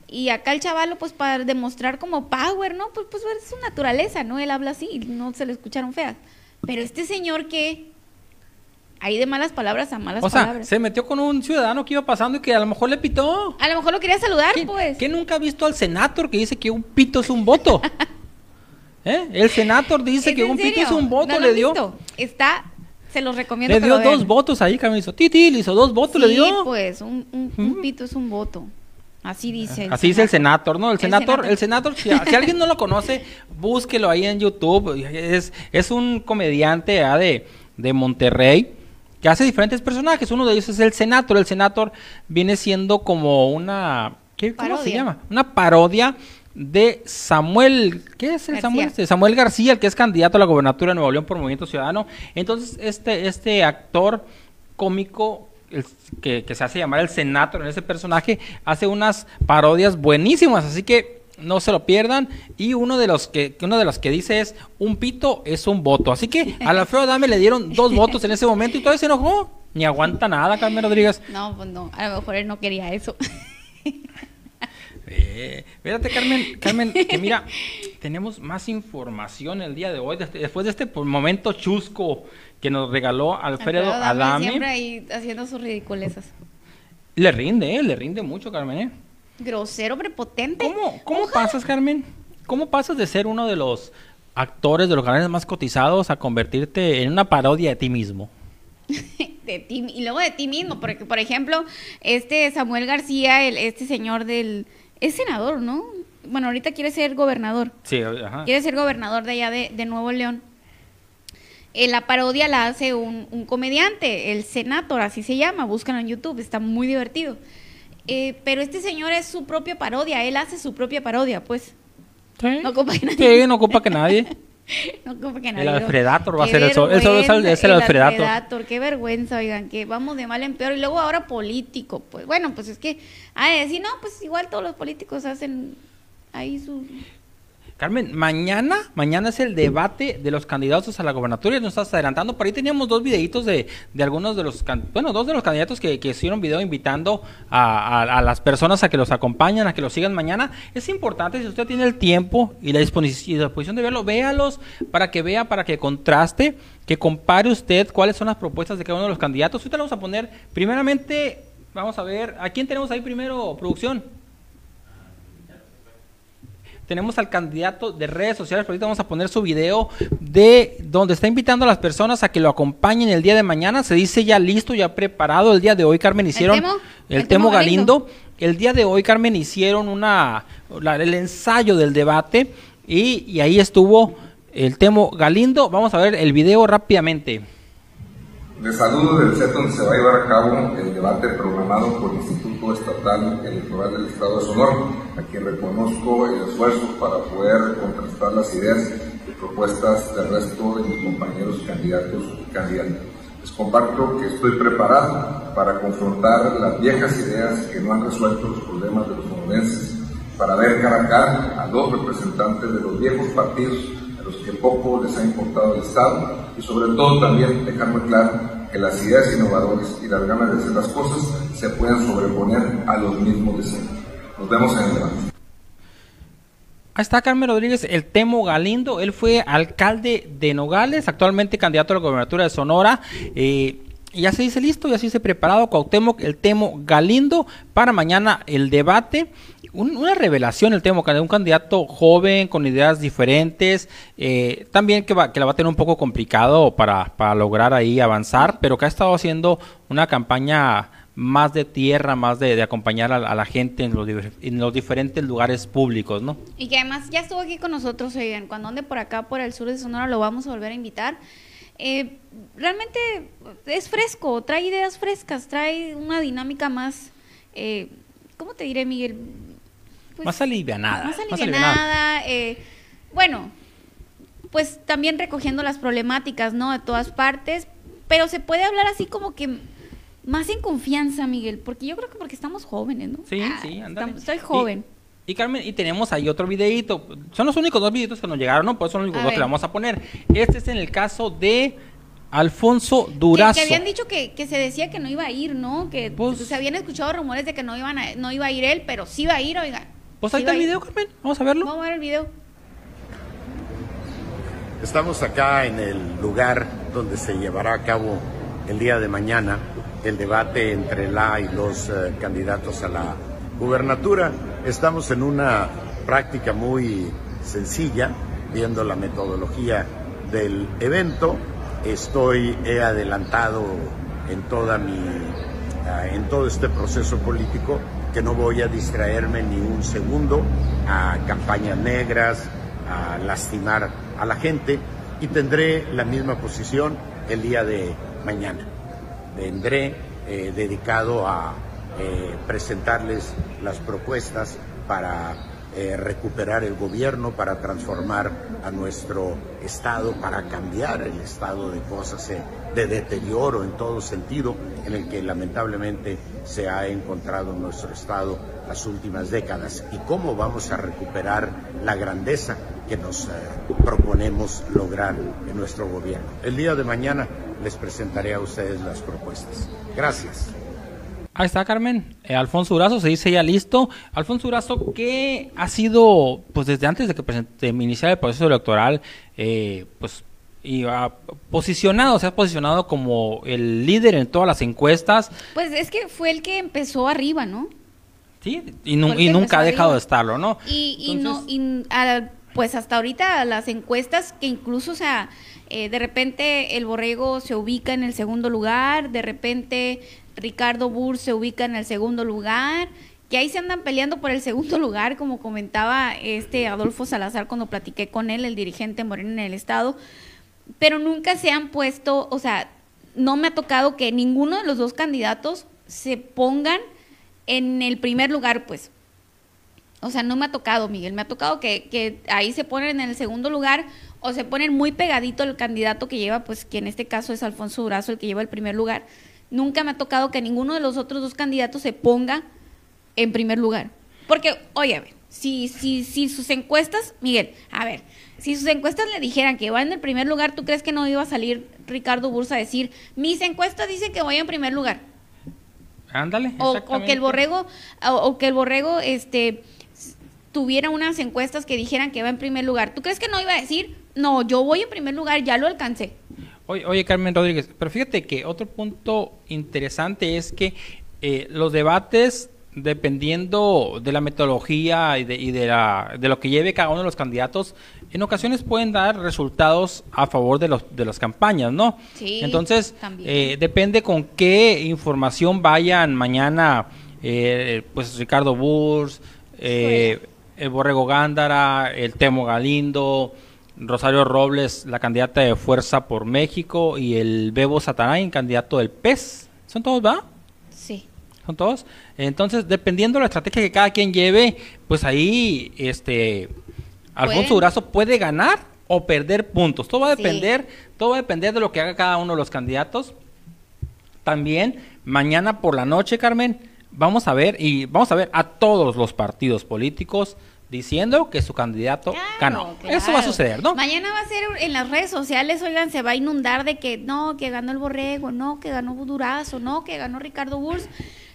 y acá el chavalo pues para demostrar como power, ¿no? Pues pues es su naturaleza, ¿no? Él habla así, no se le escucharon feas. Pero este señor que hay de malas palabras a malas O sea, palabras. se metió con un ciudadano que iba pasando y que a lo mejor le pitó. A lo mejor lo quería saludar, ¿Quién, pues. quién nunca ha visto al senator que dice que un pito es un voto? ¿Eh? El senator dice ¿Es que un pito es un voto, ¿No lo le dio. visto? Está, se los recomiendo. Le que dio lo dos votos ahí, Carmen hizo. Titi, le hizo dos votos, le Sí, dio. pues, un, un- un pito es un voto. Así dice. Así dice el senator, ¿no? El El senator, senator. el senator, si, si alguien no lo conoce, búsquelo ahí en YouTube. Es, es un comediante ah, de, de Monterrey que hace diferentes personajes. Uno de ellos es el senator. El senator viene siendo como una. ¿qué, ¿Cómo se llama? Una parodia de Samuel. ¿Qué es el García. Samuel? este? Samuel García, el que es candidato a la gobernatura de Nuevo León por Movimiento Ciudadano. Entonces, este, este actor cómico el- que, que se hace llamar el senator en ese personaje hace unas parodias buenísimas así que no se lo pierdan y uno de los que uno de los que dice es un pito es un voto así que a la Alfredo Dame le dieron dos votos en ese momento y todavía se enojó ni aguanta nada Carmen Rodríguez No, pues no, a lo mejor él no quería eso. Eh, fíjate, Carmen, Carmen, que mira, tenemos más información el día de hoy, des- después de este momento chusco que nos regaló Alfredo, Adame Adame. Siempre ahí haciendo sus ridiculezas. Le rinde, eh, le rinde mucho, Carmen. ¿eh? Grosero, prepotente. ¿Cómo, cómo pasas, Carmen? ¿Cómo pasas de ser uno de los actores de los canales más cotizados a convertirte en una parodia de ti mismo? de ti y luego de ti mismo, porque por ejemplo, este Samuel García, el, este señor del es senador, ¿no? Bueno, ahorita quiere ser gobernador. Sí, ajá. Quiere ser gobernador de allá de, de Nuevo León. Eh, la parodia la hace un, un comediante, el Senator, así se llama, búscalo en YouTube, está muy divertido. Eh, pero este señor es su propia parodia, él hace su propia parodia, pues. Sí. No ocupa que nadie. Sí, no ocupa que nadie. No ocupa que El. Alfredator va a ser el sol- es el- es el vergüenza, Alfredator. Qué vergüenza, oigan, que vamos de mal en peor. Y luego ahora político, pues bueno, pues es que, a decir, no, pues igual todos los políticos hacen ahí su... Carmen, mañana, mañana es el debate de los candidatos a la gobernatura y nos estás adelantando. Por ahí teníamos dos videitos de, de algunos de los, bueno, dos de los candidatos que, que hicieron video invitando a, a- las personas a que los acompañan, a que los sigan mañana. Es importante, si usted tiene el tiempo y la disposición, y la disposición de verlo, véalos para que vea, para que contraste, que compare usted cuáles son las propuestas de cada uno de los candidatos. Ahorita le vamos a poner, primeramente, vamos a ver, ¿a quién tenemos ahí primero, producción? Tenemos al candidato de redes sociales, ahorita vamos a poner su video de donde está invitando a las personas a que lo acompañen el día de mañana, se dice ya listo, ya preparado, el día de hoy Carmen hicieron Temo? el, ¿El Temo Galindo, el día de hoy Carmen hicieron una la- el ensayo del debate y, y ahí estuvo el Temo Galindo, vamos a ver el video rápidamente. Les saludo del set donde se va a llevar a cabo el debate programado por el Instituto Estatal Electoral del Estado de Sonora, a quien reconozco el esfuerzo para poder contrastar las ideas y propuestas del resto de mis compañeros candidatos y candidatas. Les comparto que estoy preparado para confrontar las viejas ideas que no han resuelto los problemas de los sonorenses, para ver cara a cara a los representantes de los viejos partidos a los que poco les ha importado el Estado y sobre todo también dejarme claro que las ideas innovadoras y las ganas de hacer las cosas se puedan sobreponer a los mismos deseos. Nos vemos en el debate. Ahí está Carmen Rodríguez, el Temo Galindo. Él fue alcalde de Nogales, actualmente candidato a la gobernatura de Sonora. Eh, y ya se dice listo, ya se dice preparado Cuauhtémoc, el Temo Galindo, para mañana el debate. una revelación el Temo, un candidato joven, con ideas diferentes, eh, también que, va, que la va a tener un poco complicado para, para lograr ahí avanzar, pero que ha estado haciendo una campaña más de tierra, más de, acompañar a, la gente en los, en los diferentes lugares públicos, ¿no? Y que además ya estuvo aquí con nosotros, oigan, cuando ande por acá, por el sur de Sonora, lo vamos a volver a invitar. Eh, realmente es fresco, trae ideas frescas, trae una dinámica más, eh, ¿cómo te diré, Miguel? Pues, más alivianada. Más alivianada. Eh, bueno, pues también recogiendo las problemáticas, ¿no? De todas partes, pero se puede hablar así como que más en confianza, Miguel, porque yo creo que porque estamos jóvenes, ¿no? Sí, ah, sí, andale. Soy joven. Y Carmen, y tenemos ahí otro videito. Son los únicos dos videitos que nos llegaron, ¿no? Pues son los únicos dos que le vamos a poner. Este es en el caso de Alfonso Durazo. Que, habían dicho que, se decía que no iba a ir, ¿no? Que pues, se habían escuchado rumores de que no iban a, no iba a ir él, pero sí iba a ir, oiga. Pues ahí está el video, Carmen. Vamos a verlo. Vamos a ver el video. Estamos acá en el lugar donde se llevará a cabo el día de mañana el debate entre la y los eh, candidatos a la gubernatura. Estamos en una práctica muy sencilla, viendo la metodología del evento. Estoy, he adelantado en toda mi, ah, en todo este proceso político que no voy a distraerme ni un segundo a campañas negras, a lastimar a la gente y tendré la misma posición el día de mañana. Vendré eh, dedicado a eh, presentarles las propuestas para eh, recuperar el gobierno, para transformar a nuestro Estado, para cambiar el estado de cosas eh, de deterioro en todo sentido en el que lamentablemente se ha encontrado nuestro Estado las últimas décadas y cómo vamos a recuperar la grandeza que nos proponemos lograr en nuestro gobierno. El día de mañana les presentaré a ustedes las propuestas. Gracias. Ahí está, Carmen. Eh, Alfonso Urazo se dice ya listo. Alfonso Urazo, que ha sido, pues desde antes de que presente, iniciara el proceso electoral, eh, pues y ha posicionado, se ha posicionado como el líder en todas las encuestas. Pues es que fue el que empezó arriba, ¿no? Sí, y, nunca ha dejado de estarlo, ¿no? Y, no, pues hasta ahorita las encuestas que incluso, o sea, eh, de repente el borrego se ubica en el segundo lugar, de repente Ricardo Burr se ubica en el segundo lugar, que ahí se andan peleando por el segundo lugar, como comentaba este Adolfo Salazar cuando platiqué con él, el dirigente moreno en el estado, pero nunca se han puesto, o sea, no me ha tocado que ninguno de los dos candidatos se pongan en el primer lugar, pues. O sea, no me ha tocado, Miguel, me ha tocado que, que ahí se ponen en el segundo lugar o se ponen muy pegadito el candidato que lleva, pues que en este caso es Alfonso Durazo, el que lleva el primer lugar Nunca me ha tocado que ninguno de los otros dos candidatos se ponga en primer lugar. Porque, oye, a ver, si, si, si sus encuestas, Miguel, a ver, si sus encuestas le dijeran que va en el primer lugar, ¿tú crees que no iba a salir Ricardo Bursa a decir, mis encuestas dicen que voy en primer lugar? Ándale. O, que el borrego, o, que el borrego, este tuviera unas encuestas que dijeran que va en primer lugar. ¿Tú crees que no iba a decir, no, yo voy en primer lugar, ya lo alcancé? Oye, Carmen Rodríguez, pero fíjate que otro punto interesante es que eh, los debates, dependiendo de la metodología y, de, y de, la, de, lo que lleve cada uno de los candidatos, en ocasiones pueden dar resultados a favor de, los, de las campañas, ¿no? Sí, Entonces, eh, depende con qué información vayan mañana, eh, pues Ricardo Burs, el Borrego Gándara, el Temo Galindo, Rosario Robles, la candidata de Fuerza por México, y el Bebo Satanain, candidato del PES. ¿Son todos, va? Sí. ¿Son todos? Entonces, dependiendo de la estrategia que cada quien lleve, pues ahí, este, Alfonso Durazo puede ganar o perder puntos. Todo va a depender, todo va a depender de lo que haga cada uno de los candidatos. También, mañana por la noche, Carmen, vamos a ver, y vamos a ver a todos los partidos políticos diciendo que su candidato ganó. Claro. Eso va a suceder, ¿no? Mañana va a ser en las redes sociales, oigan, se va a inundar de que no, que ganó el Borrego, no, que ganó Durazo, no, que ganó Ricardo Burs.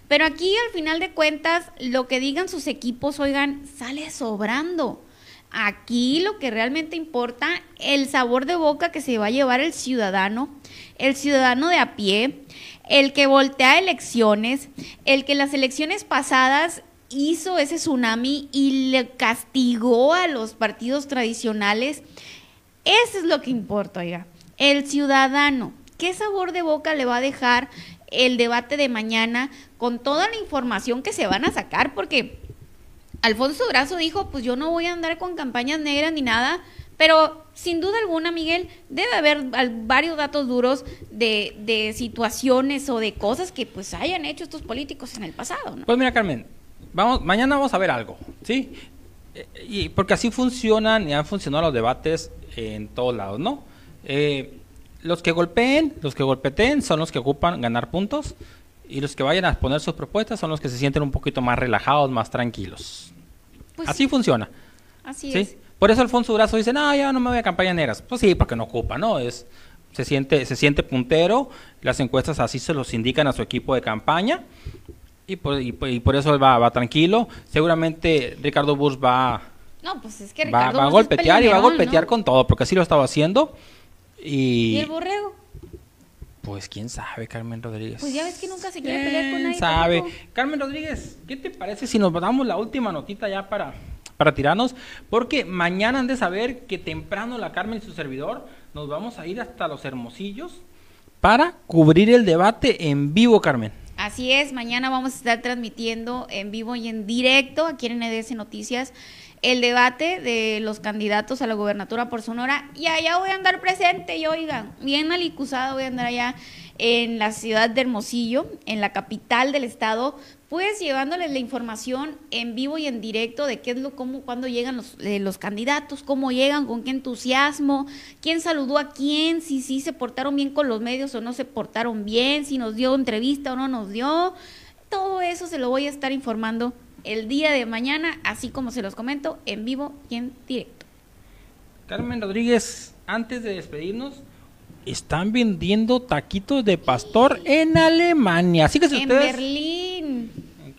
Pero aquí al final de cuentas, lo que digan sus equipos, oigan, sale sobrando. Aquí lo que realmente importa, el sabor de boca que se va a llevar el ciudadano, el ciudadano de a pie, el que voltea elecciones, el que las elecciones pasadas hizo ese tsunami y le castigó a los partidos tradicionales. Eso es lo que importa, oiga. El ciudadano, ¿qué sabor de boca le va a dejar el debate de mañana con toda la información que se van a sacar? Porque Alfonso Brazo dijo, pues yo no voy a andar con campañas negras ni nada, pero sin duda alguna, Miguel, debe haber varios datos duros de, de, situaciones o de cosas que pues hayan hecho estos políticos en el pasado. ¿no? Pues mira, Carmen, vamos, mañana vamos a ver algo, ¿sí? Y porque así funcionan y han funcionado los debates en todos lados, ¿no? Eh, los que golpeen, los que golpeten son los que ocupan ganar puntos y los que vayan a poner sus propuestas son los que se sienten un poquito más relajados, más tranquilos. Pues así sí. funciona. Así ¿sí? es. Por eso Alfonso Durazo dice, no, ya no me voy a campañas negras. Pues sí, porque no ocupa, ¿no? Es, se, siente, se siente puntero, las encuestas así se los indican a su equipo de campaña y por, y, y por eso él va, va, tranquilo. Seguramente Ricardo Burs va, no, pues es que va, va a golpetear y va a golpetear ¿no? con todo, porque así lo estaba haciendo. Y, ¿Y el borrego? Pues quién sabe, Carmen Rodríguez. Pues ya ves que nunca se quiere pelear con nadie. sabe. Tampoco. Carmen Rodríguez, ¿qué te parece si nos damos la última notita ya para, para tirarnos? Porque mañana han de saber que temprano la Carmen y su servidor nos vamos a ir hasta los Hermosillos para cubrir el debate en vivo, Carmen. Así es, mañana vamos a estar transmitiendo en vivo y en directo aquí en NDS Noticias el debate de los candidatos a la gobernatura por Sonora. Y allá voy a andar presente y oigan, bien alicuzada voy a andar allá en la ciudad de Hermosillo, en la capital del estado, pues llevándoles la información en vivo y en directo de qué es lo, cómo, cuándo llegan los, eh, los candidatos, cómo llegan, con qué entusiasmo, quién saludó a quién, si sí se portaron bien con los medios o no se portaron bien, si nos dio entrevista o no nos dio, todo eso se lo voy a estar informando el día de mañana, así como se los comento, en vivo y en directo. Carmen Rodríguez, antes de despedirnos, están vendiendo taquitos de pastor en Alemania. Así que si en ustedes... Berlín.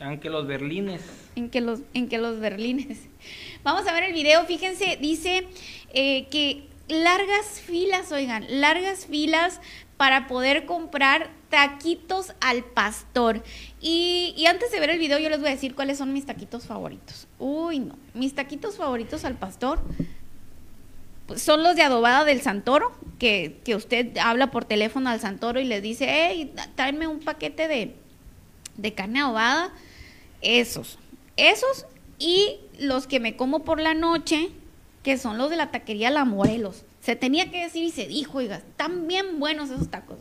Aunque los berlines. En que los, en que los berlines. Vamos a ver el video. Fíjense, dice eh, que largas filas, oigan, largas filas para poder comprar taquitos al pastor. Y, y, antes de ver el video yo les voy a decir cuáles son mis taquitos favoritos. Uy, no. Mis taquitos favoritos al pastor pues, son los de adobada del Santoro, que, que, usted habla por teléfono al Santoro y le dice, hey, tráeme un paquete de, de carne adobada. Esos. Esos y los que me como por la noche, que son los de la taquería La Morelos. Se tenía que decir y se dijo, oiga, están bien buenos esos tacos.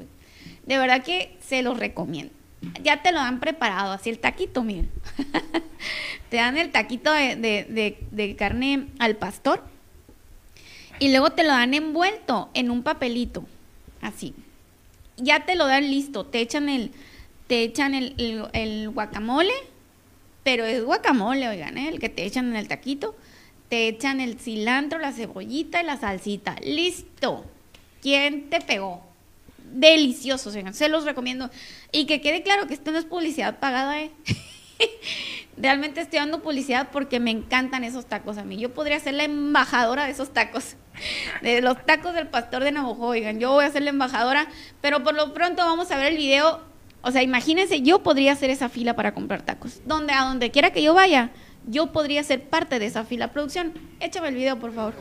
De verdad que se los recomiendo. Ya te lo han preparado, así el taquito, miren. te dan el taquito de, de, de, de, carne al pastor y luego te lo dan envuelto en un papelito, así. Ya te lo dan listo, te echan el, te echan el, guacamole, pero es guacamole, oigan, ¿eh? el que te echan en el taquito te echan el cilantro, la cebollita y la salsita. Listo. ¿Quién te pegó? Delicioso, señor. Se los recomiendo. Y que quede claro que esto no es publicidad pagada, ¿eh? Realmente estoy dando publicidad porque me encantan esos tacos a mí. Yo podría ser la embajadora de esos tacos. De los tacos del pastor de Navajo. Oigan, yo voy a ser la embajadora. Pero por lo pronto vamos a ver el video. O sea, imagínense, yo podría hacer esa fila para comprar tacos. Donde, a donde quiera que yo vaya, yo podría ser parte de esa fila. Producción, échame el video, por favor.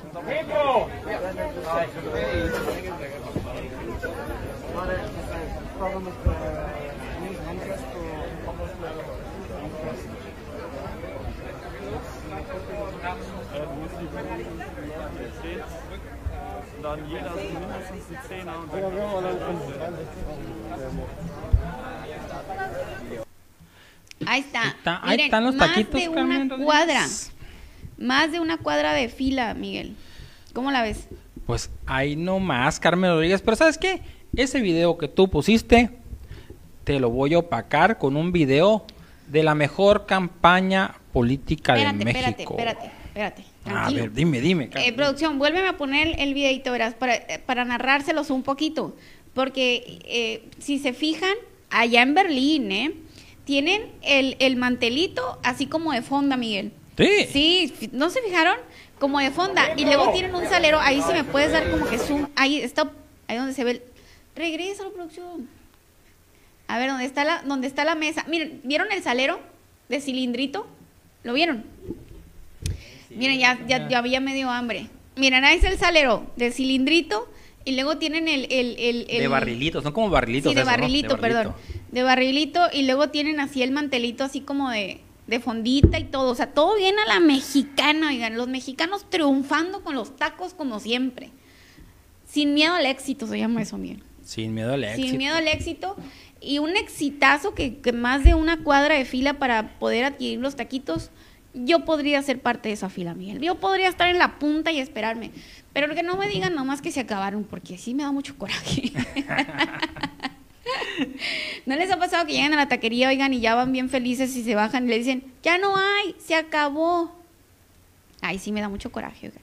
Ahí está. está ahí están los más taquitos, de Carmen una Rodríguez. cuadra. Más de una cuadra de fila, Miguel. ¿Cómo la ves? Pues ahí nomás, Carmen Rodríguez. Pero ¿sabes qué? Ese video que tú pusiste, te lo voy a opacar con un video de la mejor campaña política Espérate, de espérate, México. espérate. espérate. A tranquilo. ver, dime, dime. Eh, producción, vuélveme a poner el videito, verás, para, para narrárselos un poquito. Porque eh, si se fijan, allá en Berlín, ¿eh? Tienen el, el mantelito así como de fonda, Miguel. Sí. Sí, ¿no se fijaron? Como de fonda. Y luego tienen un salero, ahí sí me puedes dar como que zoom. Ahí está, ahí donde se ve el... Regresa la producción. A ver, ¿dónde está la, dónde está la mesa? Miren, ¿vieron el salero de cilindrito? ¿Lo vieron? Miren, ya, ya, ya había medio hambre. Miren, ahí está el salero de cilindrito y luego tienen el... el, el, el- de barrilitos, son como barrilitos. Sí, de eso, ¿no? barrilito, perdón. De barrilito y luego tienen así el mantelito así como de, de fondita y todo. O sea, todo bien a la mexicana, oigan. Los mexicanos triunfando con los tacos como siempre. Sin miedo al éxito se llama eso, Miguel. Sin miedo al éxito. Sin miedo al éxito. Y un exitazo que, que más de una cuadra de fila para poder adquirir los taquitos. Yo podría ser parte de esa fila, Miguel. Yo podría estar en la punta y esperarme. Pero que no me digan nomás que se acabaron, porque sí me da mucho coraje. ¿No les ha pasado que llegan a la taquería, oigan, y ya van bien felices y se bajan y le dicen, ya no hay, se acabó? Ay, sí me da mucho coraje, oigan.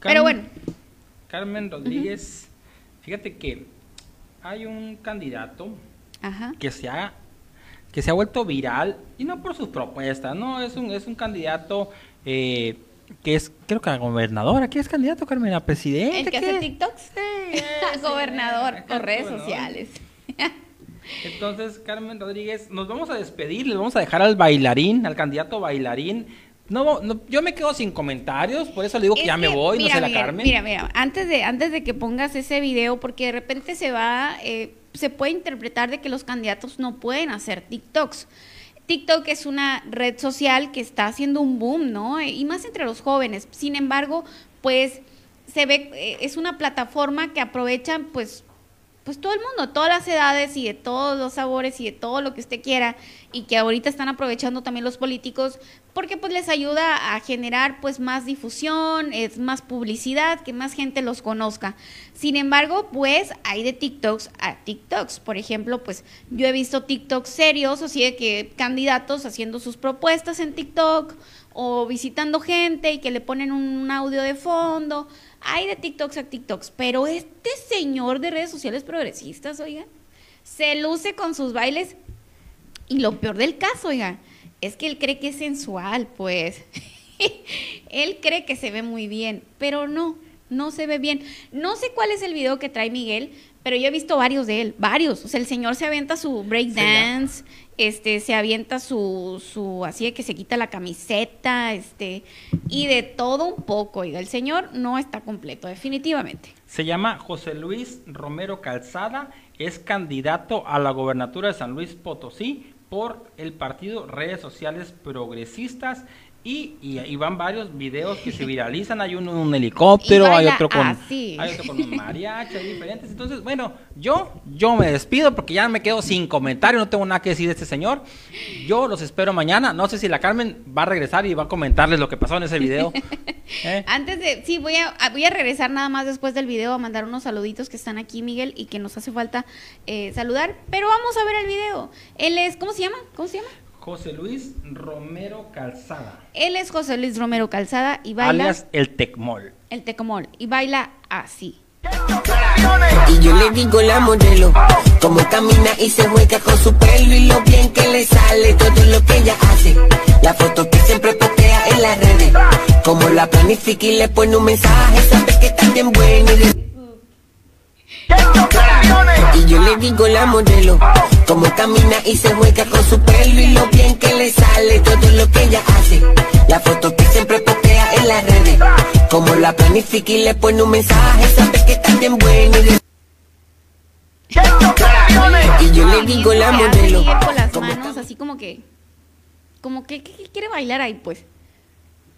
Pero bueno, Carmen Rodríguez, fíjate que hay un candidato ajá. que se ha que se ha vuelto viral y no por sus propuestas, no es un es un candidato eh, que es creo que a gobernador, ¿a qué es candidato Carmen? ¿A presidente? ¿El que ¿Qué? hace TikToks? Gobernador, por redes bueno. sociales. Entonces, Carmen Rodríguez, nos vamos a despedir, le vamos a dejar al bailarín, al candidato bailarín. No, no, yo me quedo sin comentarios, por eso le digo que ya me voy, mira, no sé la Carmen. Mira, mira, antes de, antes de que pongas ese video, porque de repente se va, eh, se puede interpretar de que los candidatos no pueden hacer TikToks. TikTok es una red social que está haciendo un boom, ¿no? Y más entre los jóvenes. Sin embargo, pues se ve, eh, es una plataforma que aprovechan, pues, pues todo el mundo, todas las edades y de todos los sabores y de todo lo que usted quiera y que ahorita están aprovechando también los políticos porque pues les ayuda a generar pues más difusión, es más publicidad, que más gente los conozca. Sin embargo, pues hay de TikToks a TikToks. Por ejemplo, pues yo he visto TikToks serios, así de que candidatos haciendo sus propuestas en TikTok o visitando gente y que le ponen un audio de fondo. Hay de TikToks a TikToks, pero este señor de redes sociales progresistas, oigan, se luce con sus bailes y lo peor del caso, oigan, es que él cree que es sensual, pues. él cree que se ve muy bien, pero no, no se ve bien. No sé cuál es el video que trae Miguel, pero yo he visto varios de él, varios. O sea, el señor se avienta su break dance, este, se avienta su, su, así de que se quita la camiseta, este, y de todo un poco, oiga, el señor no está completo, definitivamente. Se llama José Luis Romero Calzada, es candidato a la gobernatura de San Luis Potosí por el partido Redes Sociales Progresistas y, y, y van varios videos que se viralizan, hay uno en un helicóptero, hay otro con así. hay otro con un mariachi, hay diferentes. Entonces, bueno, yo yo me despido porque ya me quedo sin comentario, no tengo nada que decir de este señor. Yo los espero mañana, no sé si la Carmen va a regresar y va a comentarles lo que pasó en ese video. ¿eh? Antes de, sí, voy a, a- voy a regresar nada más después del video a mandar unos saluditos que están aquí, Miguel, y que nos hace falta eh, saludar. Pero vamos a ver el video. Él es, ¿cómo se llama? ¿Cómo se llama? José Luis Romero Calzada, Él es José Luis Romero Calzada y baila alias el Tecmol. el tecomol y baila así. Y yo le digo la modelo, como camina y se juega con su pelo y lo bien que le sale todo lo que ella hace. La foto que siempre postea en las redes, como la planifica y le pone un mensaje, sabe que está bien buena y de- Y yo le digo la modelo, como camina y se juega con su pelo y lo bien que le sale todo lo que ella hace. La foto que siempre postea en las redes, como la planifica y le pone un mensaje, sabe que está bien buena y de- Y yo le digo la modelo, con las manos así como que, como que, que- que quiere bailar ahí, pues.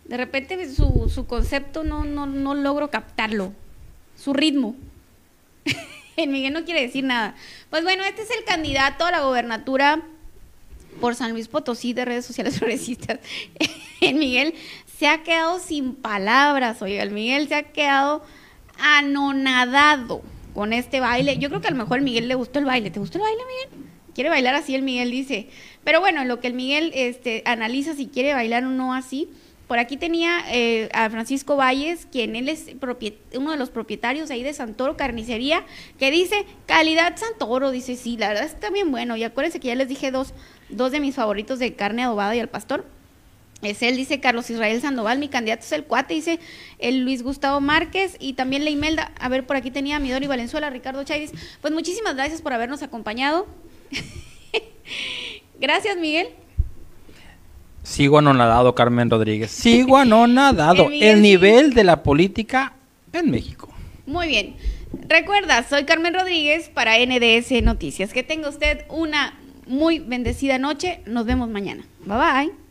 De repente su, su concepto no, no, no logro captarlo. Su ritmo. el Miguel no quiere decir nada. Pues bueno, este es el candidato a la gobernatura por San Luis Potosí de redes sociales progresistas. el Miguel se ha quedado sin palabras, oiga, el Miguel se ha quedado anonadado con este baile. Yo creo que a lo mejor al Miguel le gustó el baile. ¿Te gustó el baile, Miguel? Quiere bailar así, el Miguel dice. Pero bueno, en lo que el Miguel este, analiza si quiere bailar o no así, Por aquí tenía eh, a Francisco Valles, quien él es uno de los propietarios ahí de Santoro Carnicería, que dice, calidad Santoro, dice, sí, la verdad está bien bueno. Y acuérdense que ya les dije dos, dos de mis favoritos de carne adobada y al pastor. Es él, dice Carlos Israel Sandoval, mi candidato es el cuate, dice el Luis Gustavo Márquez y también la Imelda. A ver, por aquí tenía a Midori Valenzuela, Ricardo Chávez. Pues muchísimas gracias por habernos acompañado. gracias, Miguel. Sigo anonadado, Carmen Rodríguez. Sigo anonadado. el nivel de la política en México. Muy bien. Recuerda, soy Carmen Rodríguez para NDS Noticias. Que tenga usted una muy bendecida noche. Nos vemos mañana. Bye bye.